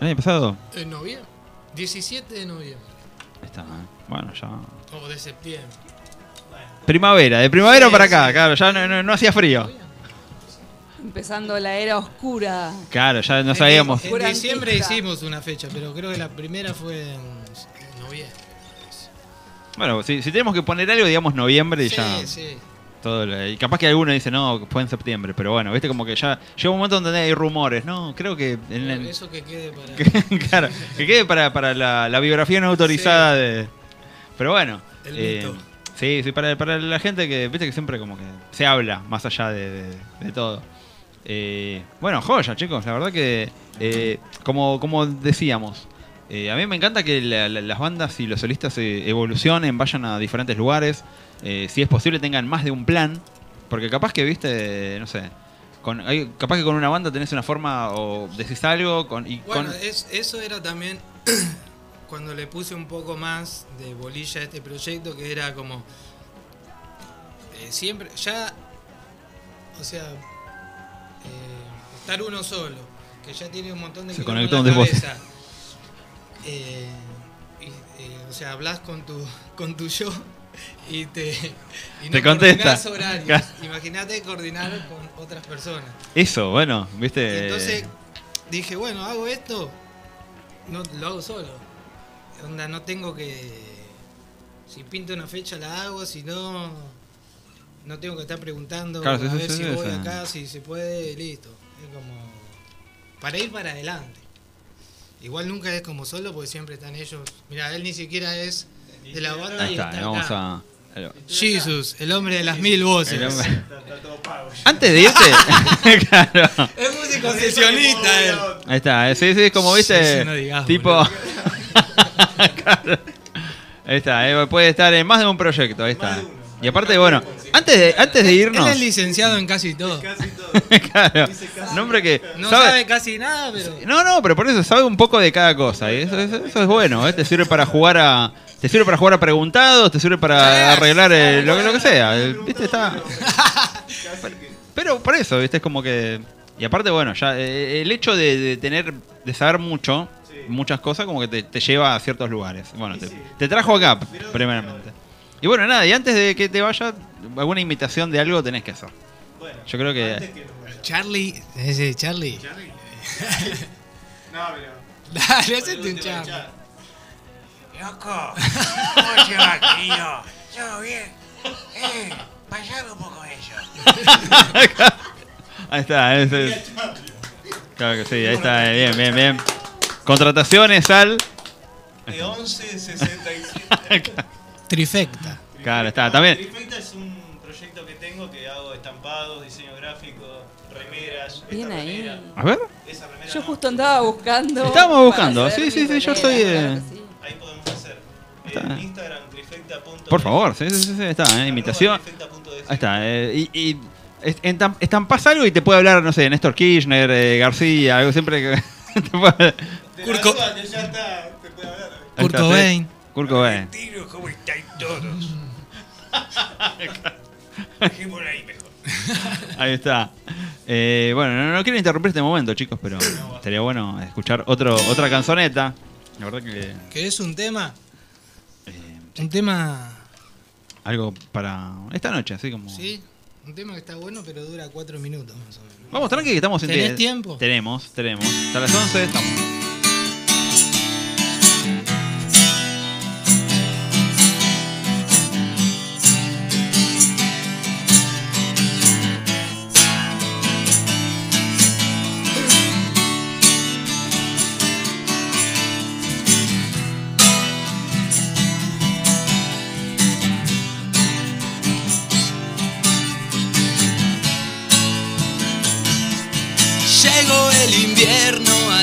¿El año pasado? En noviembre. 17 de noviembre. Está. eh. Bueno, ya. O de septiembre. Primavera, de primavera Sí, para acá, sí. claro, ya no, no- no hacía frío. Empezando la era oscura. Claro, ya no sabíamos. En, diciembre hicimos una fecha, pero creo que la primera fue en, noviembre. Bueno, si, si tenemos que poner algo, digamos noviembre y Sí, ya. sí. Todo lo- y capaz que alguno dice, no, fue en septiembre, pero bueno, viste como que ya llega un momento donde hay rumores, no, creo que... en el- Eso que quede para. claro, que quede para, para la, la biografía no autorizada de... Pero bueno. El eh, mito. sí, sí, para, para la gente que, viste que siempre como que se habla más allá de, de- de todo. Eh, bueno, joya, chicos, la verdad que, eh, como, como decíamos, eh, a mí me encanta que la- la- las bandas y los solistas evolucionen, vayan a diferentes lugares, si es posible tengan más de un plan, porque capaz que, viste, no sé, capaz que con una banda tenés una forma o decís algo Bueno, eso era también cuando le puse un poco más de bolilla a este proyecto, que era como. siempre, ya. O sea. Eh, estar uno solo, que ya tiene un montón de Se quilombo en conectó la cabeza. Eh, y, eh, o sea, hablas con tu, con tu yo y te, y Te contesta. Claro. Imagínate coordinar con otras personas. Eso, bueno, viste... Entonces dije, bueno, hago esto, no lo hago solo. Onda, no tengo que. Si pinto una fecha la hago, si no. No tengo que estar preguntando Claro, a sí, ver sí, si sí, voy sí. acá, si se puede, listo. Es como. Para ir para adelante. Igual nunca es como solo, porque siempre están ellos. Mira, él ni siquiera es de la banda Ahí y está, está vamos acá. a... Jesus, el hombre de las mil voces. El hombre- Antes de irte... claro. Es músico sesionista él. Ahí está, eh, sí, sí, es como viste, Sí, sí, no digas, tipo... Claro. Ahí está, eh, puede estar en más de un proyecto, ahí está. Y aparte, bueno, antes de, antes de irnos... Él es licenciado en casi todo. claro, nombre que... No sabe- sabe casi nada, pero. No, no, pero por eso sabe un poco de cada cosa. Y eso, eso- eso es bueno, ¿eh? Te sirve para jugar a. Te sirve para jugar a preguntados, te sirve para arreglar eh, lo, que- lo que sea. ¿Viste? Está. Pero por eso, ¿viste? Es como que. Y aparte, bueno, ya eh, el hecho de, de tener. de saber mucho, muchas cosas, como que te, te lleva a ciertos lugares. Bueno, te, te trajo acá, primeramente. Y bueno, nada, y antes de que te vaya, alguna imitación de algo tenés que hacer. Yo creo que. Charlie, ese Charlie. No, pero. Dale, hacete un Charlie. Loco, ¿cómo te va, querido? ¿Todo bien? Eh, pasame un poco eso. Ahí está, ese es- Claro que sí, ahí está, eh, bien, bien, bien. Contrataciones al. De 11, 67. Trifecta. Claro, está, también. Trifecta es un proyecto que tengo que hago estampados, diseño gráfico, remeras. Bien esta ahí. remera. A ver. Esa remera Yo no. justo andaba buscando. Estábamos buscando, sí, sí, sí, yo claro eh, sí. Ahí podemos hacer. Está. En Instagram, trifecta.de. Por favor, sí, sí, sí, sí, está, eh, imitación. Ahí está, eh, y. y estampas algo y te puede hablar, no sé, Néstor Kirchner, eh, García, algo siempre que. te puede- De Kurt la Co- duda que ya está, te puede hablar. Ahí Kurt está, sí. Cobain. Kurt Cobain. Tiro, ¿cómo estáis todos? Dejémoslo ahí mejor. Ahí está. Eh, bueno, no, no quiero interrumpir este momento, chicos, pero estaría bueno escuchar otro, otra canzoneta. La verdad que Que es un tema. Eh, Un tema. algo para esta noche, así como. Sí, un tema que está bueno, pero dura cuatro minutos más o menos. Vamos, tranqui, que estamos en ¿Tenés tie- tiempo? Tenemos, tenemos. Hasta las 11 estamos.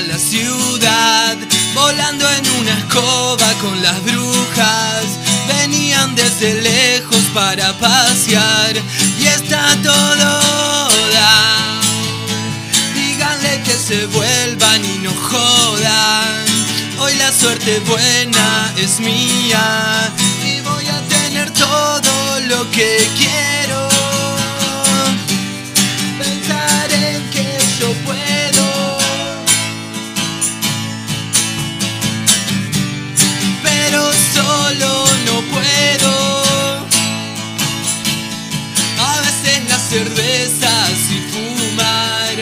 La ciudad, volando en una escoba con las brujas. Venían desde lejos para pasear y está todo. Díganle que se vuelvan y no jodan. Hoy la suerte buena es mía y voy a tener todo lo que quiero. solo no puedo. A veces las cervezas y fumar,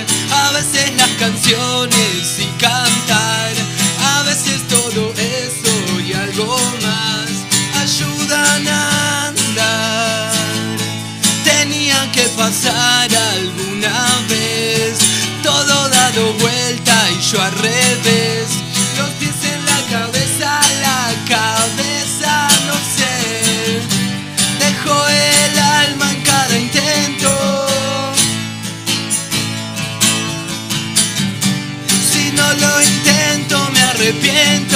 a veces las canciones y cantar, a veces todo eso y algo más ayudan a andar. Tenía que pasar alguna vez, todo dado vuelta y yo al revés. Arrepiento.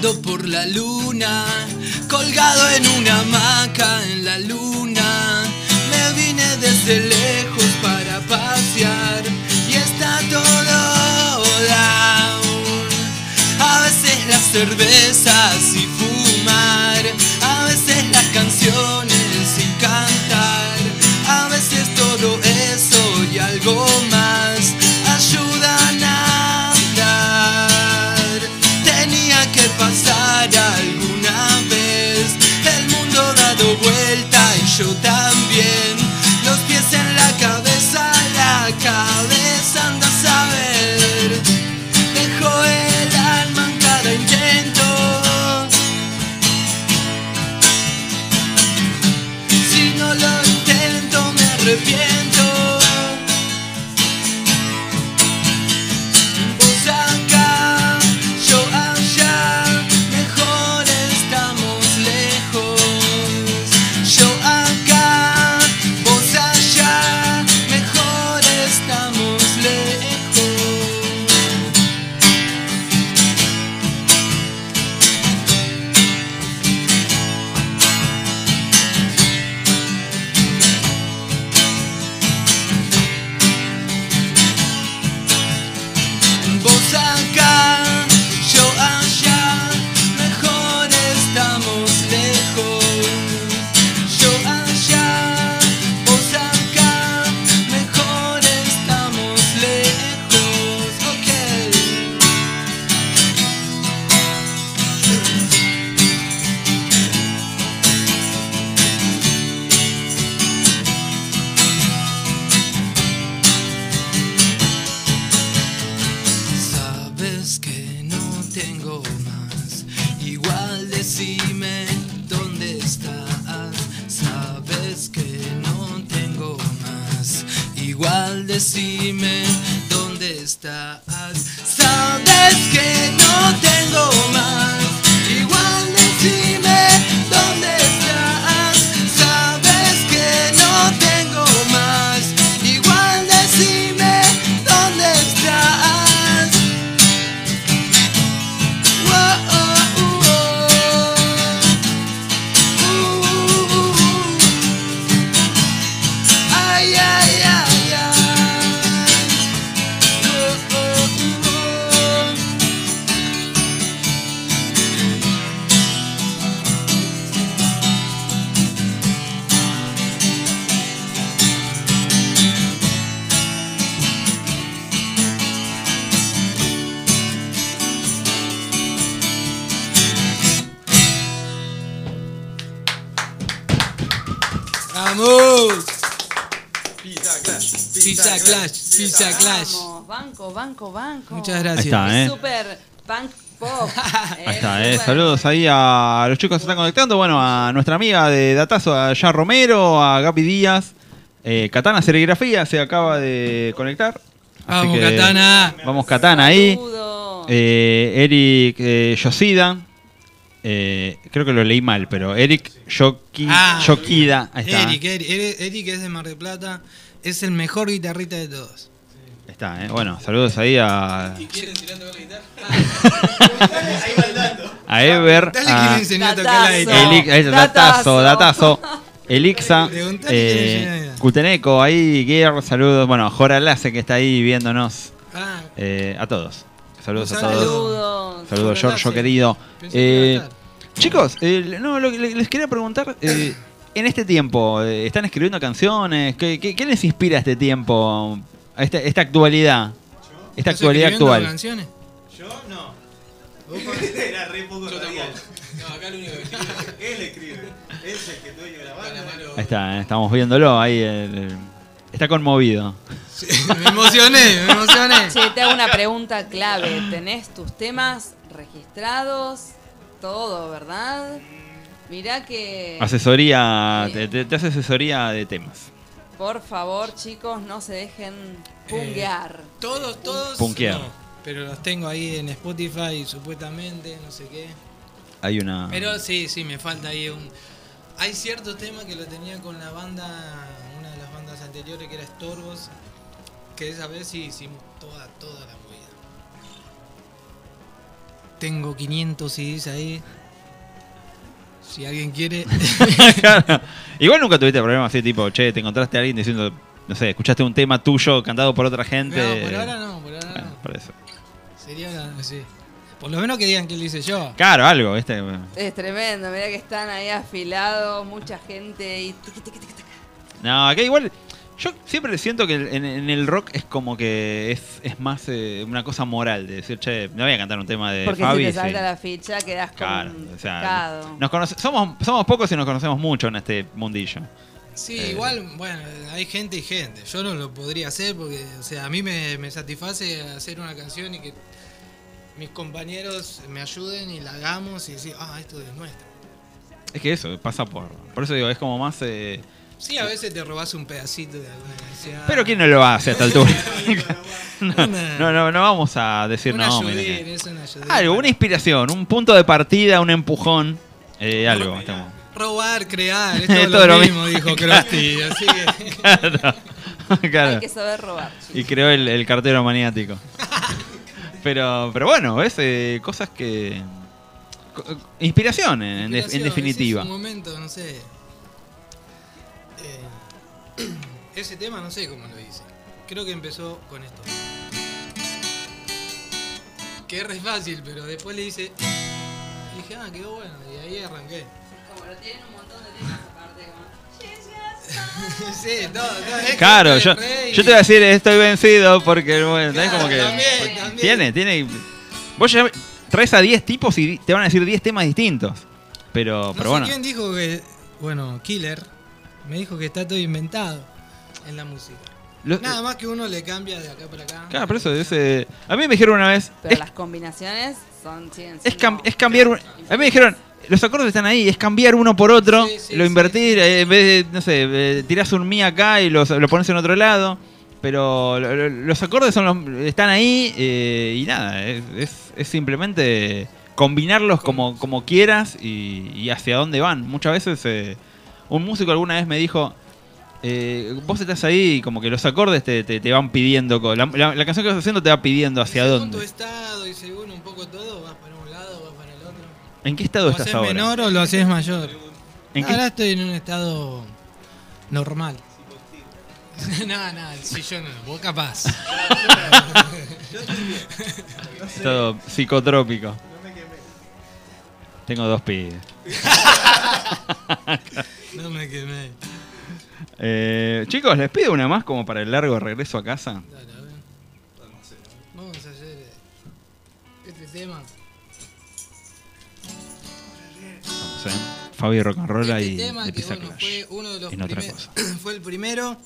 Por la luna, colgado en una hamaca en la luna. Me vine desde lejos para pasear y está todo down. A veces las cervezas y fumar, a veces las canciones vuelta y banco, banco. Muchas gracias. Ahí está, ¿eh? Super punk pop. Ahí está, eh. Saludos ahí a los chicos que se están conectando. Bueno, a nuestra amiga de Datazo, a Ya Romero, a Gaby Díaz. Eh, Katana Serigrafía se acaba de conectar. Así Vamos, que Katana. Vamos, Katana ahí. Eh, Eric eh, Yosida. Eh, creo que lo leí mal, pero Eric Yoki, Ah, Yokida. Ahí está. Eric, Eric, Eric, Eric es de Mar del Plata, es el mejor guitarrista de todos. Ahí está, eh. Bueno, saludos ahí a, quieren enseñar a tocar la guitarra? Ahí va el dato. a Ever. Dale a que le enseñó a tocar la guitarra. Ahí está, datazo, datazo. Elixa, eh, a- Cuteneco, ahí, Gear, saludos. Bueno, a Jora Lace que está ahí viéndonos. Ah. Eh, a todos. Saludos a Saludos. todos. Saludos, Jora Giorgio querido. Eh, chicos, eh, no, lo les quería preguntar. eh, en este tiempo, eh, ¿están escribiendo canciones? ¿Qué, qué- qué les inspira este tiempo? Esta, esta actualidad. Esta ¿Estás actualidad actual. canciones? Yo no. Era re poco radial. No, acá lo único que escribe. Él escribe. Él es el que dueño de la banda. Ahí está, eh, estamos viéndolo ahí. el- el- está conmovido. Me emocioné, me emocioné. Che, te hago una pregunta clave. ¿Tenés tus temas registrados? Todo, ¿verdad? Mirá que... Asesoría, te, te- te hace asesoría de temas. Por favor, chicos, no se dejen punguear. Todos, todos. Punkear. no, pero los tengo ahí en Spotify, supuestamente, no sé qué. Hay una. Pero sí, sí, me falta ahí un. Hay ciertos temas que lo tenía con la banda, una de las bandas anteriores que era Estorbos, que esa vez sí hicimos toda, toda la movida. Tengo 500 CDs ahí. Si alguien quiere. Igual nunca tuviste problemas así, tipo, che, te encontraste a alguien diciendo, no sé, escuchaste un tema tuyo cantado por otra gente. No, por ahora no, por ahora Bueno, no. por eso. Sería así. Por lo menos que digan que lo hice yo. Claro, algo, ¿viste? Es tremendo, mirá que están ahí afilados, mucha gente y. No, acá igual. Yo siempre siento que en, en el rock es como que es, es más eh, una cosa moral de decir, che, me voy a cantar un tema de Porque Fabi. si te sí. salta la ficha quedas Claro, con o sea, nos conoce- somos, somos pocos y nos conocemos mucho en este mundillo. Sí, Eh. igual, bueno, hay gente y gente. Yo no lo podría hacer porque, o sea, a mí me, me satisface hacer una canción y que mis compañeros me ayuden y la hagamos y decir, ah, esto es nuestro. Es que eso, pasa por. Por eso digo, es como más. eh, Sí, a veces te robas un pedacito de alguna canción. Pero ¿quién no lo hace a esta altura? no, no, no, no vamos a decir Una no. ayudín, que- es una ayudín. Algo, una inspiración, un punto de partida, un empujón. eh, algo. estamos- Robar, crear, es Es todo, todo lo lo mismo, mismo. dijo Krusty. Así que... Claro. Claro. Hay que saber robar. Y creó el, el cartero maniático. Pero, pero bueno, ¿ves? Eh, cosas que. Inspiración, en, definitiva. es un momento, no sé. Eh, ese tema no sé cómo lo hice. Creo que empezó con esto. Que es re fácil, pero después le hice. Y dije, ah, quedó bueno. Y ahí arranqué. Como lo tienen un montón de temas aparte, sí, todo, todo. Es Claro, yo, y- yo te voy a decir estoy vencido porque, bueno, es como que. también, también. Tiene, tiene. Vos ya traes a 10 tipos y te van a decir 10 temas distintos. Pero, No pero sé bueno. quién dijo que. Bueno, Killer me dijo que está todo inventado en la música. Lo- Nada más que uno le cambia de acá para acá. Claro, pero eso es. eh, a mí me dijeron una vez. Pero Es, las combinaciones son siguen es, cam- es cambiar. un- a mí me dijeron. Los acordes están ahí, es cambiar uno por otro, lo invertir, eh, en vez de, no sé, eh, tirás un mi acá y los- lo pones en otro lado. Pero lo- lo- los acordes son los, están ahí eh, y nada, es, es- es simplemente combinarlos como, como quieras y, y hacia dónde van. Muchas veces eh, un músico alguna vez me dijo, eh, vos estás ahí y como que los acordes te, te- te van pidiendo, la, la- la canción que vas haciendo te va pidiendo hacia Según tu dónde. estado y según un poco todo, vas para un lado, vas para el otro. ¿En qué estado ¿Lo estás haces ahora? menor o lo haces mayor? ¿En qué- Ahora estoy en un estado normal. no, no, si yo no, vos capaz. Estado psicotrópico. Tengo dos pibes. no me quemé. Eh, chicos, les pido una más como para el largo regreso a casa. Vamos a hacer eh, este tema. Vamos, eh. Fabi rock and roll Este y tema de que Pizza bueno, Clash. fue uno de los En otra cosa. fue el primero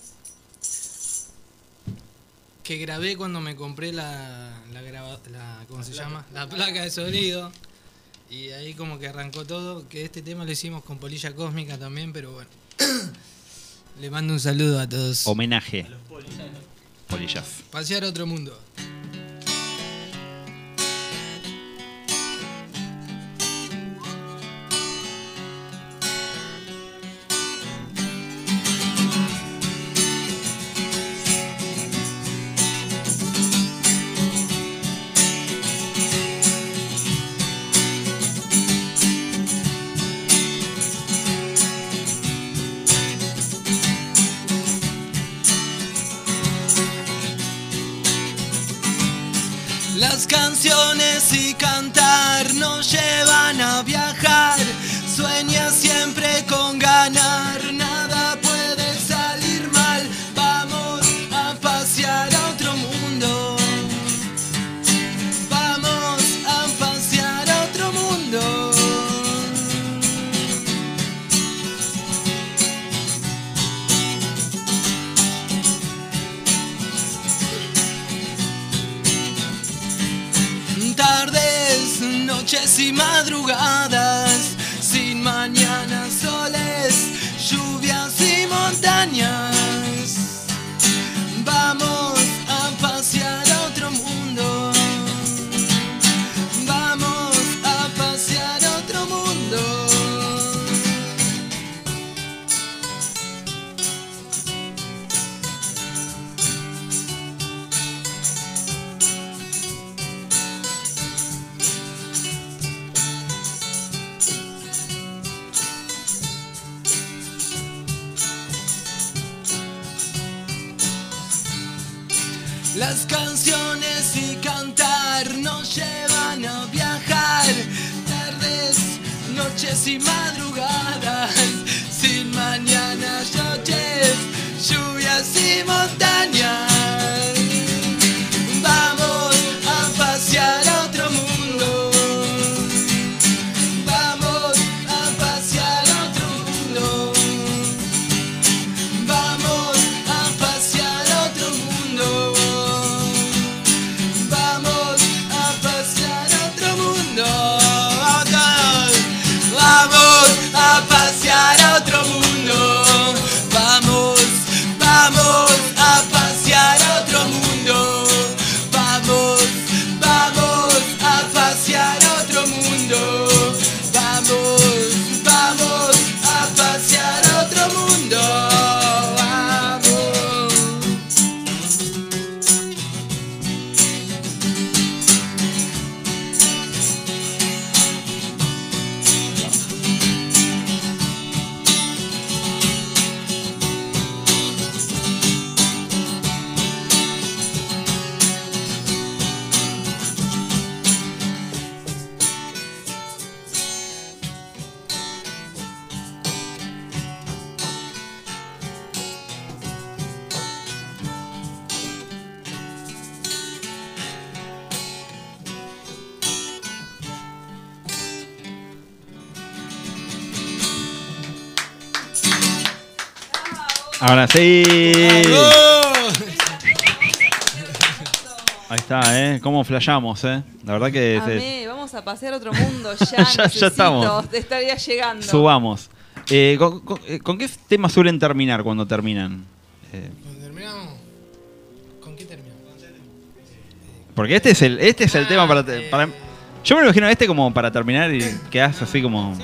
que grabé cuando me compré la, la, graba- la- ¿cómo se llama? La placa de sonido. Y ahí como que arrancó todo, que este tema lo hicimos con Polilla Cósmica también, pero bueno. Le mando un saludo a todos. Homenaje. Polillas. Pasear a otro mundo. Ahora sí. Ahí está, ¿eh? ¿Cómo flayamos, eh? La verdad que Amé, vamos a pasear a otro mundo ya. Ya- ya necesito, estamos. Te estaría llegando. subamos. Eh, ¿con, con- eh, con qué temas suelen terminar cuando terminan? Eh, ¿Terminamos? ¿Con qué terminamos? porque este es el, este es el tema para, te- para- Yo me lo imagino este como para terminar y quedás así como. Una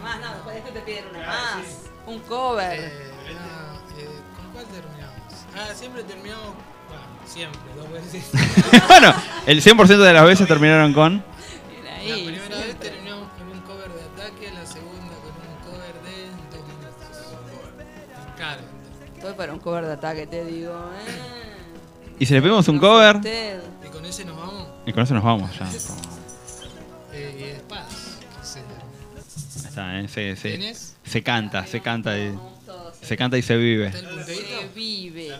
más, no, después después te piden una más. Un cover. Ah, siempre terminamos. Bueno, siempre, dos veces. bueno, el 100% de las veces terminaron con. La primera vez terminamos con un cover de ataque, la segunda con un cover de dos minutos. Claro. Estoy para un cover de ataque, te digo, ¿eh? Y si le pedimos un cover. Usted. Y con ese nos vamos. Y con eso nos vamos ya. Eh, y espadas. está, ¿eh? Se, se- se canta, se canta y. Se canta y se vive. Se vive.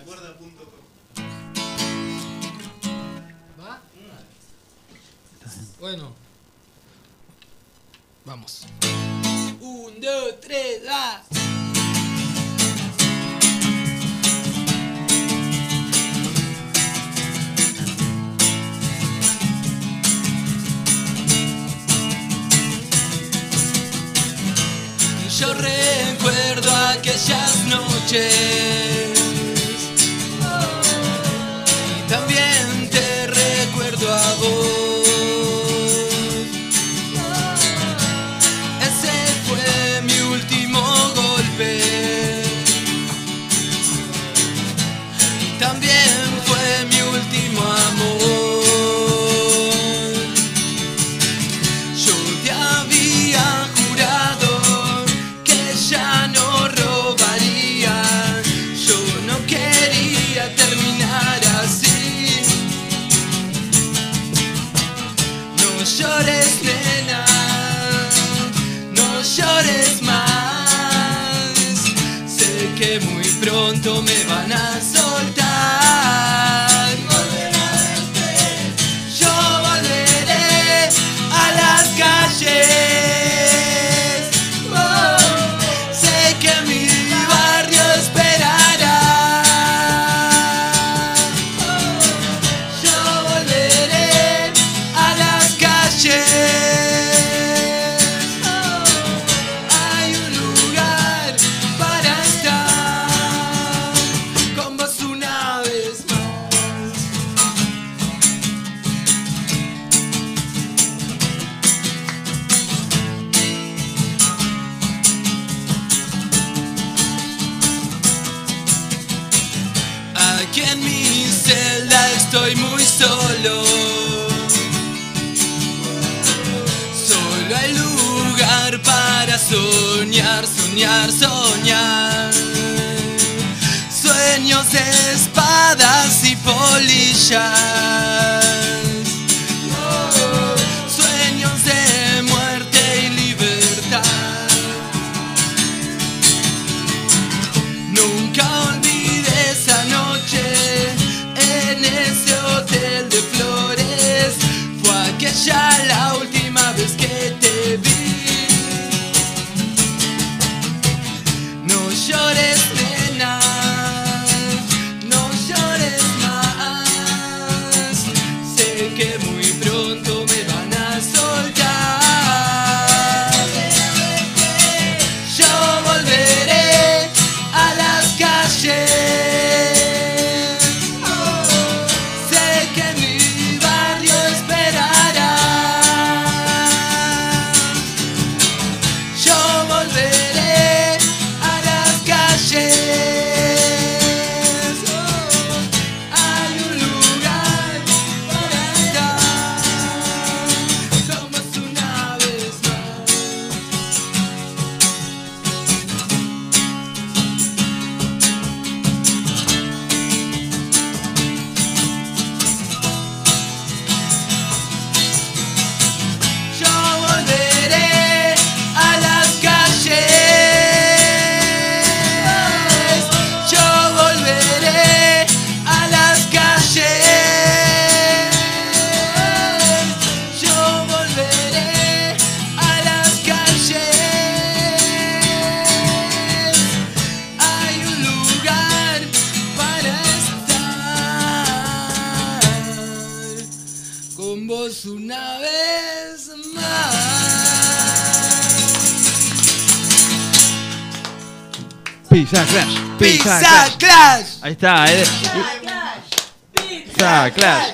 ¿Va? Bueno. Vamos. Un, dos, tres, va. Yo recuerdo aquellas noches. Soñar, soñar, soñar. Sueños de espadas y polillas. Oh, Sueños de muerte y libertad. Nunca olvidé esa noche en ese hotel de flores. Fue aquella una vez más. Pizza Clash. Pizza Clash. Ahí está. eh. Pizza Clash.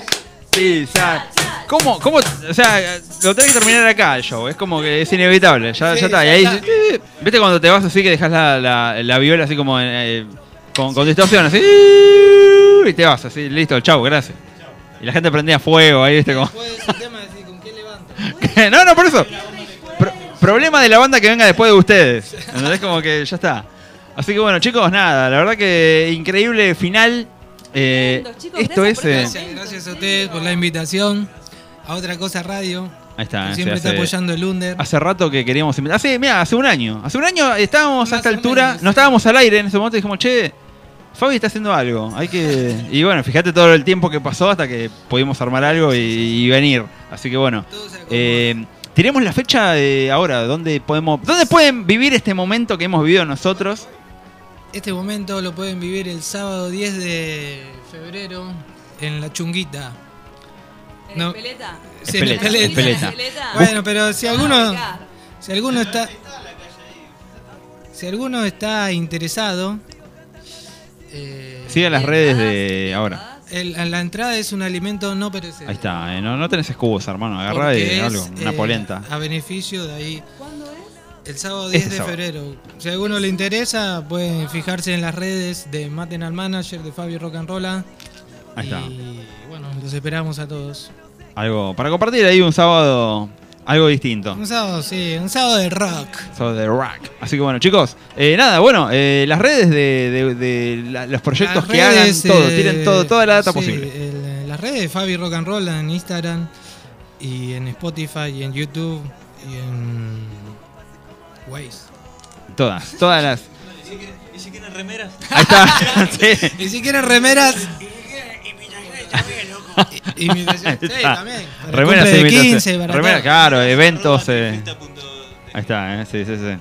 Pizza. ¿Cómo, ¿Cómo? O sea, lo tenés que terminar acá el show. Es como que es inevitable. Ya, Sí, ya está. Y ahí, está. ¿Viste cuando te vas así que dejas la, la, la viola así como eh, con, con distorsión? Así. Y te vas así. Listo, chau, gracias. Y la gente prendía fuego ahí, ¿viste? Como... no, no, por eso. Pro- problema de la banda que venga después de ustedes. ¿Entendés? Como que ya está. Así que bueno, chicos, nada, la verdad que increíble final. Eh, esto es. eh, Gracias, gracias a ustedes por la invitación a otra cosa radio. ahí está. que eh, siempre está apoyando el Under. Hace rato que queríamos invitar. Hace, mira, hace un año. Hace un año estábamos a esta altura. No estábamos al aire en ese momento y dijimos, che, Fabi está haciendo algo. Hay que. Y bueno, fíjate todo el tiempo que pasó hasta que pudimos armar algo y, y venir. Así que bueno. Eh, tiremos la fecha de ahora. ¿Dónde podemos. ¿Dónde pueden vivir este momento que hemos vivido nosotros? Este momento lo pueden vivir el sábado 10 de febrero en La Chunguita. ¿En No. Espeleta? Sí, en Espeleta, Espeleta. Espeleta. Bueno, pero si alguno, Vamos a ubicar. si alguno está, si alguno está interesado, eh, Sigue las redes de ahora. el- la entrada es un alimento no perecedero. Ahí está, eh, no, no tenés excusa, hermano. Y es, algo, una eh, polenta. A beneficio de ahí. El sábado 10 Este de sábado. febrero. Si a alguno le interesa, pueden fijarse en las redes de Maten al Manager de Fabio Rock and Rolla. Ahí está. Y bueno, los esperamos a todos. Algo para compartir ahí un sábado, algo distinto. Un sábado, sí, un sábado de rock. Sábado de rock. Así que bueno, chicos, eh, nada, bueno, eh, las redes de, de- de la- los proyectos Las que redes, hagan, todo, eh, tiren todo, toda la data sí, posible. el- las redes de Fabi Rock and Roll en Instagram y en Spotify y en YouTube y en Waze. Todas, todas las. ¿Y si quieren remeras? Ahí está. sí. Y si quieren remeras. Imitación, sí, Ahí está. también. De imitación. 15, para Remeras, todo. claro, eventos. eh. Ahí está, eh, sí, sí, sí.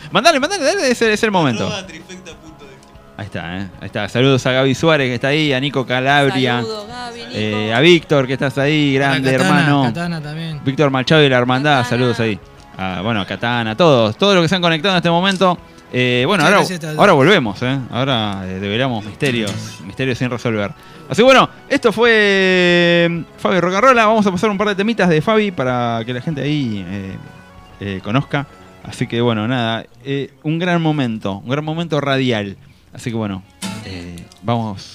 mandale, mandale, dale, es, el- es el momento. Ahí está, eh. Ahí está. Saludos a Gaby Suárez que está ahí, a Nico Calabria. Saludos, Gaby, Nico. eh, a Víctor que estás ahí, grande Katana, hermano. Katana también. Víctor Machado y la hermandad, saludos ahí. Ah, bueno, a Katana, a todos, todos los que se han conectado en este momento. Eh, bueno, ahora, ahora volvemos, ¿eh? Ahora eh, develamos misterios, misterios sin resolver. Así que bueno, esto fue eh, Fabi Rocarrola. Vamos a pasar un par de temitas de Fabi para que la gente ahí eh, eh, conozca. Así que bueno, nada, eh, un gran momento, un gran momento radial. Así que bueno, vamos.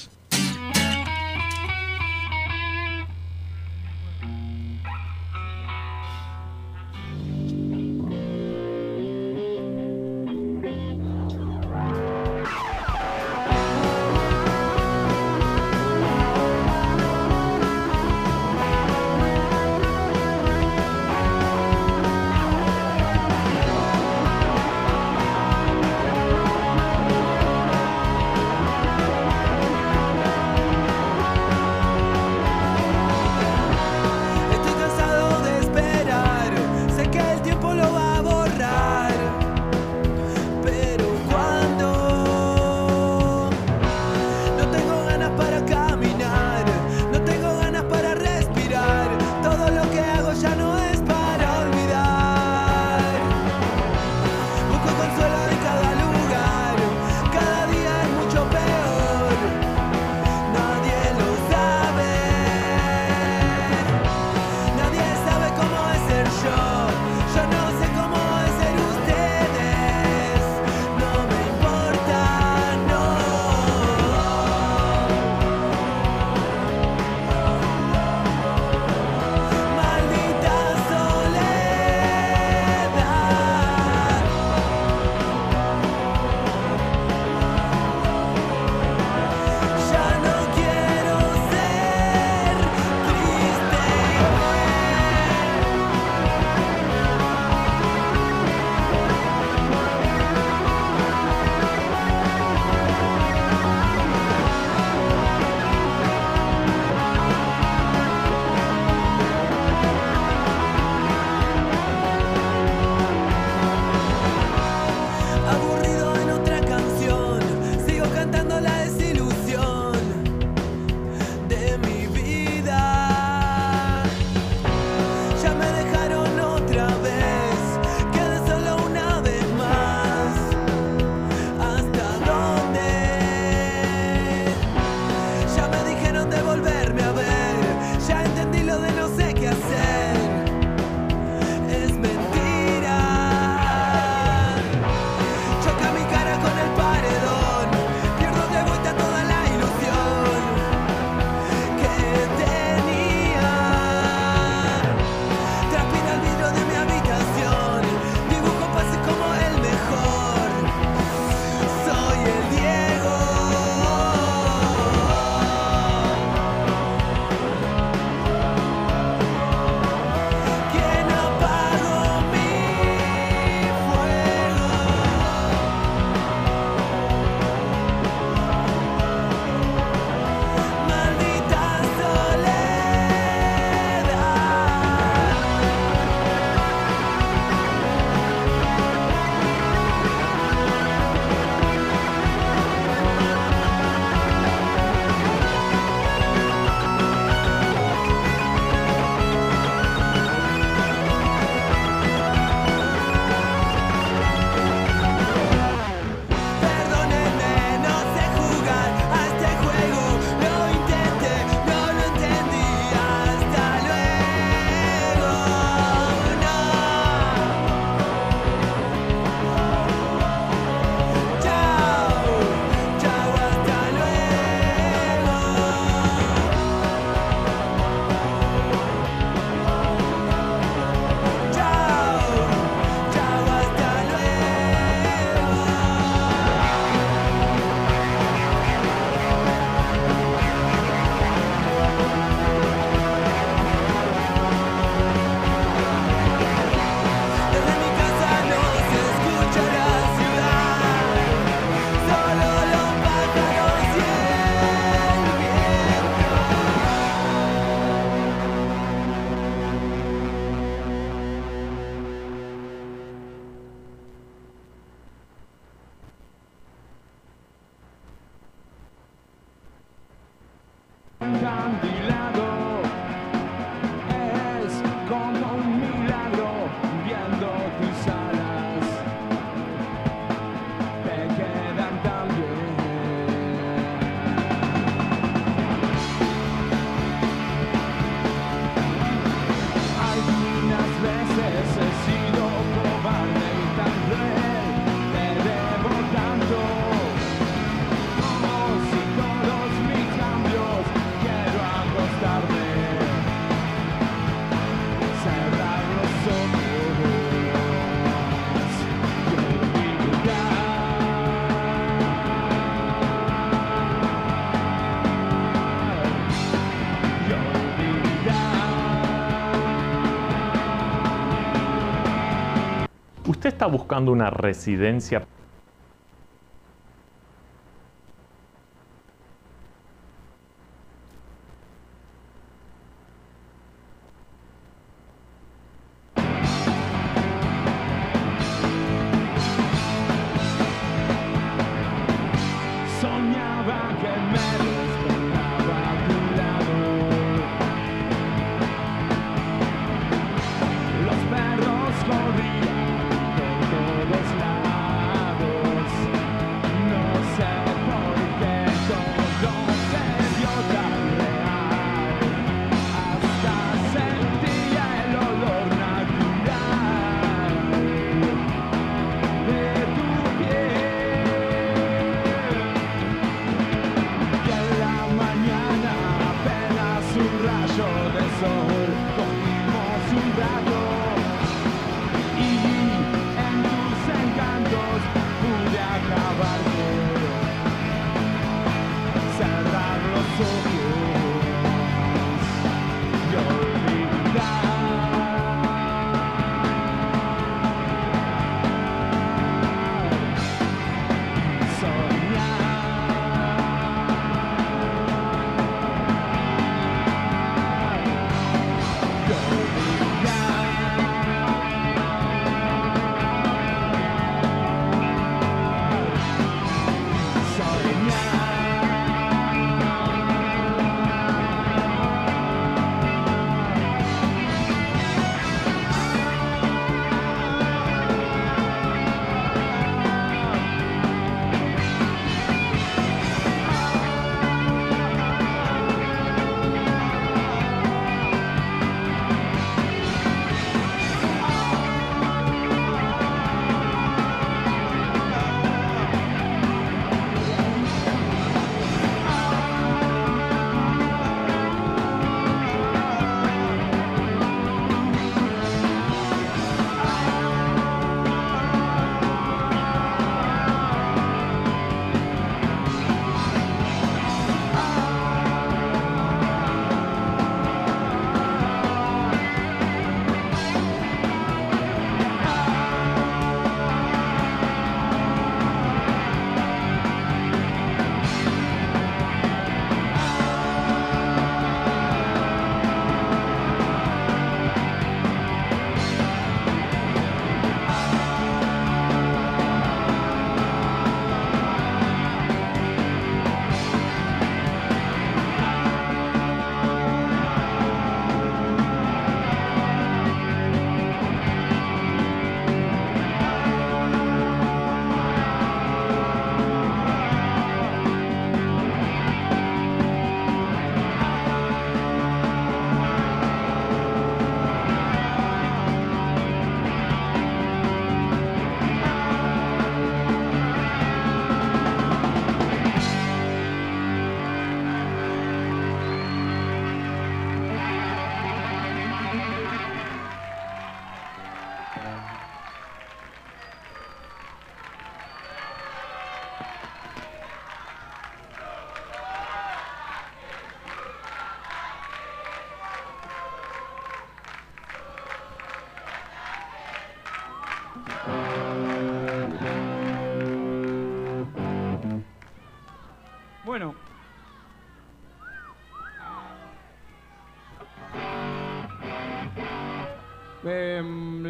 Está buscando una residencia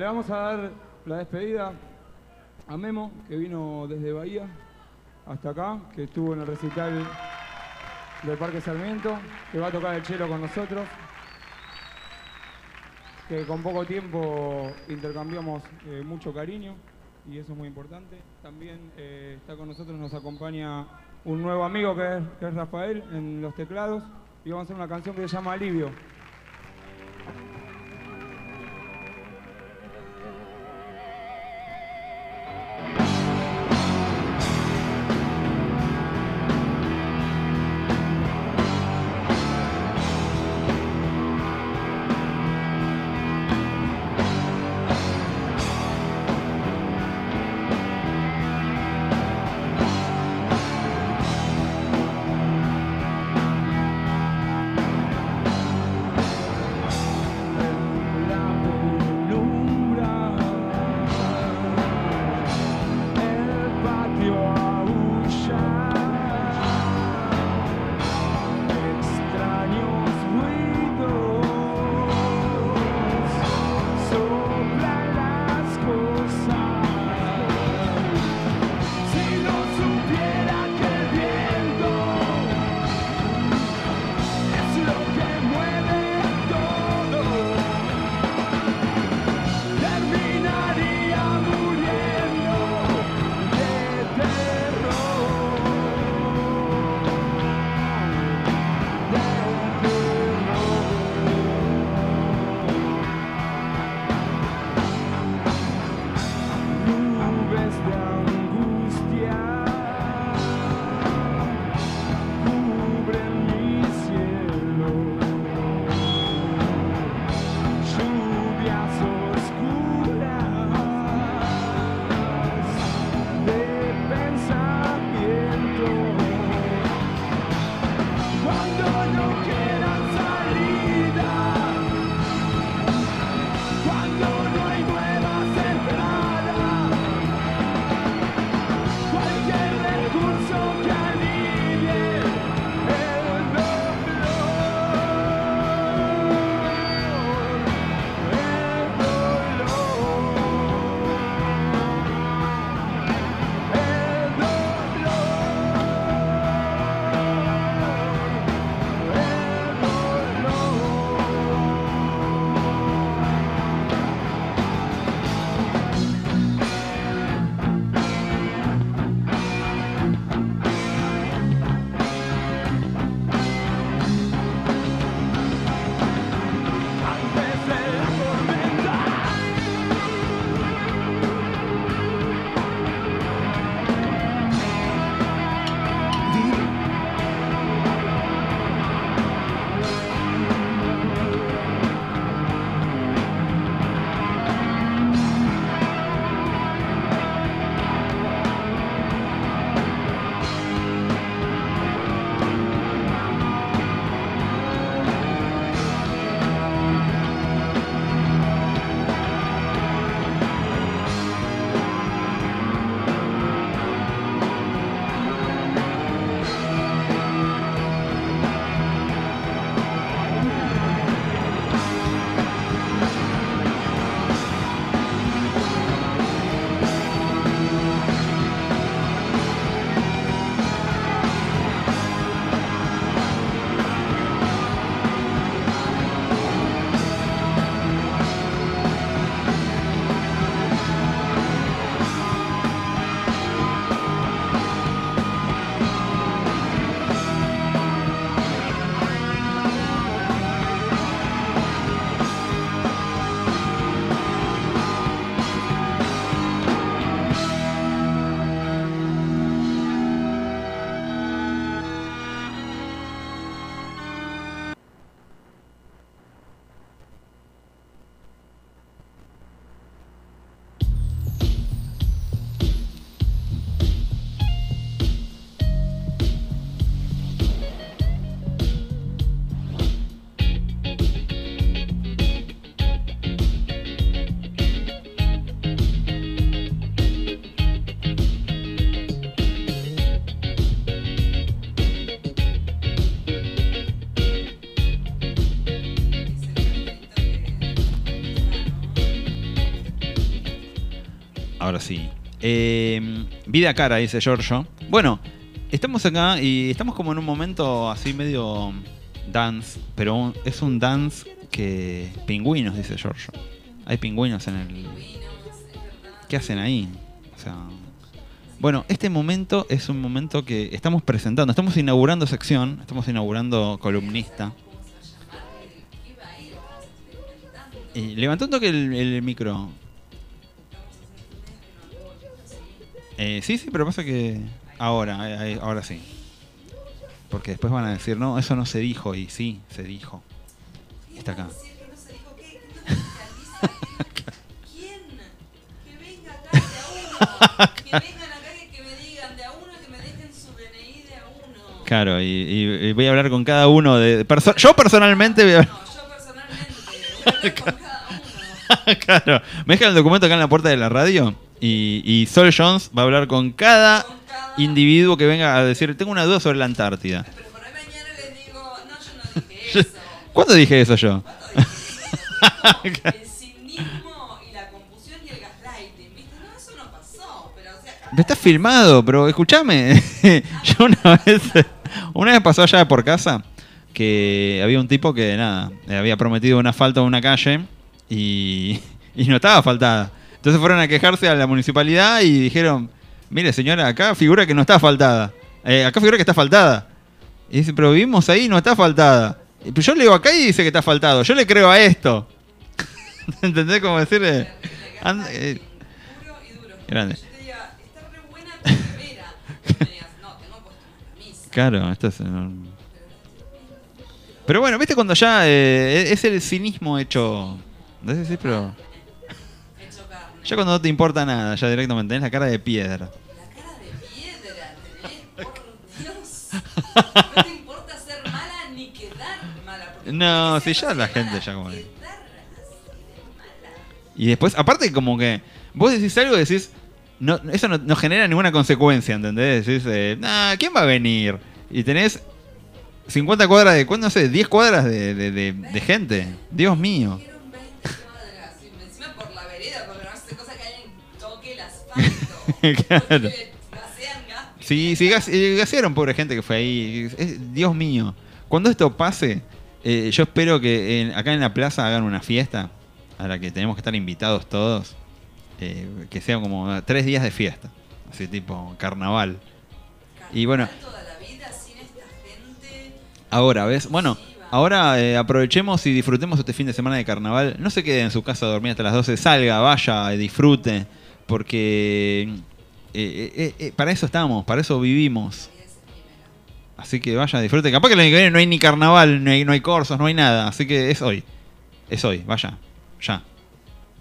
vamos a dar la despedida a Memo, que vino desde Bahía hasta acá, que estuvo en el recital del Parque Sarmiento, que va a tocar el chelo con nosotros, que con poco tiempo intercambiamos eh, mucho cariño y eso es muy importante. También eh, está con nosotros, nos acompaña un nuevo amigo que es, que es Rafael en los teclados y vamos a hacer una canción que se llama Alivio. Eh, vida cara, dice Giorgio. Bueno, estamos acá y estamos como en un momento así medio dance, pero un- es un dance que... Pingüinos, dice Giorgio. Hay pingüinos en el... ¿Qué hacen ahí? O sea... Bueno, este momento es un momento que estamos presentando, estamos inaugurando sección, estamos inaugurando columnista. Y levantó un el micro. Eh, sí, sí, pero pasa que ahora, eh, ahora sí. Porque después van a decir, no, eso no se dijo, y sí, se dijo. Está acá. Claro, y, y- y voy a hablar con cada uno de... perso- yo personalmente voy a hablar... claro, me dejan el documento acá en la puerta de la radio y, y Sol Jones va a hablar con cada individuo que venga a decir, tengo una duda sobre la Antártida. ¿Cuándo dije eso yo? Está filmado, pero escúchame. Yo una vez, una vez pasó allá por casa que había un tipo que nada, había prometido una falta en una calle y, y no estaba faltada. Entonces fueron a quejarse a la municipalidad y dijeron, mire señora, acá figura que no está faltada. Eh, acá figura que está faltada. Y dice, pero vivimos ahí, no está faltada. Y pues yo le digo acá y dice que está faltado. Yo le creo a esto. ¿Entendés cómo decirle? And- eh, grande. Claro, esto es. no. Pero bueno, viste cuando ya eh, es el cinismo hecho. No sé si, pero. Ya cuando no te importa nada, ya directamente tenés la cara de piedra. No te importa ser mala ni quedar mala. No, si ya la gente ya como. Y después, aparte, como que vos decís algo y decís. No, eso no, no genera ninguna consecuencia, ¿entendés? Decís, eh, nah, ¿quién va a venir? Y tenés 50 cuadras de. ¿Cuánto no sé? 10 cuadras de, de- de- de gente. Dios mío. claro. Sí, sí, gas- eh, gasearon pobre gente que fue ahí. Es- Dios mío. Cuando esto pase, eh, yo espero que en- acá en la plaza hagan una fiesta a la que tenemos que estar invitados todos. eh, que sea como tres días de fiesta. Así tipo carnaval. Y bueno, ahora, ¿ves? Bueno, ahora eh, aprovechemos y disfrutemos este fin de semana de carnaval. No se quede en su casa a dormir hasta las 12. Salga, vaya, disfrute. Porque eh, eh, eh, para eso estamos, para eso vivimos. Así que vaya, disfrute. Capaz que el año que viene no hay ni carnaval, no hay, no hay corsos, no hay nada. Así que es hoy. Es hoy, vaya. Ya.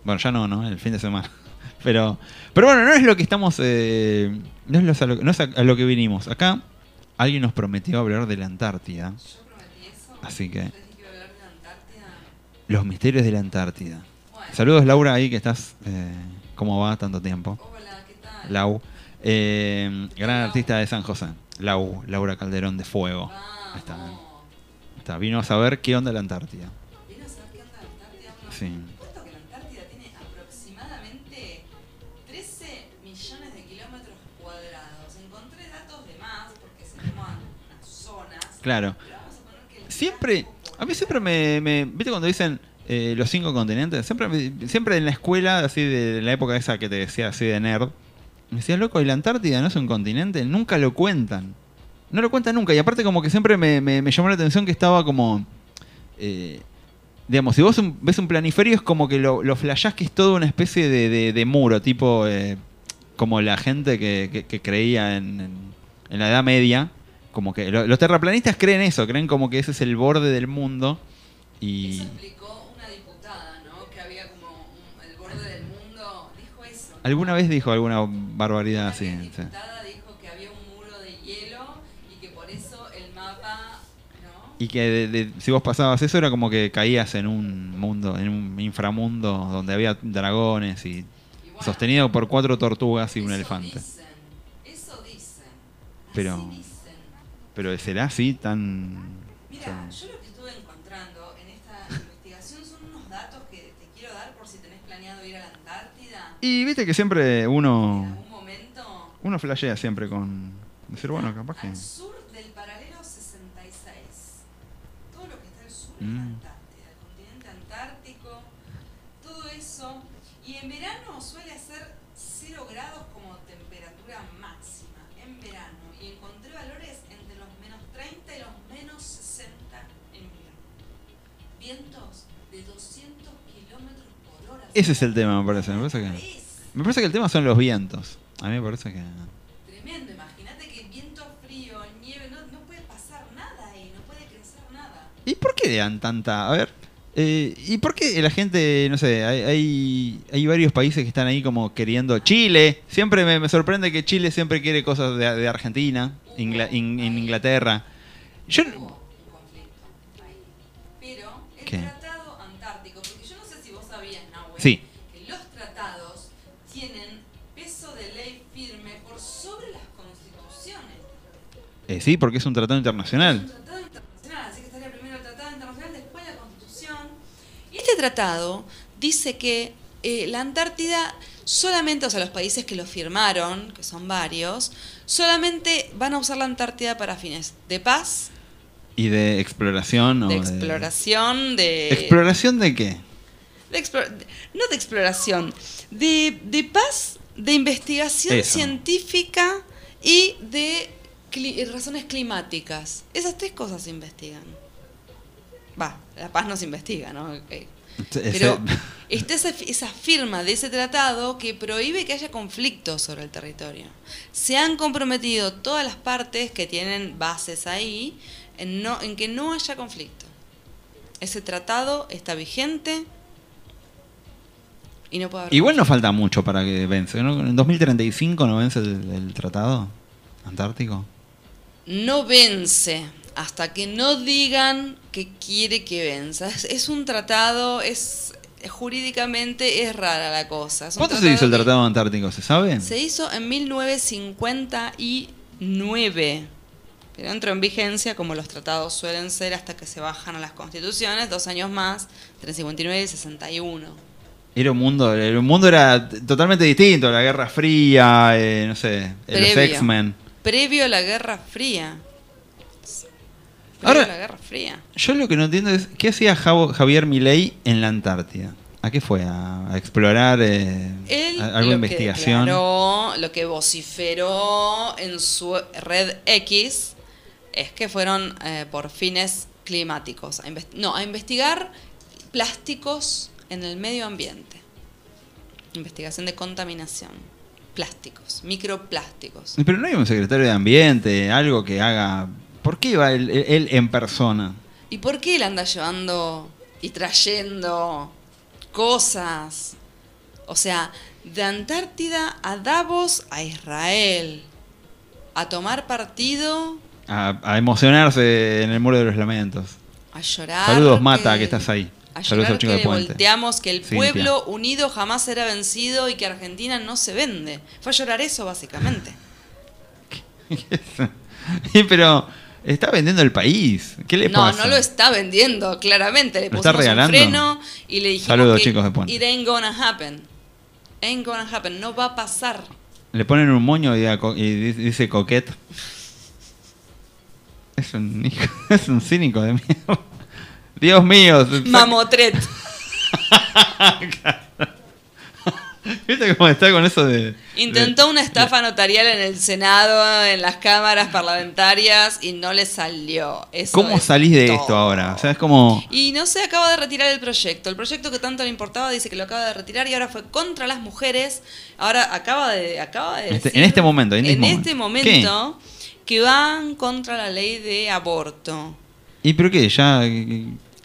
Bueno, ya no, ¿no? El fin de semana. Pero, pero bueno, no es lo que estamos. eh, no, es lo- a lo, no es a, lo que vinimos. Acá alguien nos prometió hablar de la Antártida. Así que. Los misterios de la Antártida. Saludos, Laura, ahí que estás. ¿Cómo va tanto tiempo? Lau. Eh, gran artista de San José. Lau, Laura Calderón de Fuego. Ahí Está, está. Vino a saber qué onda la Antártida. Sí. aproximadamente 13 millones de kilómetros cuadrados. Encontré datos de más porque se toman unas zonas. Claro. Siempre, a mí siempre me, me- ¿viste cuando dicen eh, los cinco continentes? Siempre, siempre en la escuela, así de la época esa que te decía así de nerd, me decía, loco, ¿y la Antártida no es un continente? Nunca lo cuentan. No lo cuentan nunca. Y aparte como que siempre me, llamó la atención que estaba como... eh, digamos, si vos un- ves un planiferio es como que lo, lo flashás que es todo una especie de, muro, tipo eh, como la gente que, creía en, en- la Edad Media. Como que lo- los terraplanistas creen eso, creen como que ese es el borde del mundo. Y Explicó una diputada, ¿no? Que había como un- el borde del mundo. Dijo eso. Alguna vez dijo alguna barbaridad así. sí. diputada dijo que había un muro de hielo y que por eso el mapa. Y que de- de- si vos pasabas eso era como que caías en un mundo, en un inframundo donde había dragones y sostenido por cuatro tortugas y un elefante. Eso dicen. Pero, pero será así tan. Mira, tan- yo lo que estuve encontrando en esta investigación son unos datos que te quiero dar por si tenés planeado ir a la Antártida. Y viste que siempre uno. Uno flashea siempre con. Decir, bueno, capaz que. Al sur del paralelo 66. Todo lo que está al sur Mm. la Antártida, el continente antártico, todo eso. Y en verano suele hacer 0 grados como temperatura máxima, en verano. Y encontré valores entre los menos 30 y los menos 60 en invierno. Vientos de 200 kilómetros por hora. Ese es el tema, me parece. Me parece que. Me parece que el tema son los vientos. A mí me parece que. Tremendo, imagínate que viento frío, nieve, no, no puede pasar nada ahí, no puede crecer nada. ¿Y por qué le dan tanta.? A ver. eh, ¿Y por qué la gente, no sé, hay, hay, hay varios países que están ahí como queriendo. Chile, siempre me, me sorprende que Chile siempre quiere cosas de, de Argentina, Ingla- in- en Inglaterra. Yo. Eh, sí, porque es un tratado internacional. Tratado internacional, así que estaría primero el tratado internacional, después la constitución. Y este tratado dice que eh, la Antártida solamente, o sea, los países que lo firmaron, que son varios, solamente van a usar la Antártida para fines de paz, ¿Y de exploración de exploración, de... ¿Exploración de qué? de explor- no de exploración, de, de paz, de investigación Eso. científica y de cli- razones climáticas. Esas tres cosas se investigan. Va, la paz no se investiga, ¿no? Ok. Ese- Pero está esa, esa firma de ese tratado que prohíbe que haya conflictos sobre el territorio. Se han comprometido todas las partes que tienen bases ahí en, no, en que no haya conflicto. Ese tratado está vigente y no puede haber Igual no falta mucho para que vence. ¿no? ¿En 2035 no vence el, el tratado antártico? No vence hasta que no digan que quiere que venza. Es, es un tratado, es jurídicamente es rara la cosa. ¿Cuánto se hizo el tratado antártico? ¿Se sabe? Se hizo en 1959. Pero entró en vigencia como los tratados suelen ser hasta que se bajan a las constituciones, dos años más, entre 59 y 61. Era un mundo, el mundo era totalmente distinto, la Guerra Fría, eh, no sé, eh, los Previo. X-Men. Previo a la Guerra Fría. Previo Ahora- a la Guerra Fría. Yo lo que no entiendo es, ¿qué hacía Javier Milei en la Antártida? ¿A qué fue? ¿A, a explorar eh, Él a- investigación? declaró, lo que vociferó en su red X es que fueron eh, por fines climáticos. A no, a investigar plásticos en el medio ambiente. Investigación de contaminación. Plásticos, microplásticos. Pero no hay un secretario de Ambiente, algo que haga... ¿Por qué va él, él en persona? ¿Y por qué él anda llevando y trayendo cosas? O sea, de Antártida a Davos a Israel. A tomar partido, A, a emocionarse en el muro de los lamentos. a llorar. Saludos, Mata, que estás ahí. Llorar que volteamos, que el Cintia. pueblo unido jamás será vencido y que Argentina no se vende. Fue a llorar eso, básicamente. Sí, Pero está vendiendo el país. ¿Qué le no, pasa? no lo está vendiendo, claramente. Le ¿Lo está pusimos un freno y le dijimos Saludos, que chicos de it ain't gonna happen. Ain't gonna happen, no va a pasar. Le ponen un moño y, dice coquet. Es un, es un cínico de mierda. Dios mío. Mamotret. ¿Viste cómo está con eso de... Intentó una estafa notarial en el Senado, en las cámaras parlamentarias y no le salió. Eso ¿Cómo es salís de todo. esto ahora? O sea, es como... Y no se acaba de retirar el proyecto. El proyecto que tanto le importaba dice que lo acaba de retirar y ahora fue contra las mujeres. Ahora acaba de, acaba de En este, decir en este momento. En, en este este momento. momento que van contra la ley de aborto. ¿Y pero qué? Ya...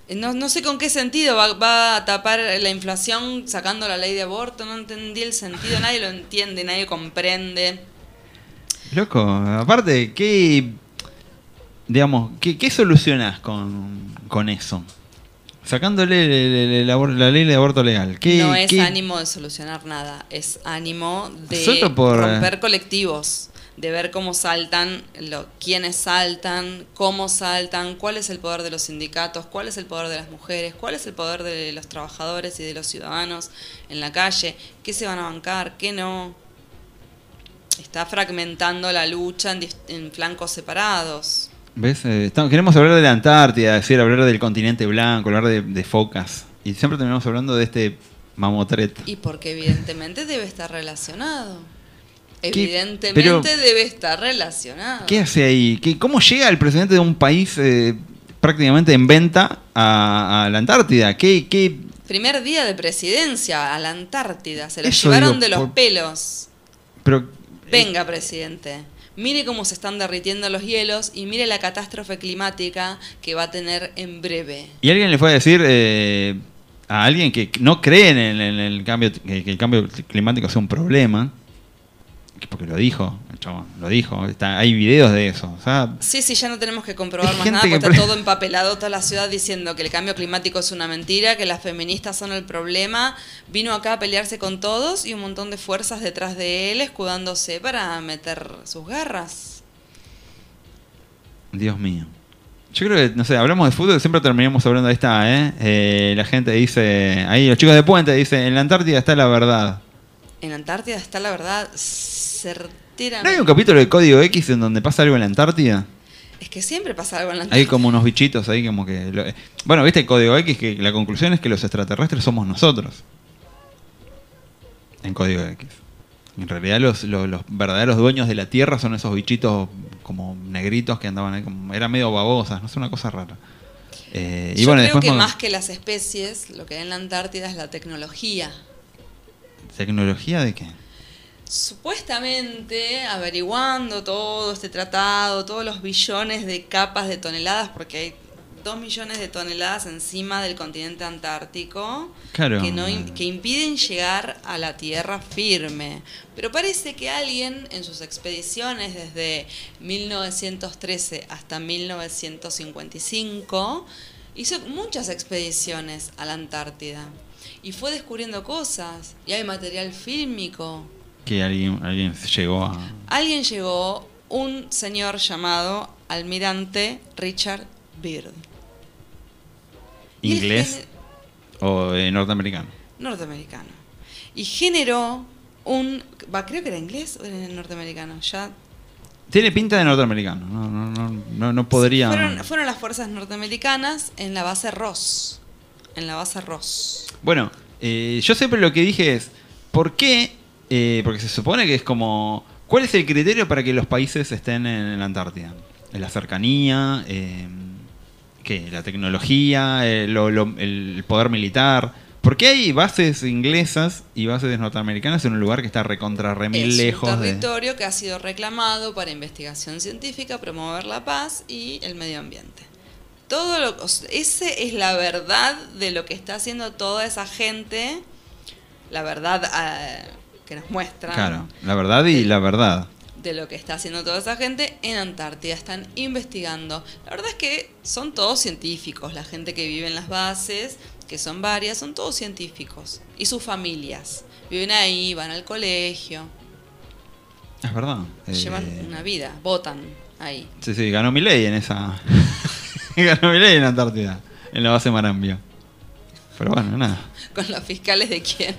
No, no sé con qué sentido va, va a tapar la inflación sacando la ley de aborto. No entendí el sentido, nadie lo entiende, nadie comprende. Loco, aparte, ¿qué... Digamos, ¿qué, qué solucionás con, con eso? Sacándole el- el- el abor- la ley de aborto legal. ¿Qué, no es qué- ánimo de solucionar nada, es ánimo de por, romper colectivos, de ver cómo saltan, lo, quiénes saltan, cómo saltan, cuál es el poder de los sindicatos, cuál es el poder de las mujeres, cuál es el poder de los trabajadores y de los ciudadanos en la calle, qué se van a bancar, qué no. Está fragmentando la lucha en, en flancos separados. ¿Ves? Eh, estamos- queremos hablar de la Antártida, decir, hablar del continente blanco, hablar de, de focas. Y siempre terminamos hablando de este mamotret. Y porque evidentemente debe estar relacionado. Evidentemente Pero- debe estar relacionado. ¿Qué hace ahí? ¿Qué, ¿Cómo llega el presidente de un país eh, prácticamente en venta a, a la Antártida? ¿Qué, qué, Primer día de presidencia a la Antártida. Se lo llevaron digo, de los por- pelos. pero, Venga, presidente. Mire cómo se están derritiendo los hielos y mire la catástrofe climática que va a tener en breve. y alguien le fue a decir eh, a alguien que no cree en el, en el cambio, que, que el cambio climático sea un problema, porque lo dijo, el chabón, lo dijo, está, hay videos de eso. O sea, Sí, sí, ya no tenemos que comprobar más nada, porque que está todo empapelado, toda la ciudad diciendo que el cambio climático es una mentira, que las feministas son el problema. Vino acá a pelearse con todos y un montón de fuerzas detrás de él, escudándose para meter sus garras. Dios mío. Yo creo que, no sé, hablamos de fútbol, siempre terminamos hablando de esta, ¿eh? Eh, La gente dice, ahí los chicos de Puente dicen, en la Antártida está la verdad. En la Antártida está la verdad ¿No hay un capítulo de Código X en donde pasa algo en la Antártida? Es que siempre pasa algo en la Antártida. Hay como unos bichitos ahí como que... lo- Bueno, viste Código X que la conclusión es que los extraterrestres somos nosotros. En Código X. En realidad los, los, los verdaderos dueños de la Tierra son esos bichitos como negritos que andaban ahí, como, eran medio babosas, no sé, una cosa rara. Eh, y Yo bueno, creo después que más que las especies, lo que hay en la Antártida es la tecnología. ¿Tecnología de qué? Supuestamente, averiguando todo este tratado, todos los billones de capas de toneladas, porque hay dos millones de toneladas encima del continente antártico Claro. que, no, que impiden llegar a la tierra firme. Pero parece que alguien en sus expediciones desde 1913 hasta 1955 hizo muchas expediciones a la Antártida y fue descubriendo cosas y hay material fílmico. Que alguien, alguien llegó a... Alguien llegó, un señor llamado almirante Richard Byrd, ¿Inglés o eh, norteamericano? norteamericano, y generó un, va, creo que era inglés o era norteamericano, ya Tiene pinta de norteamericano, no, no, no, no, no podría... fueron, fueron las fuerzas norteamericanas en la base Ross, en la base Ross. Bueno, eh, yo siempre lo que dije es, ¿por qué? Eh, porque se supone que es como, ¿cuál es el criterio para que los países estén en, la Antártida? La cercanía, eh, ¿qué? La tecnología, eh, lo- lo- el poder militar. ¿Por qué hay bases inglesas y bases norteamericanas en un lugar que está recontra remil es lejos un de... territorio que ha sido reclamado para investigación científica, promover la paz y el medio ambiente. Todo lo, o sea, ese es la verdad de lo que está haciendo toda esa gente, la verdad eh, que nos muestra Claro, la verdad y la verdad. de lo que está haciendo toda esa gente en Antártida. Están investigando. La verdad es que son todos científicos. La gente que vive en las bases, que son varias, son todos científicos. Y sus familias. Viven ahí, van al colegio, Es verdad. Eh, llevan una vida, votan ahí. Sí, sí, ganó mi ley en esa. ganó mi ley en Antártida, en la base Marambio. Pero bueno, nada. ¿Con los fiscales de quién?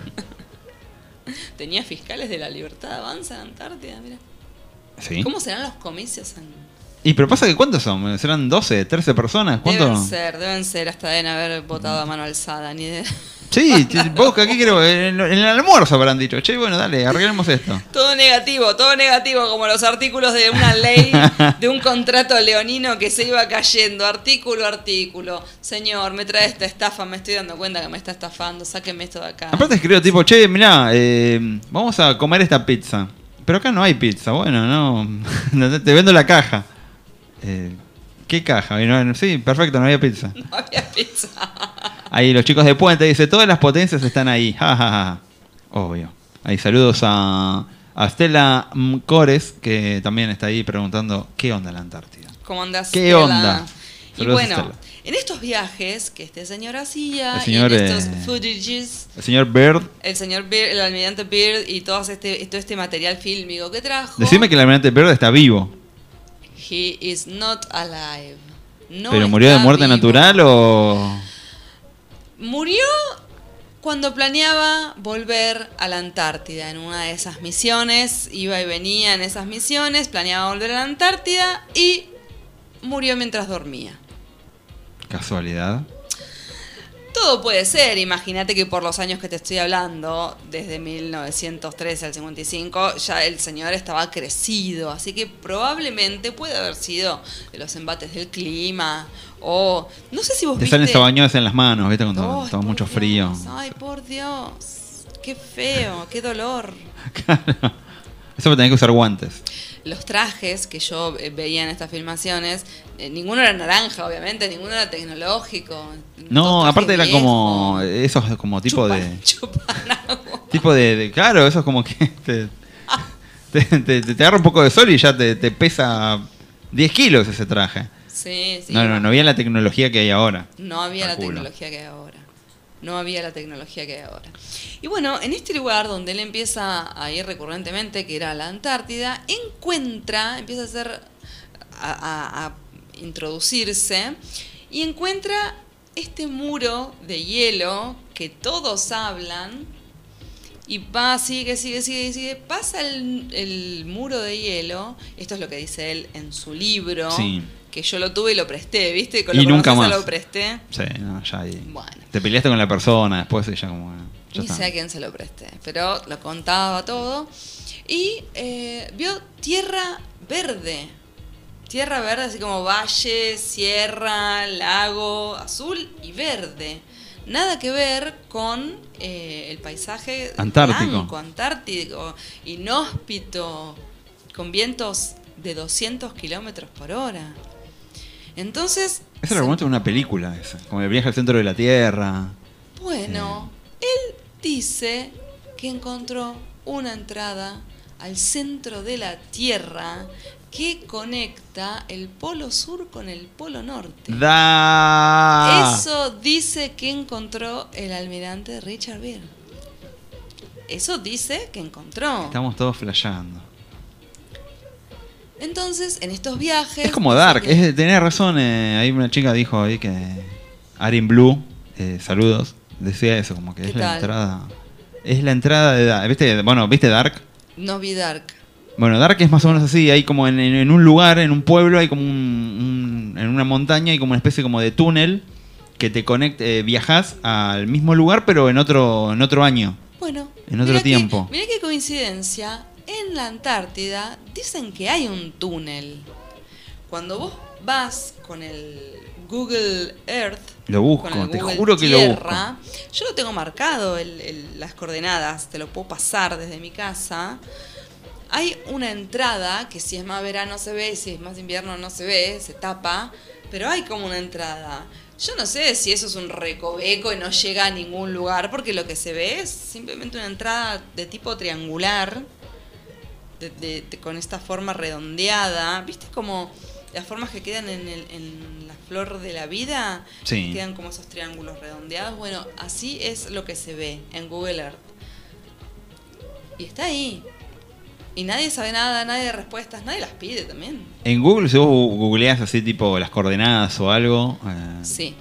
Tenía fiscales de la libertad avanza en Antártida, mira. Sí. ¿Cómo serán los comicios en Y pero pasa que ¿cuántos son? ¿Serán 12, 13 personas? ¿Cuánto? Deben ser, deben ser, hasta deben haber votado a mano alzada, ni de... Sí, vos aquí creo, en, en el almuerzo habrán dicho, che, bueno, dale, arreglemos esto. Todo negativo, todo negativo, como los artículos de una ley, de un contrato leonino que se iba cayendo, artículo, artículo. Señor, me trae esta estafa, me estoy dando cuenta que me está estafando, sáqueme esto de acá. Aparte escribo tipo, che, mirá, eh, vamos a comer esta pizza. Pero acá no hay pizza, bueno, no, te vendo la caja. Eh, ¿Qué caja? No- sí, perfecto, no había pizza. No había pizza. Ahí los chicos de Puente dice, todas las potencias están ahí. Ja, ja, ja. Obvio. Ahí saludos a, a Stella Cores, que también está ahí preguntando, ¿qué onda la Antártida? ¿Cómo andas? ¿Qué Stella? onda? Y bueno, Stella. En estos viajes que este señor hacía, El señor, y en estos eh, footages, El señor Bird. el señor Beard, el almirante Beard y todo este, todo este material fílmico que trajo, Decime que el almirante Bird está vivo. he is not alive. No ¿Pero murió de muerte vivo. natural o.? Murió cuando planeaba volver a la Antártida en una de esas misiones, iba y venía en esas misiones, planeaba volver a la Antártida y murió mientras dormía. Casualidad. Todo puede ser, imagínate que por los años que te estoy hablando, desde 1913 al 55, ya el señor estaba crecido, así que probablemente puede haber sido de los embates del clima o no sé si vos Te viste salen sabañones en las manos, ¿viste? Cuando toma mucho frío. Ay, por Dios. Qué feo, qué dolor. Eso me tenés que usar guantes. Los trajes que yo eh, veía en estas filmaciones, eh, ninguno era naranja, obviamente, ninguno era tecnológico. No, aparte era viejo. como. Esos como tipo de. Tipo de, de- Claro, eso es como que. Te, te, te- te agarra un poco de sol y ya te, pesa 10 kilos ese traje. Sí, sí. No, no, no había la tecnología que hay ahora. No había la tecnología que hay ahora. No había la tecnología que hay ahora. Y bueno, en este lugar donde él empieza a ir recurrentemente, que era la Antártida, encuentra, empieza a hacer, a, introducirse, y encuentra este muro de hielo que todos hablan, y va, sigue, sigue, sigue, sigue, pasa el, el muro de hielo, esto es lo que dice él en su libro, Sí. Que yo lo tuve y lo presté, ¿viste? Con Y lo nunca más. lo presté. Sí, no, ya ahí. Te peleaste con la persona después y ya como. Ya Ni sé a quién se lo presté, pero lo contaba todo. Y eh, vio tierra verde. Tierra verde, así como valle, sierra, lago, azul y verde. Nada que ver con eh, el paisaje Antártico. blanco, antártico, inhóspito, con vientos de 200 kilómetros por hora. Entonces, el momento de una película, esa. Como el viaje al centro de la Tierra. Bueno, él dice que encontró una entrada al centro de la Tierra que conecta el polo sur con el polo norte. Da. Eso dice que encontró el almirante Richard Beer. Eso dice que encontró. Estamos todos flasheando. Entonces, en estos viajes... Es como Dark, que- es, tenía razón. eh, ahí una chica dijo ahí que. Arin Blue, eh, saludos, decía eso, como que ¿Qué es la entrada. Es la entrada de Dark. ¿Viste? Bueno, ¿viste Dark? No vi Dark. Bueno, Dark es más o menos así, hay como en, un lugar, en un pueblo, hay como un, un- en una montaña, hay como una especie como de túnel que te conecta, eh, viajas al mismo lugar pero en otro, en otro año, Bueno, en otro Mirá que- tiempo. Mirá qué coincidencia. En la Antártida dicen que hay un túnel. Cuando vos vas con el Google Earth, Lo busco, con el te Google juro que lo Tierra, yo lo tengo marcado, el- el- las coordenadas, te lo puedo pasar desde mi casa. Hay una entrada que si es más verano se ve, si es más invierno no se ve, se tapa, pero hay como una entrada. Yo no sé si eso es un recoveco y no llega a ningún lugar, porque lo que se ve es simplemente una entrada de tipo triangular, de- de- con esta forma redondeada. ¿Viste como las formas que quedan en, el- en la flor de la vida? Sí. Quedan como esos triángulos redondeados. Bueno, así es lo que se ve en Google Earth. Y está ahí. Y nadie sabe nada, nadie de respuestas, nadie las pide también. En Google, si vos googleás así tipo las coordenadas o algo, eh, Sí,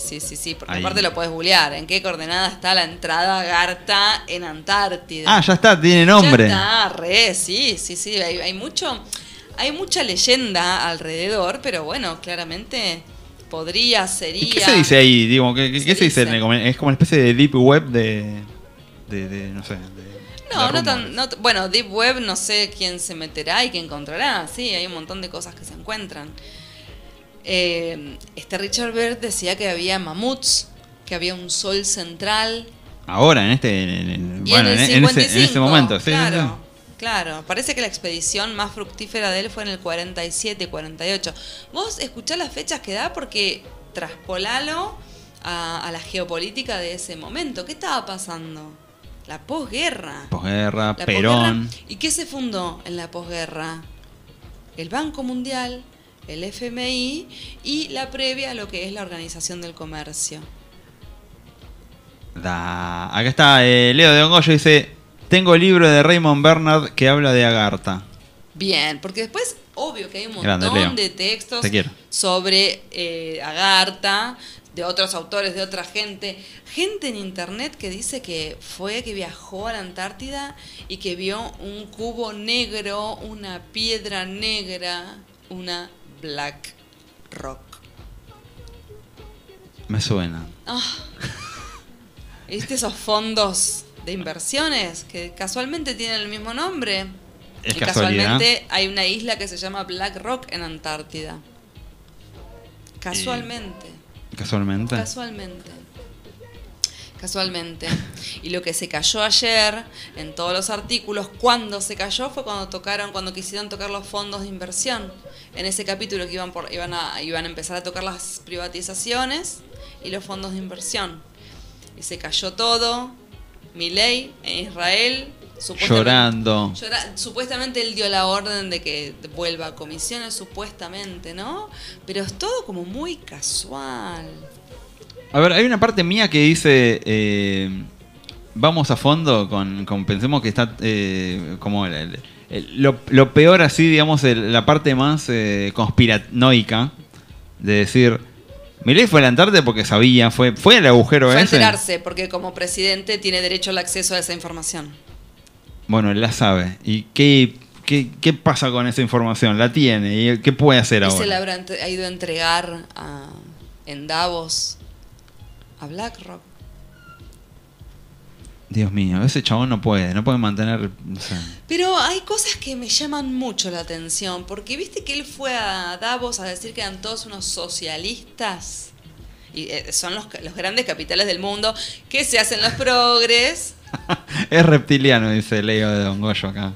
sí, sí, sí, sí. Porque Ahí. aparte lo puedes googlear. ¿En qué coordenada está la entrada Garta en Antártida? Ah, ya está, tiene nombre. Ya está, re, sí, sí, sí. Hay, hay mucho, hay mucha leyenda alrededor, pero bueno, claramente podría, sería. ¿Qué se dice ahí? Digo, ¿qué, qué- qué se dice? dice. Es como una especie de deep web de, de, de, no sé, de, No, de no tan, no bueno, Deep Web no sé quién se meterá y quién encontrará. Sí, hay un montón de cosas que se encuentran. Eh, este Richard Bert decía que había mamuts, que había un sol central. Ahora, en este, en, en- bueno, en en, ese, en 55, ese momento, sí, claro. Claro, parece que la expedición más fructífera de él fue en el 47, 48. Vos escuchá las fechas que da porque traspolalo a, a la geopolítica de ese momento. ¿Qué estaba pasando? La posguerra. Posguerra, La Perón. posguerra. ¿Y qué se fundó en la posguerra? El Banco Mundial, el FMI y la previa a lo que es la Organización del Comercio. Da. Acá está eh, Leo de Ongollo dice: Tengo el libro de Raymond Bernard que habla de Agartha. Bien, porque después, obvio que hay un montón Grande, de textos Te sobre eh, Agartha, de otros autores, de otra gente. Gente en internet que dice que fue, que viajó a la Antártida y que vio un cubo negro, una piedra negra, una Black Rock. Me suena. Ah. ¿Viste esos fondos de inversiones que casualmente tienen el mismo nombre? Es y casualmente hay una isla que se llama Black Rock en Antártida. Casualmente. Casualmente. Casualmente. Casualmente. Y lo que se cayó ayer en todos los artículos, cuando se cayó fue cuando tocaron, cuando quisieron tocar los fondos de inversión. En ese capítulo que iban por, iban a, iban a empezar a tocar las privatizaciones y los fondos de inversión. Y se cayó todo. Milei en Israel. supuestamente- Llorando. Llora- supuestamente él dio la orden de que vuelva a comisiones, supuestamente, ¿no? Pero es todo como muy casual. A ver, hay una parte mía que dice. eh, vamos a fondo con, con- Pensemos que está eh, como. el- el- el- lo, lo peor, así, digamos, el- la parte más eh, conspiranoica de decir. Milei fue a la Antártida porque sabía, fue, fue al agujero Fue a enterarse, porque como presidente tiene derecho al acceso a esa información. Bueno, él la sabe. ¿Y qué, qué, qué pasa con esa información? La tiene. ¿Y qué puede hacer Y ahora? se le habrá ido a entregar a- en Davos a BlackRock. Dios mío, ese chabón no puede, no puede mantener. no sé. Pero hay cosas que me llaman mucho la atención, porque viste que él fue a Davos a decir que eran todos unos socialistas. Y eh, son los, los grandes capitales del mundo que se hacen los progres. Es reptiliano, dice Leo de Don Goyo acá.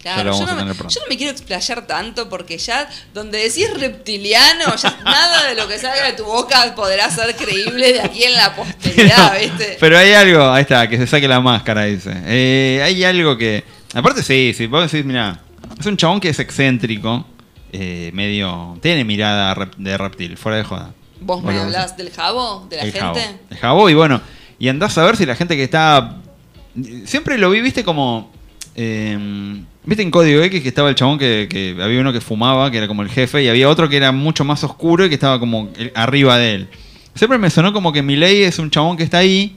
Claro, yo no, me, yo no me quiero explayar tanto porque ya donde decís reptiliano, ya nada de lo que salga de tu boca podrá ser creíble de aquí en la posteridad, ¿viste? Pero hay algo, ahí está, que se saque la máscara, dice. Eh, hay algo que. Aparte, sí, sí, vos decís, mira, es un chabón que es excéntrico, eh, medio. Tiene mirada rep- de reptil, fuera de joda. ¿Vos me Bueno, hablas del jabo? ¿De la el gente? jabo. El jabo, y bueno, y andás a ver si la gente que está. Siempre lo vi, viste, como. eh, viste en Código X que estaba el chabón que, que había uno que fumaba, que era como el jefe, y había otro que era mucho más oscuro y que estaba como arriba de él. Siempre me sonó como que Milei es un chabón que está ahí,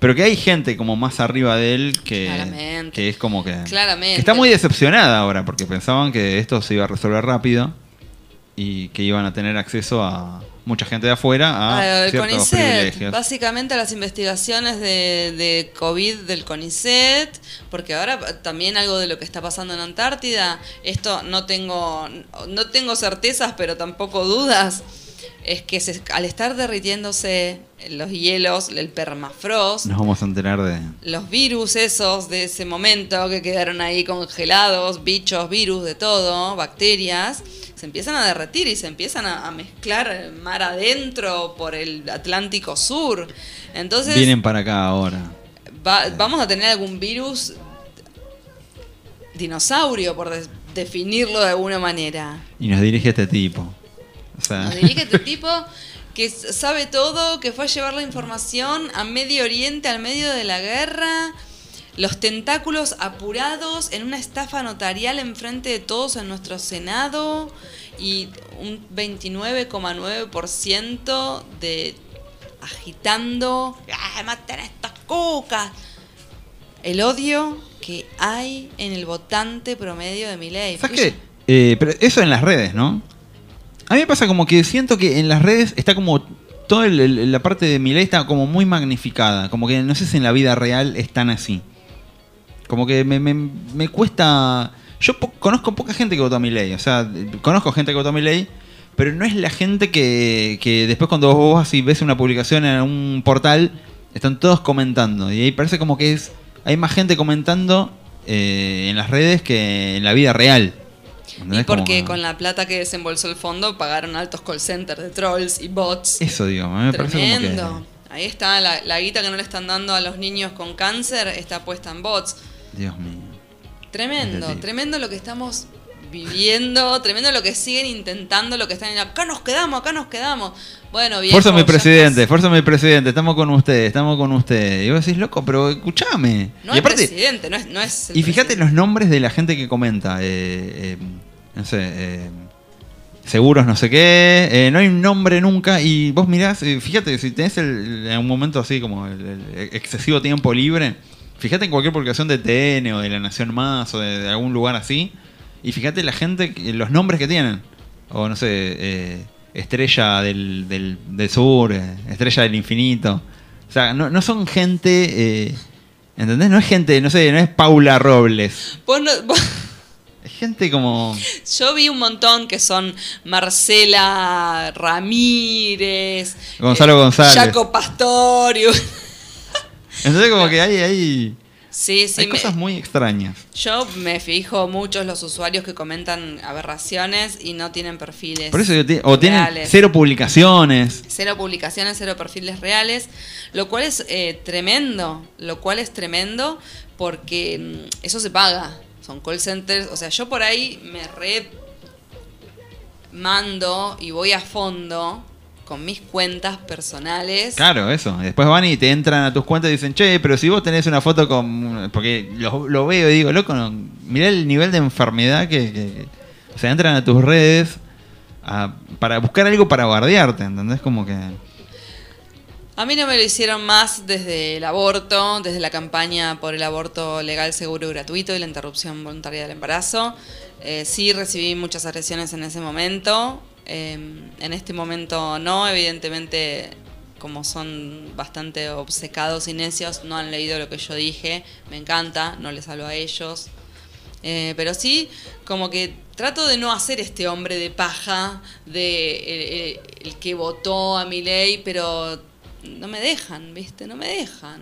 pero que hay gente como más arriba de él que, que es como que, Claramente. que está muy decepcionada ahora porque pensaban que esto se iba a resolver rápido y que iban a tener acceso a mucha gente de afuera a Ah, el ciertos CONICET, privilegios. básicamente a las investigaciones de, de COVID del CONICET, porque ahora también algo de lo que está pasando en Antártida, esto no tengo, no tengo certezas, pero tampoco dudas, es que se- al estar derritiéndose los hielos, el permafrost, Nos vamos a enterar de... los virus esos de ese momento que quedaron ahí congelados, bichos, virus, de todo, bacterias, se empiezan a derretir y se empiezan a, a mezclar mar adentro por el Atlántico Sur. Entonces Vienen para acá ahora. va- vamos a tener algún virus dinosaurio, por definirlo de alguna manera. Y nos dirige este tipo. O sea, Nos dirige este tipo que sabe todo, que fue a llevar la información a Medio Oriente, al medio de la guerra, los tentáculos apurados en una estafa notarial enfrente de todos en nuestro Senado y un 29,9% de agitando, ¡ah, maten a estas cucas! El odio que hay en el votante promedio de mi ley. ¿Sabes qué? Eh, pero eso en las redes, ¿no? A mí me pasa como que siento que en las redes está como toda la parte de mi ley está como muy magnificada. Como que no sé si en la vida real es tan así. Como que me, me- cuesta... Yo conozco poca gente que votó a mi ley. O sea, conozco gente que votó a mi ley. Pero no es la gente que, que después cuando vos vas y ves una publicación en un portal, están todos comentando. Y ahí parece como que es hay más gente comentando eh, en las redes que en la vida real. Y porque que- con la plata que desembolsó el fondo pagaron altos call centers de trolls y bots. Eso digo, a mí me parece como Tremendo. Ahí está la, la guita que no le están dando a los niños con cáncer, está puesta en bots. que... Dios mío. Tremendo, tremendo lo que estamos viviendo, tremendo lo que siguen intentando, lo que están en acá nos quedamos, acá nos quedamos. Bueno, bien. Fuerza mi presidente, fuerza mi presidente, estamos con usted, estamos con usted. Y vos decís, loco, pero escuchame. No y es aparte, presidente, no es, no es el y fíjate los nombres de la gente que comenta. eh, eh, no sé, eh, seguros no sé qué, eh, no hay un nombre nunca. Y vos mirás, eh, fíjate, si tenés el, en un momento así como el, excesivo tiempo libre, fíjate en cualquier publicación de TN o de La Nación Más o de, algún lugar así. Y fíjate la gente, los nombres que tienen. O no sé, Estrella del, del, Sur, Estrella del Infinito. O sea, no, no son gente... eh, ¿Entendés? No es gente, no sé, no es Paula Robles. Vos no- vos- gente como... yo vi un montón que son Marcela Ramírez, Gonzalo González. Jaco Pastorio. Entonces como que hay, hay, Sí, sí, hay me- cosas muy extrañas. yo me fijo muchos los usuarios que comentan aberraciones y no tienen perfiles. Por eso o tienen reales. cero publicaciones. Cero publicaciones, cero perfiles reales, lo cual es eh, tremendo, lo cual es tremendo porque mm, eso se paga, son call centers, o sea, yo por ahí me re mando y voy a fondo con mis cuentas personales. Claro, eso. Después van y te entran a tus cuentas y dicen, che, pero si vos tenés una foto con... Porque lo, lo veo y digo, loco, no, mirá el nivel de enfermedad que... que- o sea, entran a tus redes para buscar algo para guardiarte, ¿entendés? Como que... A mí no me lo hicieron más desde el aborto, desde la campaña por el aborto legal, seguro y gratuito y la interrupción voluntaria del embarazo. Eh, sí recibí muchas agresiones en ese momento. Eh, en este momento no, evidentemente como son bastante obcecados y necios, no han leído lo que yo dije. Me encanta, no les hablo a ellos. Eh, pero sí, como que trato de no hacer este hombre de paja, de el- el que votó a mi ley, pero no me dejan, ¿viste? No me dejan.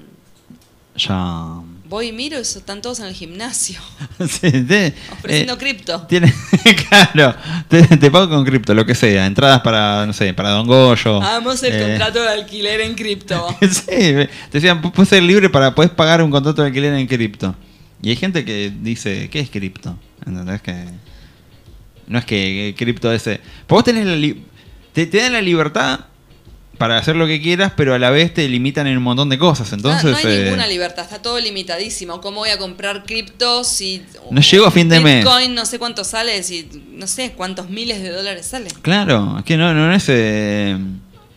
Ya... Voy y miro están todos en el gimnasio, Sí, te- ofreciendo eh, cripto. tiene- claro, te, te pago con cripto, lo que sea. Entradas para, no sé, para Don Goyo. Hagamos el eh, contrato de alquiler en cripto. sí, te decían, "Pu- puedes ser libre para puedes pagar un contrato de alquiler en cripto. Y hay gente que dice, ¿qué es cripto? ¿Entendés? Que no es que, cripto ese. Vos tenés la li- te, te dan la libertad para hacer lo que quieras, pero a la vez te limitan en un montón de cosas. Entonces, no, no hay eh, ninguna libertad, está todo limitadísimo. ¿Cómo voy a comprar cripto si no llego a fin de mes. Bitcoin no sé cuánto sale, si no sé cuántos miles de dólares sale? Claro, es que no, no es. eh,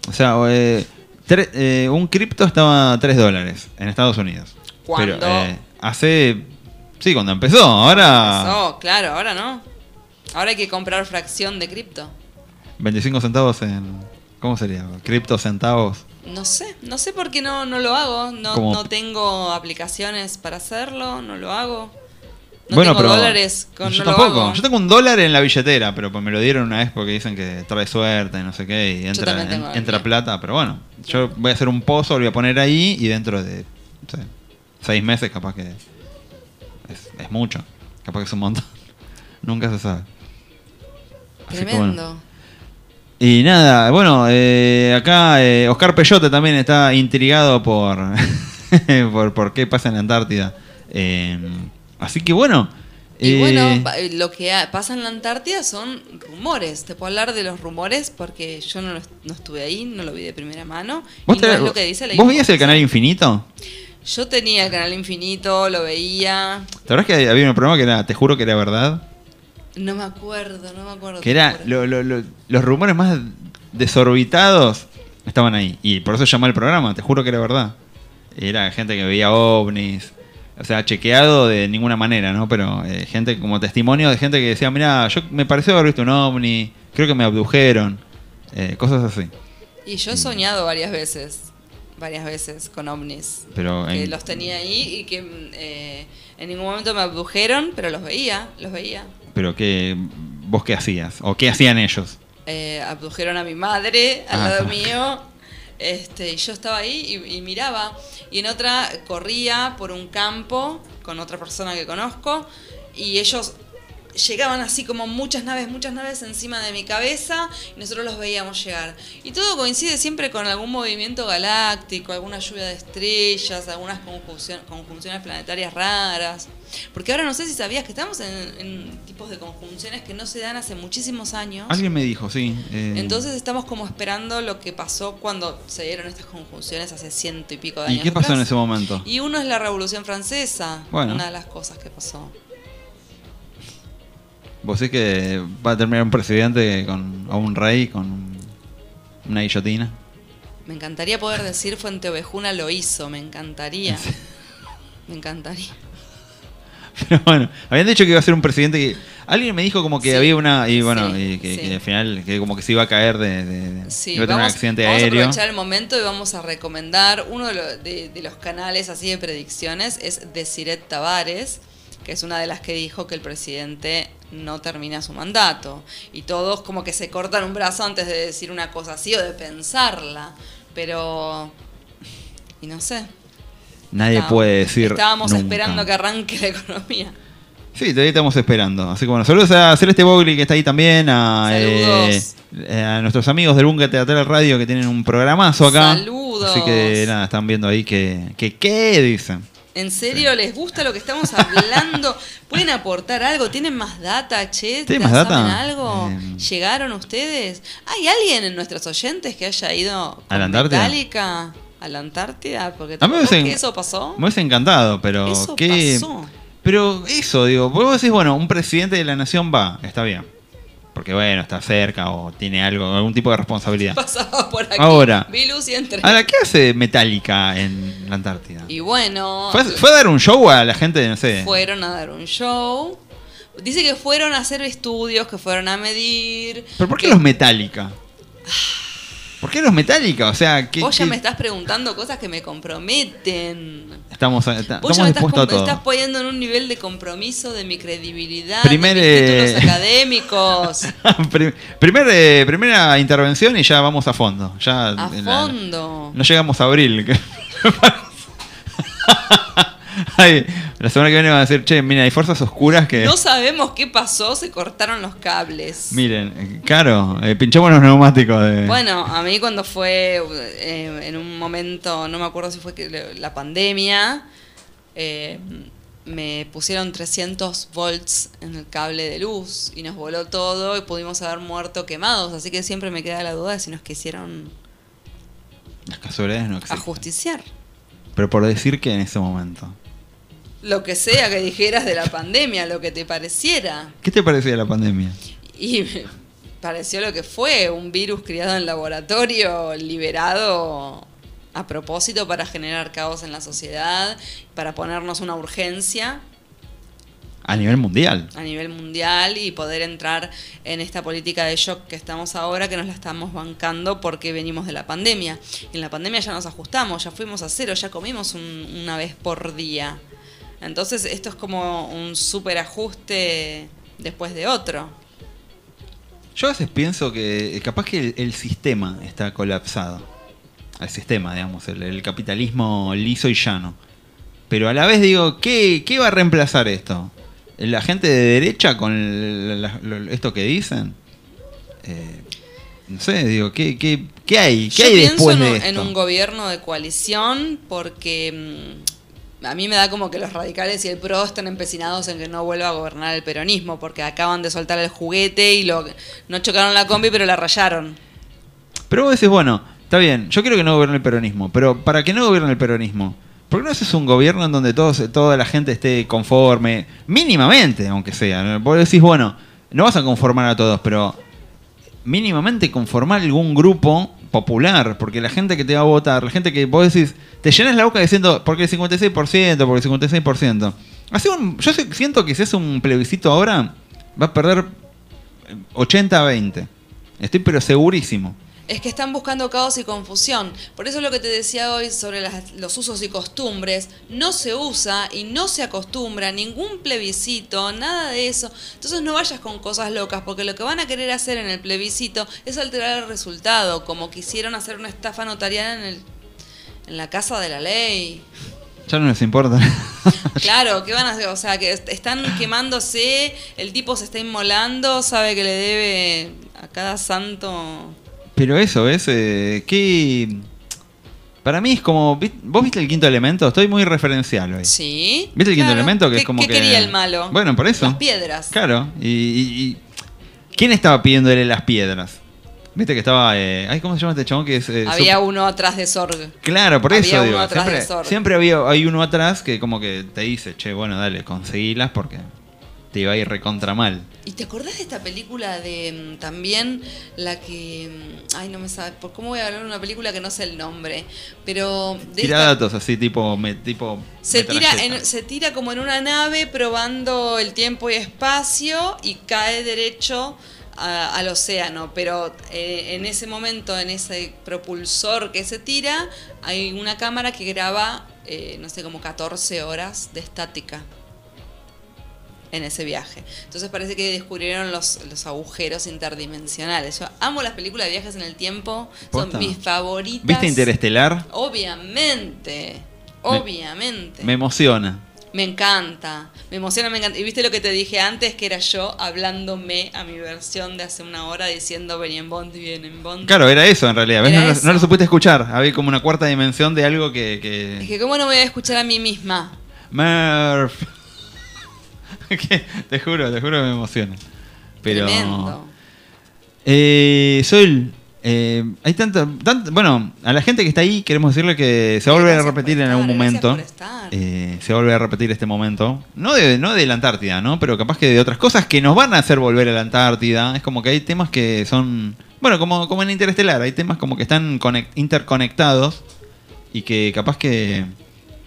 o sea, eh, tre- un cripto estaba a 3 dólares en Estados Unidos. ¿Cuándo? Pero, hace. Sí, cuando empezó. Ahora. Oh, claro, ahora no. Ahora hay que comprar fracción de cripto. 25 centavos en. ¿Cómo sería? Cripto centavos. No sé, no sé por qué no, no lo hago. No, Como- no tengo aplicaciones para hacerlo, no lo hago. No bueno, tengo dólares, con, yo no lo tampoco. hago. Yo tengo un dólar en la billetera, pero pues me lo dieron una vez porque dicen que trae suerte, no sé qué, y entra, también tengo en- la entra plata. Pero bueno, yo voy a hacer un pozo, lo voy a poner ahí y dentro de. No sé, seis meses, capaz que. Es, es mucho. Capaz que es un montón. Nunca se sabe. Así que bueno. Tremendo. Y nada, bueno, eh, acá eh, Oscar Peyote también está intrigado por, por, por qué pasa en la Antártida. Eh, así que bueno. Y eh, bueno, pa- lo que pasa en la Antártida son rumores. Te puedo hablar de los rumores porque yo no, no estuve ahí, no lo vi de primera mano. ¿vos, y te- no es lo que dice la ¿vos veías el canal Infinito? Yo tenía el canal infinito, lo veía. ¿Te acuerdas que había un programa que era, te juro que era verdad? No me acuerdo, no me acuerdo. Que era lo- lo- lo- los rumores más desorbitados estaban ahí. Y por eso se llama el programa, te juro que era verdad. Era gente que veía ovnis. O sea, chequeado de ninguna manera, ¿no? Pero eh, gente como testimonio de gente que decía, mira, yo me pareció haber visto un ovni, creo que me abdujeron. eh, cosas así. Y yo he soñado varias veces, varias veces con ovnis. Pero Que en- los tenía ahí y que mm, eh, en ningún momento me abdujeron, pero los veía, los veía. Pero que vos qué hacías o qué hacían ellos. Eh, abdujeron a mi madre al Ah. lado mío. Este, y yo estaba ahí y, y miraba. Y en otra corría por un campo con otra persona que conozco. Y ellos llegaban así como muchas naves, muchas naves encima de mi cabeza. Y nosotros los veíamos llegar. Y todo coincide siempre con algún movimiento galáctico, alguna lluvia de estrellas, algunas conjunciones planetarias raras. Porque ahora no sé si sabías que estamos en, en tipos de conjunciones que no se dan hace muchísimos años. Alguien me dijo, sí. eh, Entonces estamos como esperando lo que pasó cuando se dieron estas conjunciones hace ciento y pico de ¿Y años. qué pasó en ese momento? Y uno es la Revolución Francesa, Bueno. una de las cosas que pasó. ¿Vos decís que va a terminar un presidente con, o un rey con una guillotina? Me encantaría poder decir Fuente Ovejuna lo hizo, me encantaría. Me encantaría. Pero bueno, habían dicho que iba a ser un presidente que... Alguien me dijo como que Sí, había una... Y bueno, sí, y que, sí. que al final que como que se iba a caer de... de- iba a tener un vamos, accidente vamos a aéreo. aprovechar el momento y vamos a recomendar uno de, lo- de- de los canales así de predicciones, es Desiret Tavares, que es una de las que dijo que el presidente no termina su mandato. Y todos como que se cortan un brazo antes de decir una cosa así o de pensarla. Pero... Y no sé. Nadie puede decir Estábamos nunca. esperando que arranque la economía. Sí, todavía estamos esperando. Así que bueno, saludos a Celeste Bogli que está ahí también, a, Saludos. eh, a nuestros amigos del Bunker Teatral Radio que tienen un programazo acá. Saludos. Así que nada, están viendo ahí que, que ¿qué dicen? ¿En serio les gusta lo que estamos hablando? ¿Pueden aportar algo? ¿Tienen más data, che? ¿Tienen más ¿Saben data? algo? Eh, ¿Llegaron ustedes? ¿Hay alguien en nuestros oyentes que haya ido ¿A la con Antártida? Metallica a la Antártida? Porque A mí me ¿vos hubiese- que eso pasó? Me hubiese encantado, pero Eso qué. pasó. Pero eso, digo, vos decís, bueno, un presidente de la nación va, está bien. Porque bueno, está cerca o tiene algo, algún tipo de responsabilidad. Pasaba por aquí. Ahora. Vi luz y entré. Ahora, ¿qué hace Metallica en la Antártida? Y bueno, ¿Fue, fue a dar un show a la gente, no sé? fueron a dar un show. Dice que fueron a hacer estudios, que fueron a medir. ¿Pero por qué que- los Metallica? ¿Por qué los Metallica? O sea, ¿qué, Vos ya qué- me estás preguntando cosas que me comprometen. estamos, está- Vos estamos ya me estás, a todo? estás poniendo en un nivel de compromiso de mi credibilidad, Primer, de mis eh, títulos académicos. Prim- primer, eh, primera intervención y ya vamos a fondo. Ya A la- fondo. no llegamos a abril. Ay, la semana que viene van a decir, che, mira, hay fuerzas oscuras que... No sabemos qué pasó, se cortaron los cables. Miren, eh, claro, eh, pinchamos los neumáticos de... Bueno, a mí cuando fue eh, en un momento, no me acuerdo si fue que la pandemia, eh, me pusieron 300 volts en el cable de luz y nos voló todo y pudimos haber muerto quemados. Así que siempre me queda la duda de si nos quisieron Las casualidades no existen. ajusticiar. Pero por decir que en ese momento. Lo que sea que dijeras de la pandemia, lo que te pareciera. ¿Qué te parecía la pandemia? Y me pareció lo que fue, un virus criado en laboratorio, liberado a propósito para generar caos en la sociedad, para ponernos una urgencia A nivel mundial. a nivel mundial y poder entrar en esta política de shock que estamos ahora, que nos la estamos bancando porque venimos de la pandemia. Y en la pandemia ya nos ajustamos, ya fuimos a cero, ya comimos un- una vez por día. Entonces esto es como un super ajuste después de otro. Yo a veces pienso que eh, capaz que el, el sistema está colapsado. El sistema, digamos, el, el capitalismo liso y llano. Pero a la vez digo, ¿qué, qué va a reemplazar esto? ¿La gente de derecha con la- esto que dicen? Eh, no sé, digo, ¿qué, qué, qué hay? ¿Qué Yo hay después en, de un- esto? en un gobierno de coalición porque mm, a mí me da como que los radicales y el PRO están empecinados en que no vuelva a gobernar el peronismo porque acaban de soltar el juguete y lo no chocaron la combi pero la rayaron. Pero vos decís, bueno, está bien, yo quiero que no gobierne el peronismo, pero para que no gobierne el peronismo, ¿por qué no haces un gobierno en donde todos, toda la gente esté conforme, mínimamente, aunque sea? Vos decís, bueno, no vas a conformar a todos, pero mínimamente conformar algún grupo popular, porque la gente que te va a votar, la gente que vos decís, te llenas la boca diciendo, porque el 56%, porque el 56%. Hace yo siento que si hace un plebiscito ahora, va a perder 80-20. Estoy pero segurísimo. Es que están buscando caos y confusión. Por eso lo que te decía hoy sobre las- los usos y costumbres, no se usa y no se acostumbra ningún plebiscito, nada de eso. Entonces no vayas con cosas locas, porque lo que van a querer hacer en el plebiscito es alterar el resultado, como quisieron hacer una estafa notarial en, el, en la casa de la ley. Ya no les importa. Claro, ¿qué van a hacer? O sea, que est- están quemándose, el tipo se está inmolando, sabe que le debe a cada santo... Pero eso, es eh, ¿qué, Para mí es como. ¿Vos viste el quinto elemento? Estoy muy referencial hoy. Sí. ¿Viste el quinto claro. elemento? Que ¿Qué, es como qué que. quería el malo? Bueno, por eso. Las piedras. Claro. Y, y- y- ¿Quién estaba pidiéndole las piedras? Viste que estaba. eh, ay, ¿Cómo se llama este chabón que es. eh, Había uno atrás de Sorg. Claro, por Había eso uno digo. atrás de Siempre, Sorg. siempre había, hay uno atrás que como que te dice, che, bueno, dale, conseguilas porque te iba a ir recontra mal. ¿Y te acordás de esta película de mm, también la que. mm, Ay, no me sabe. ¿Por cómo voy a hablar de una película que no sé el nombre? Pero. De Tira esta- datos así, tipo. me- tipo se tira, en- se tira como en una nave probando el tiempo y espacio y cae derecho a- al océano. Pero eh, en ese momento, en ese propulsor que se tira, hay una cámara que graba, eh, no sé, como 14 horas de estática en ese viaje. Entonces parece que descubrieron los, los agujeros interdimensionales. Yo amo las películas de viajes en el tiempo, Posta. son mis favoritas. ¿Viste Interestelar? Obviamente, obviamente. Me emociona. Me encanta, me emociona, me encanta. Y viste lo que te dije antes, que era yo hablándome a mi versión de hace una hora diciendo ven en Bond, bien en Bond. Claro, era eso en realidad. ¿ves? No, no lo supiste escuchar. Había como una cuarta dimensión de algo que. Es que... que cómo no me voy a escuchar a mí misma. Murph. Que te juro, te juro que me emociona. Pero. Tremendo. Eh, Sol, eh, hay tanto, tanto- Bueno, a la gente que está ahí queremos decirle que se va a repetir en algún momento. Eh, se va a repetir este momento. No de, no de la Antártida, ¿no? Pero capaz que de otras cosas que nos van a hacer volver a la Antártida. Es como que hay temas que son. Bueno, como, como en Interestelar, hay temas como que están conec- interconectados y que capaz que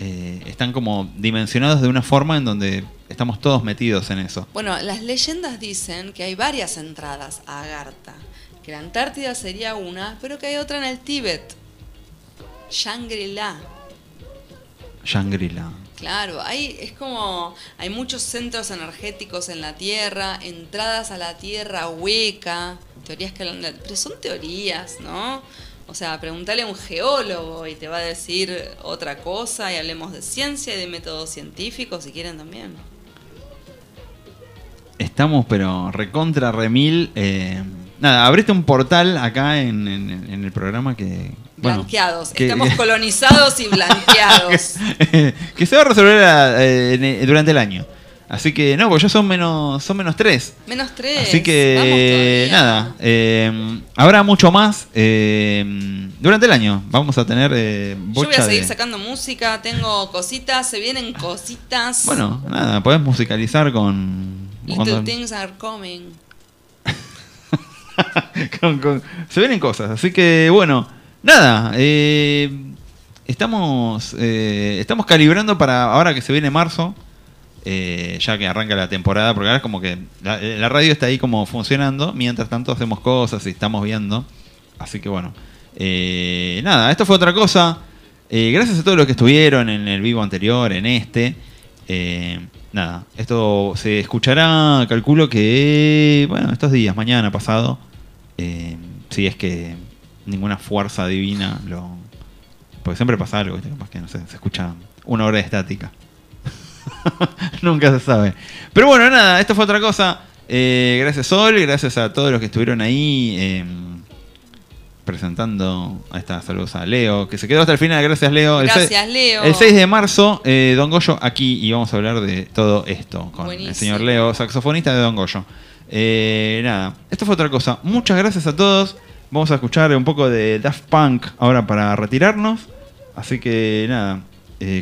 eh, están como dimensionados de una forma en donde estamos todos metidos en eso. Bueno, las leyendas dicen que hay varias entradas a Agartha. Que la Antártida sería una, pero que hay otra en el Tíbet. Shangri-La. Shangri-La. Claro, hay, es como, hay muchos centros energéticos en la Tierra, entradas a la Tierra hueca, teorías que... Pero son teorías, ¿no? O sea, preguntale a un geólogo y te va a decir otra cosa y hablemos de ciencia y de métodos científicos si quieren también. Estamos, pero recontra remil. eh, nada, abriste un portal acá en, en- en el programa que. Bueno, Blanqueados, que- estamos colonizados y blanqueados. que se va a resolver eh, en- durante el año. Así que, no, pues ya son menos, son menos tres. Menos tres. Así que, nada, eh, habrá mucho más eh, durante el año. Vamos a tener eh, Yo voy a seguir de- sacando música, tengo cositas, se vienen cositas. Bueno, nada, podés musicalizar con. Little cuando- things are coming. con- con- se vienen cosas. Así que, bueno, nada. estamos, estamos calibrando para ahora que se viene marzo. Eh, ya que arranca la temporada, porque ahora es como que la, la radio está ahí como funcionando. Mientras tanto hacemos cosas y estamos viendo. Así que bueno. eh, nada, esto fue otra cosa. Eh, gracias a todos los que estuvieron en el vivo anterior, en este. Eh, nada, esto se escuchará, calculo que, bueno, estos días, mañana, pasado. Eh, si es que ninguna fuerza divina lo... Porque siempre pasa algo, ¿viste? capaz que no sé, se escucha una hora de estática. Nunca se sabe. Pero bueno, nada, esto fue otra cosa. Eh, gracias Sol, gracias a todos los que estuvieron ahí eh, presentando. Ahí está, saludos a Leo, que se quedó hasta el final. Gracias Leo. El Gracias, se- Leo. El 6 de marzo, eh, Don Goyo aquí y vamos a hablar de todo esto con el señor Leo, saxofonista de Don Goyo. Eh, nada, esto fue otra cosa. Muchas gracias a todos. Vamos a escuchar un poco de Daft Punk ahora para retirarnos. Así que nada,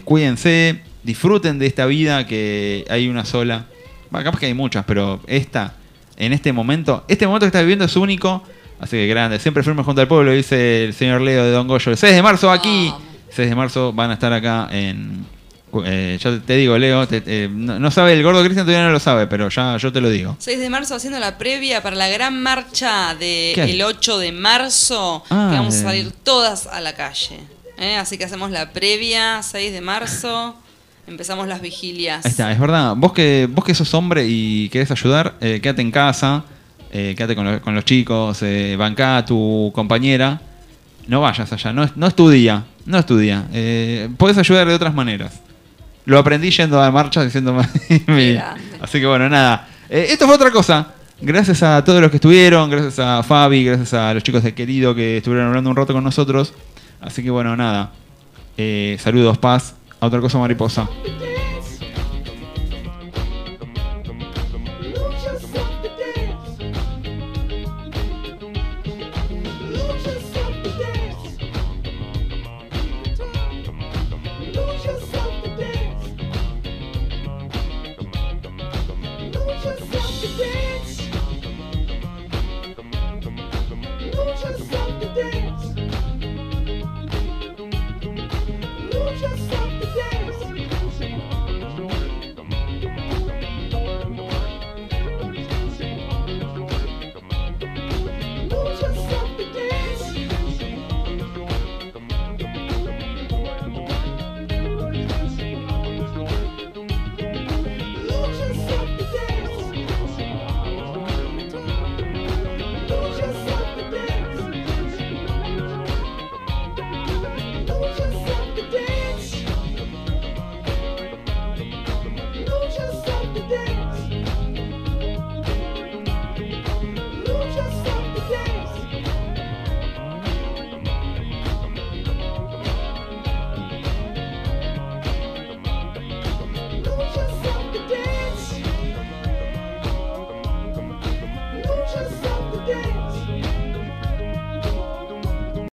cuídense, disfruten de esta vida que hay una sola. Bueno, capaz que hay muchas, pero esta, en este momento, este momento que estás viviendo es único. Así que grande, siempre firme junto al pueblo, dice el señor Leo de Don Goyo. El 6 de marzo aquí. 6 de marzo van a estar acá en... eh, ya te digo, Leo, te- eh, no, no sabe, el gordo Cristian todavía no lo sabe, pero ya yo te lo digo. 6 de marzo haciendo la previa para la gran marcha del 8 de marzo, Ah, que vamos a salir todas a la calle. ¿eh? Así que hacemos la previa, 6 de marzo, empezamos las vigilias. Ahí está, es verdad. Vos que, vos que sos hombre y querés ayudar, eh, quédate en casa, eh, quédate con, lo- con los chicos, eh, bancá a tu compañera. No vayas allá, no es, no es tu día, no es tu día. Eh, podés ayudar de otras maneras. Lo aprendí yendo a marchas diciendo... Así que bueno, nada. Esto fue otra cosa. Gracias a todos los que estuvieron, gracias a Fabi, gracias a los chicos de Querido que estuvieron hablando un rato con nosotros. Así que bueno, nada. Saludos, paz. Otra cosa mariposa.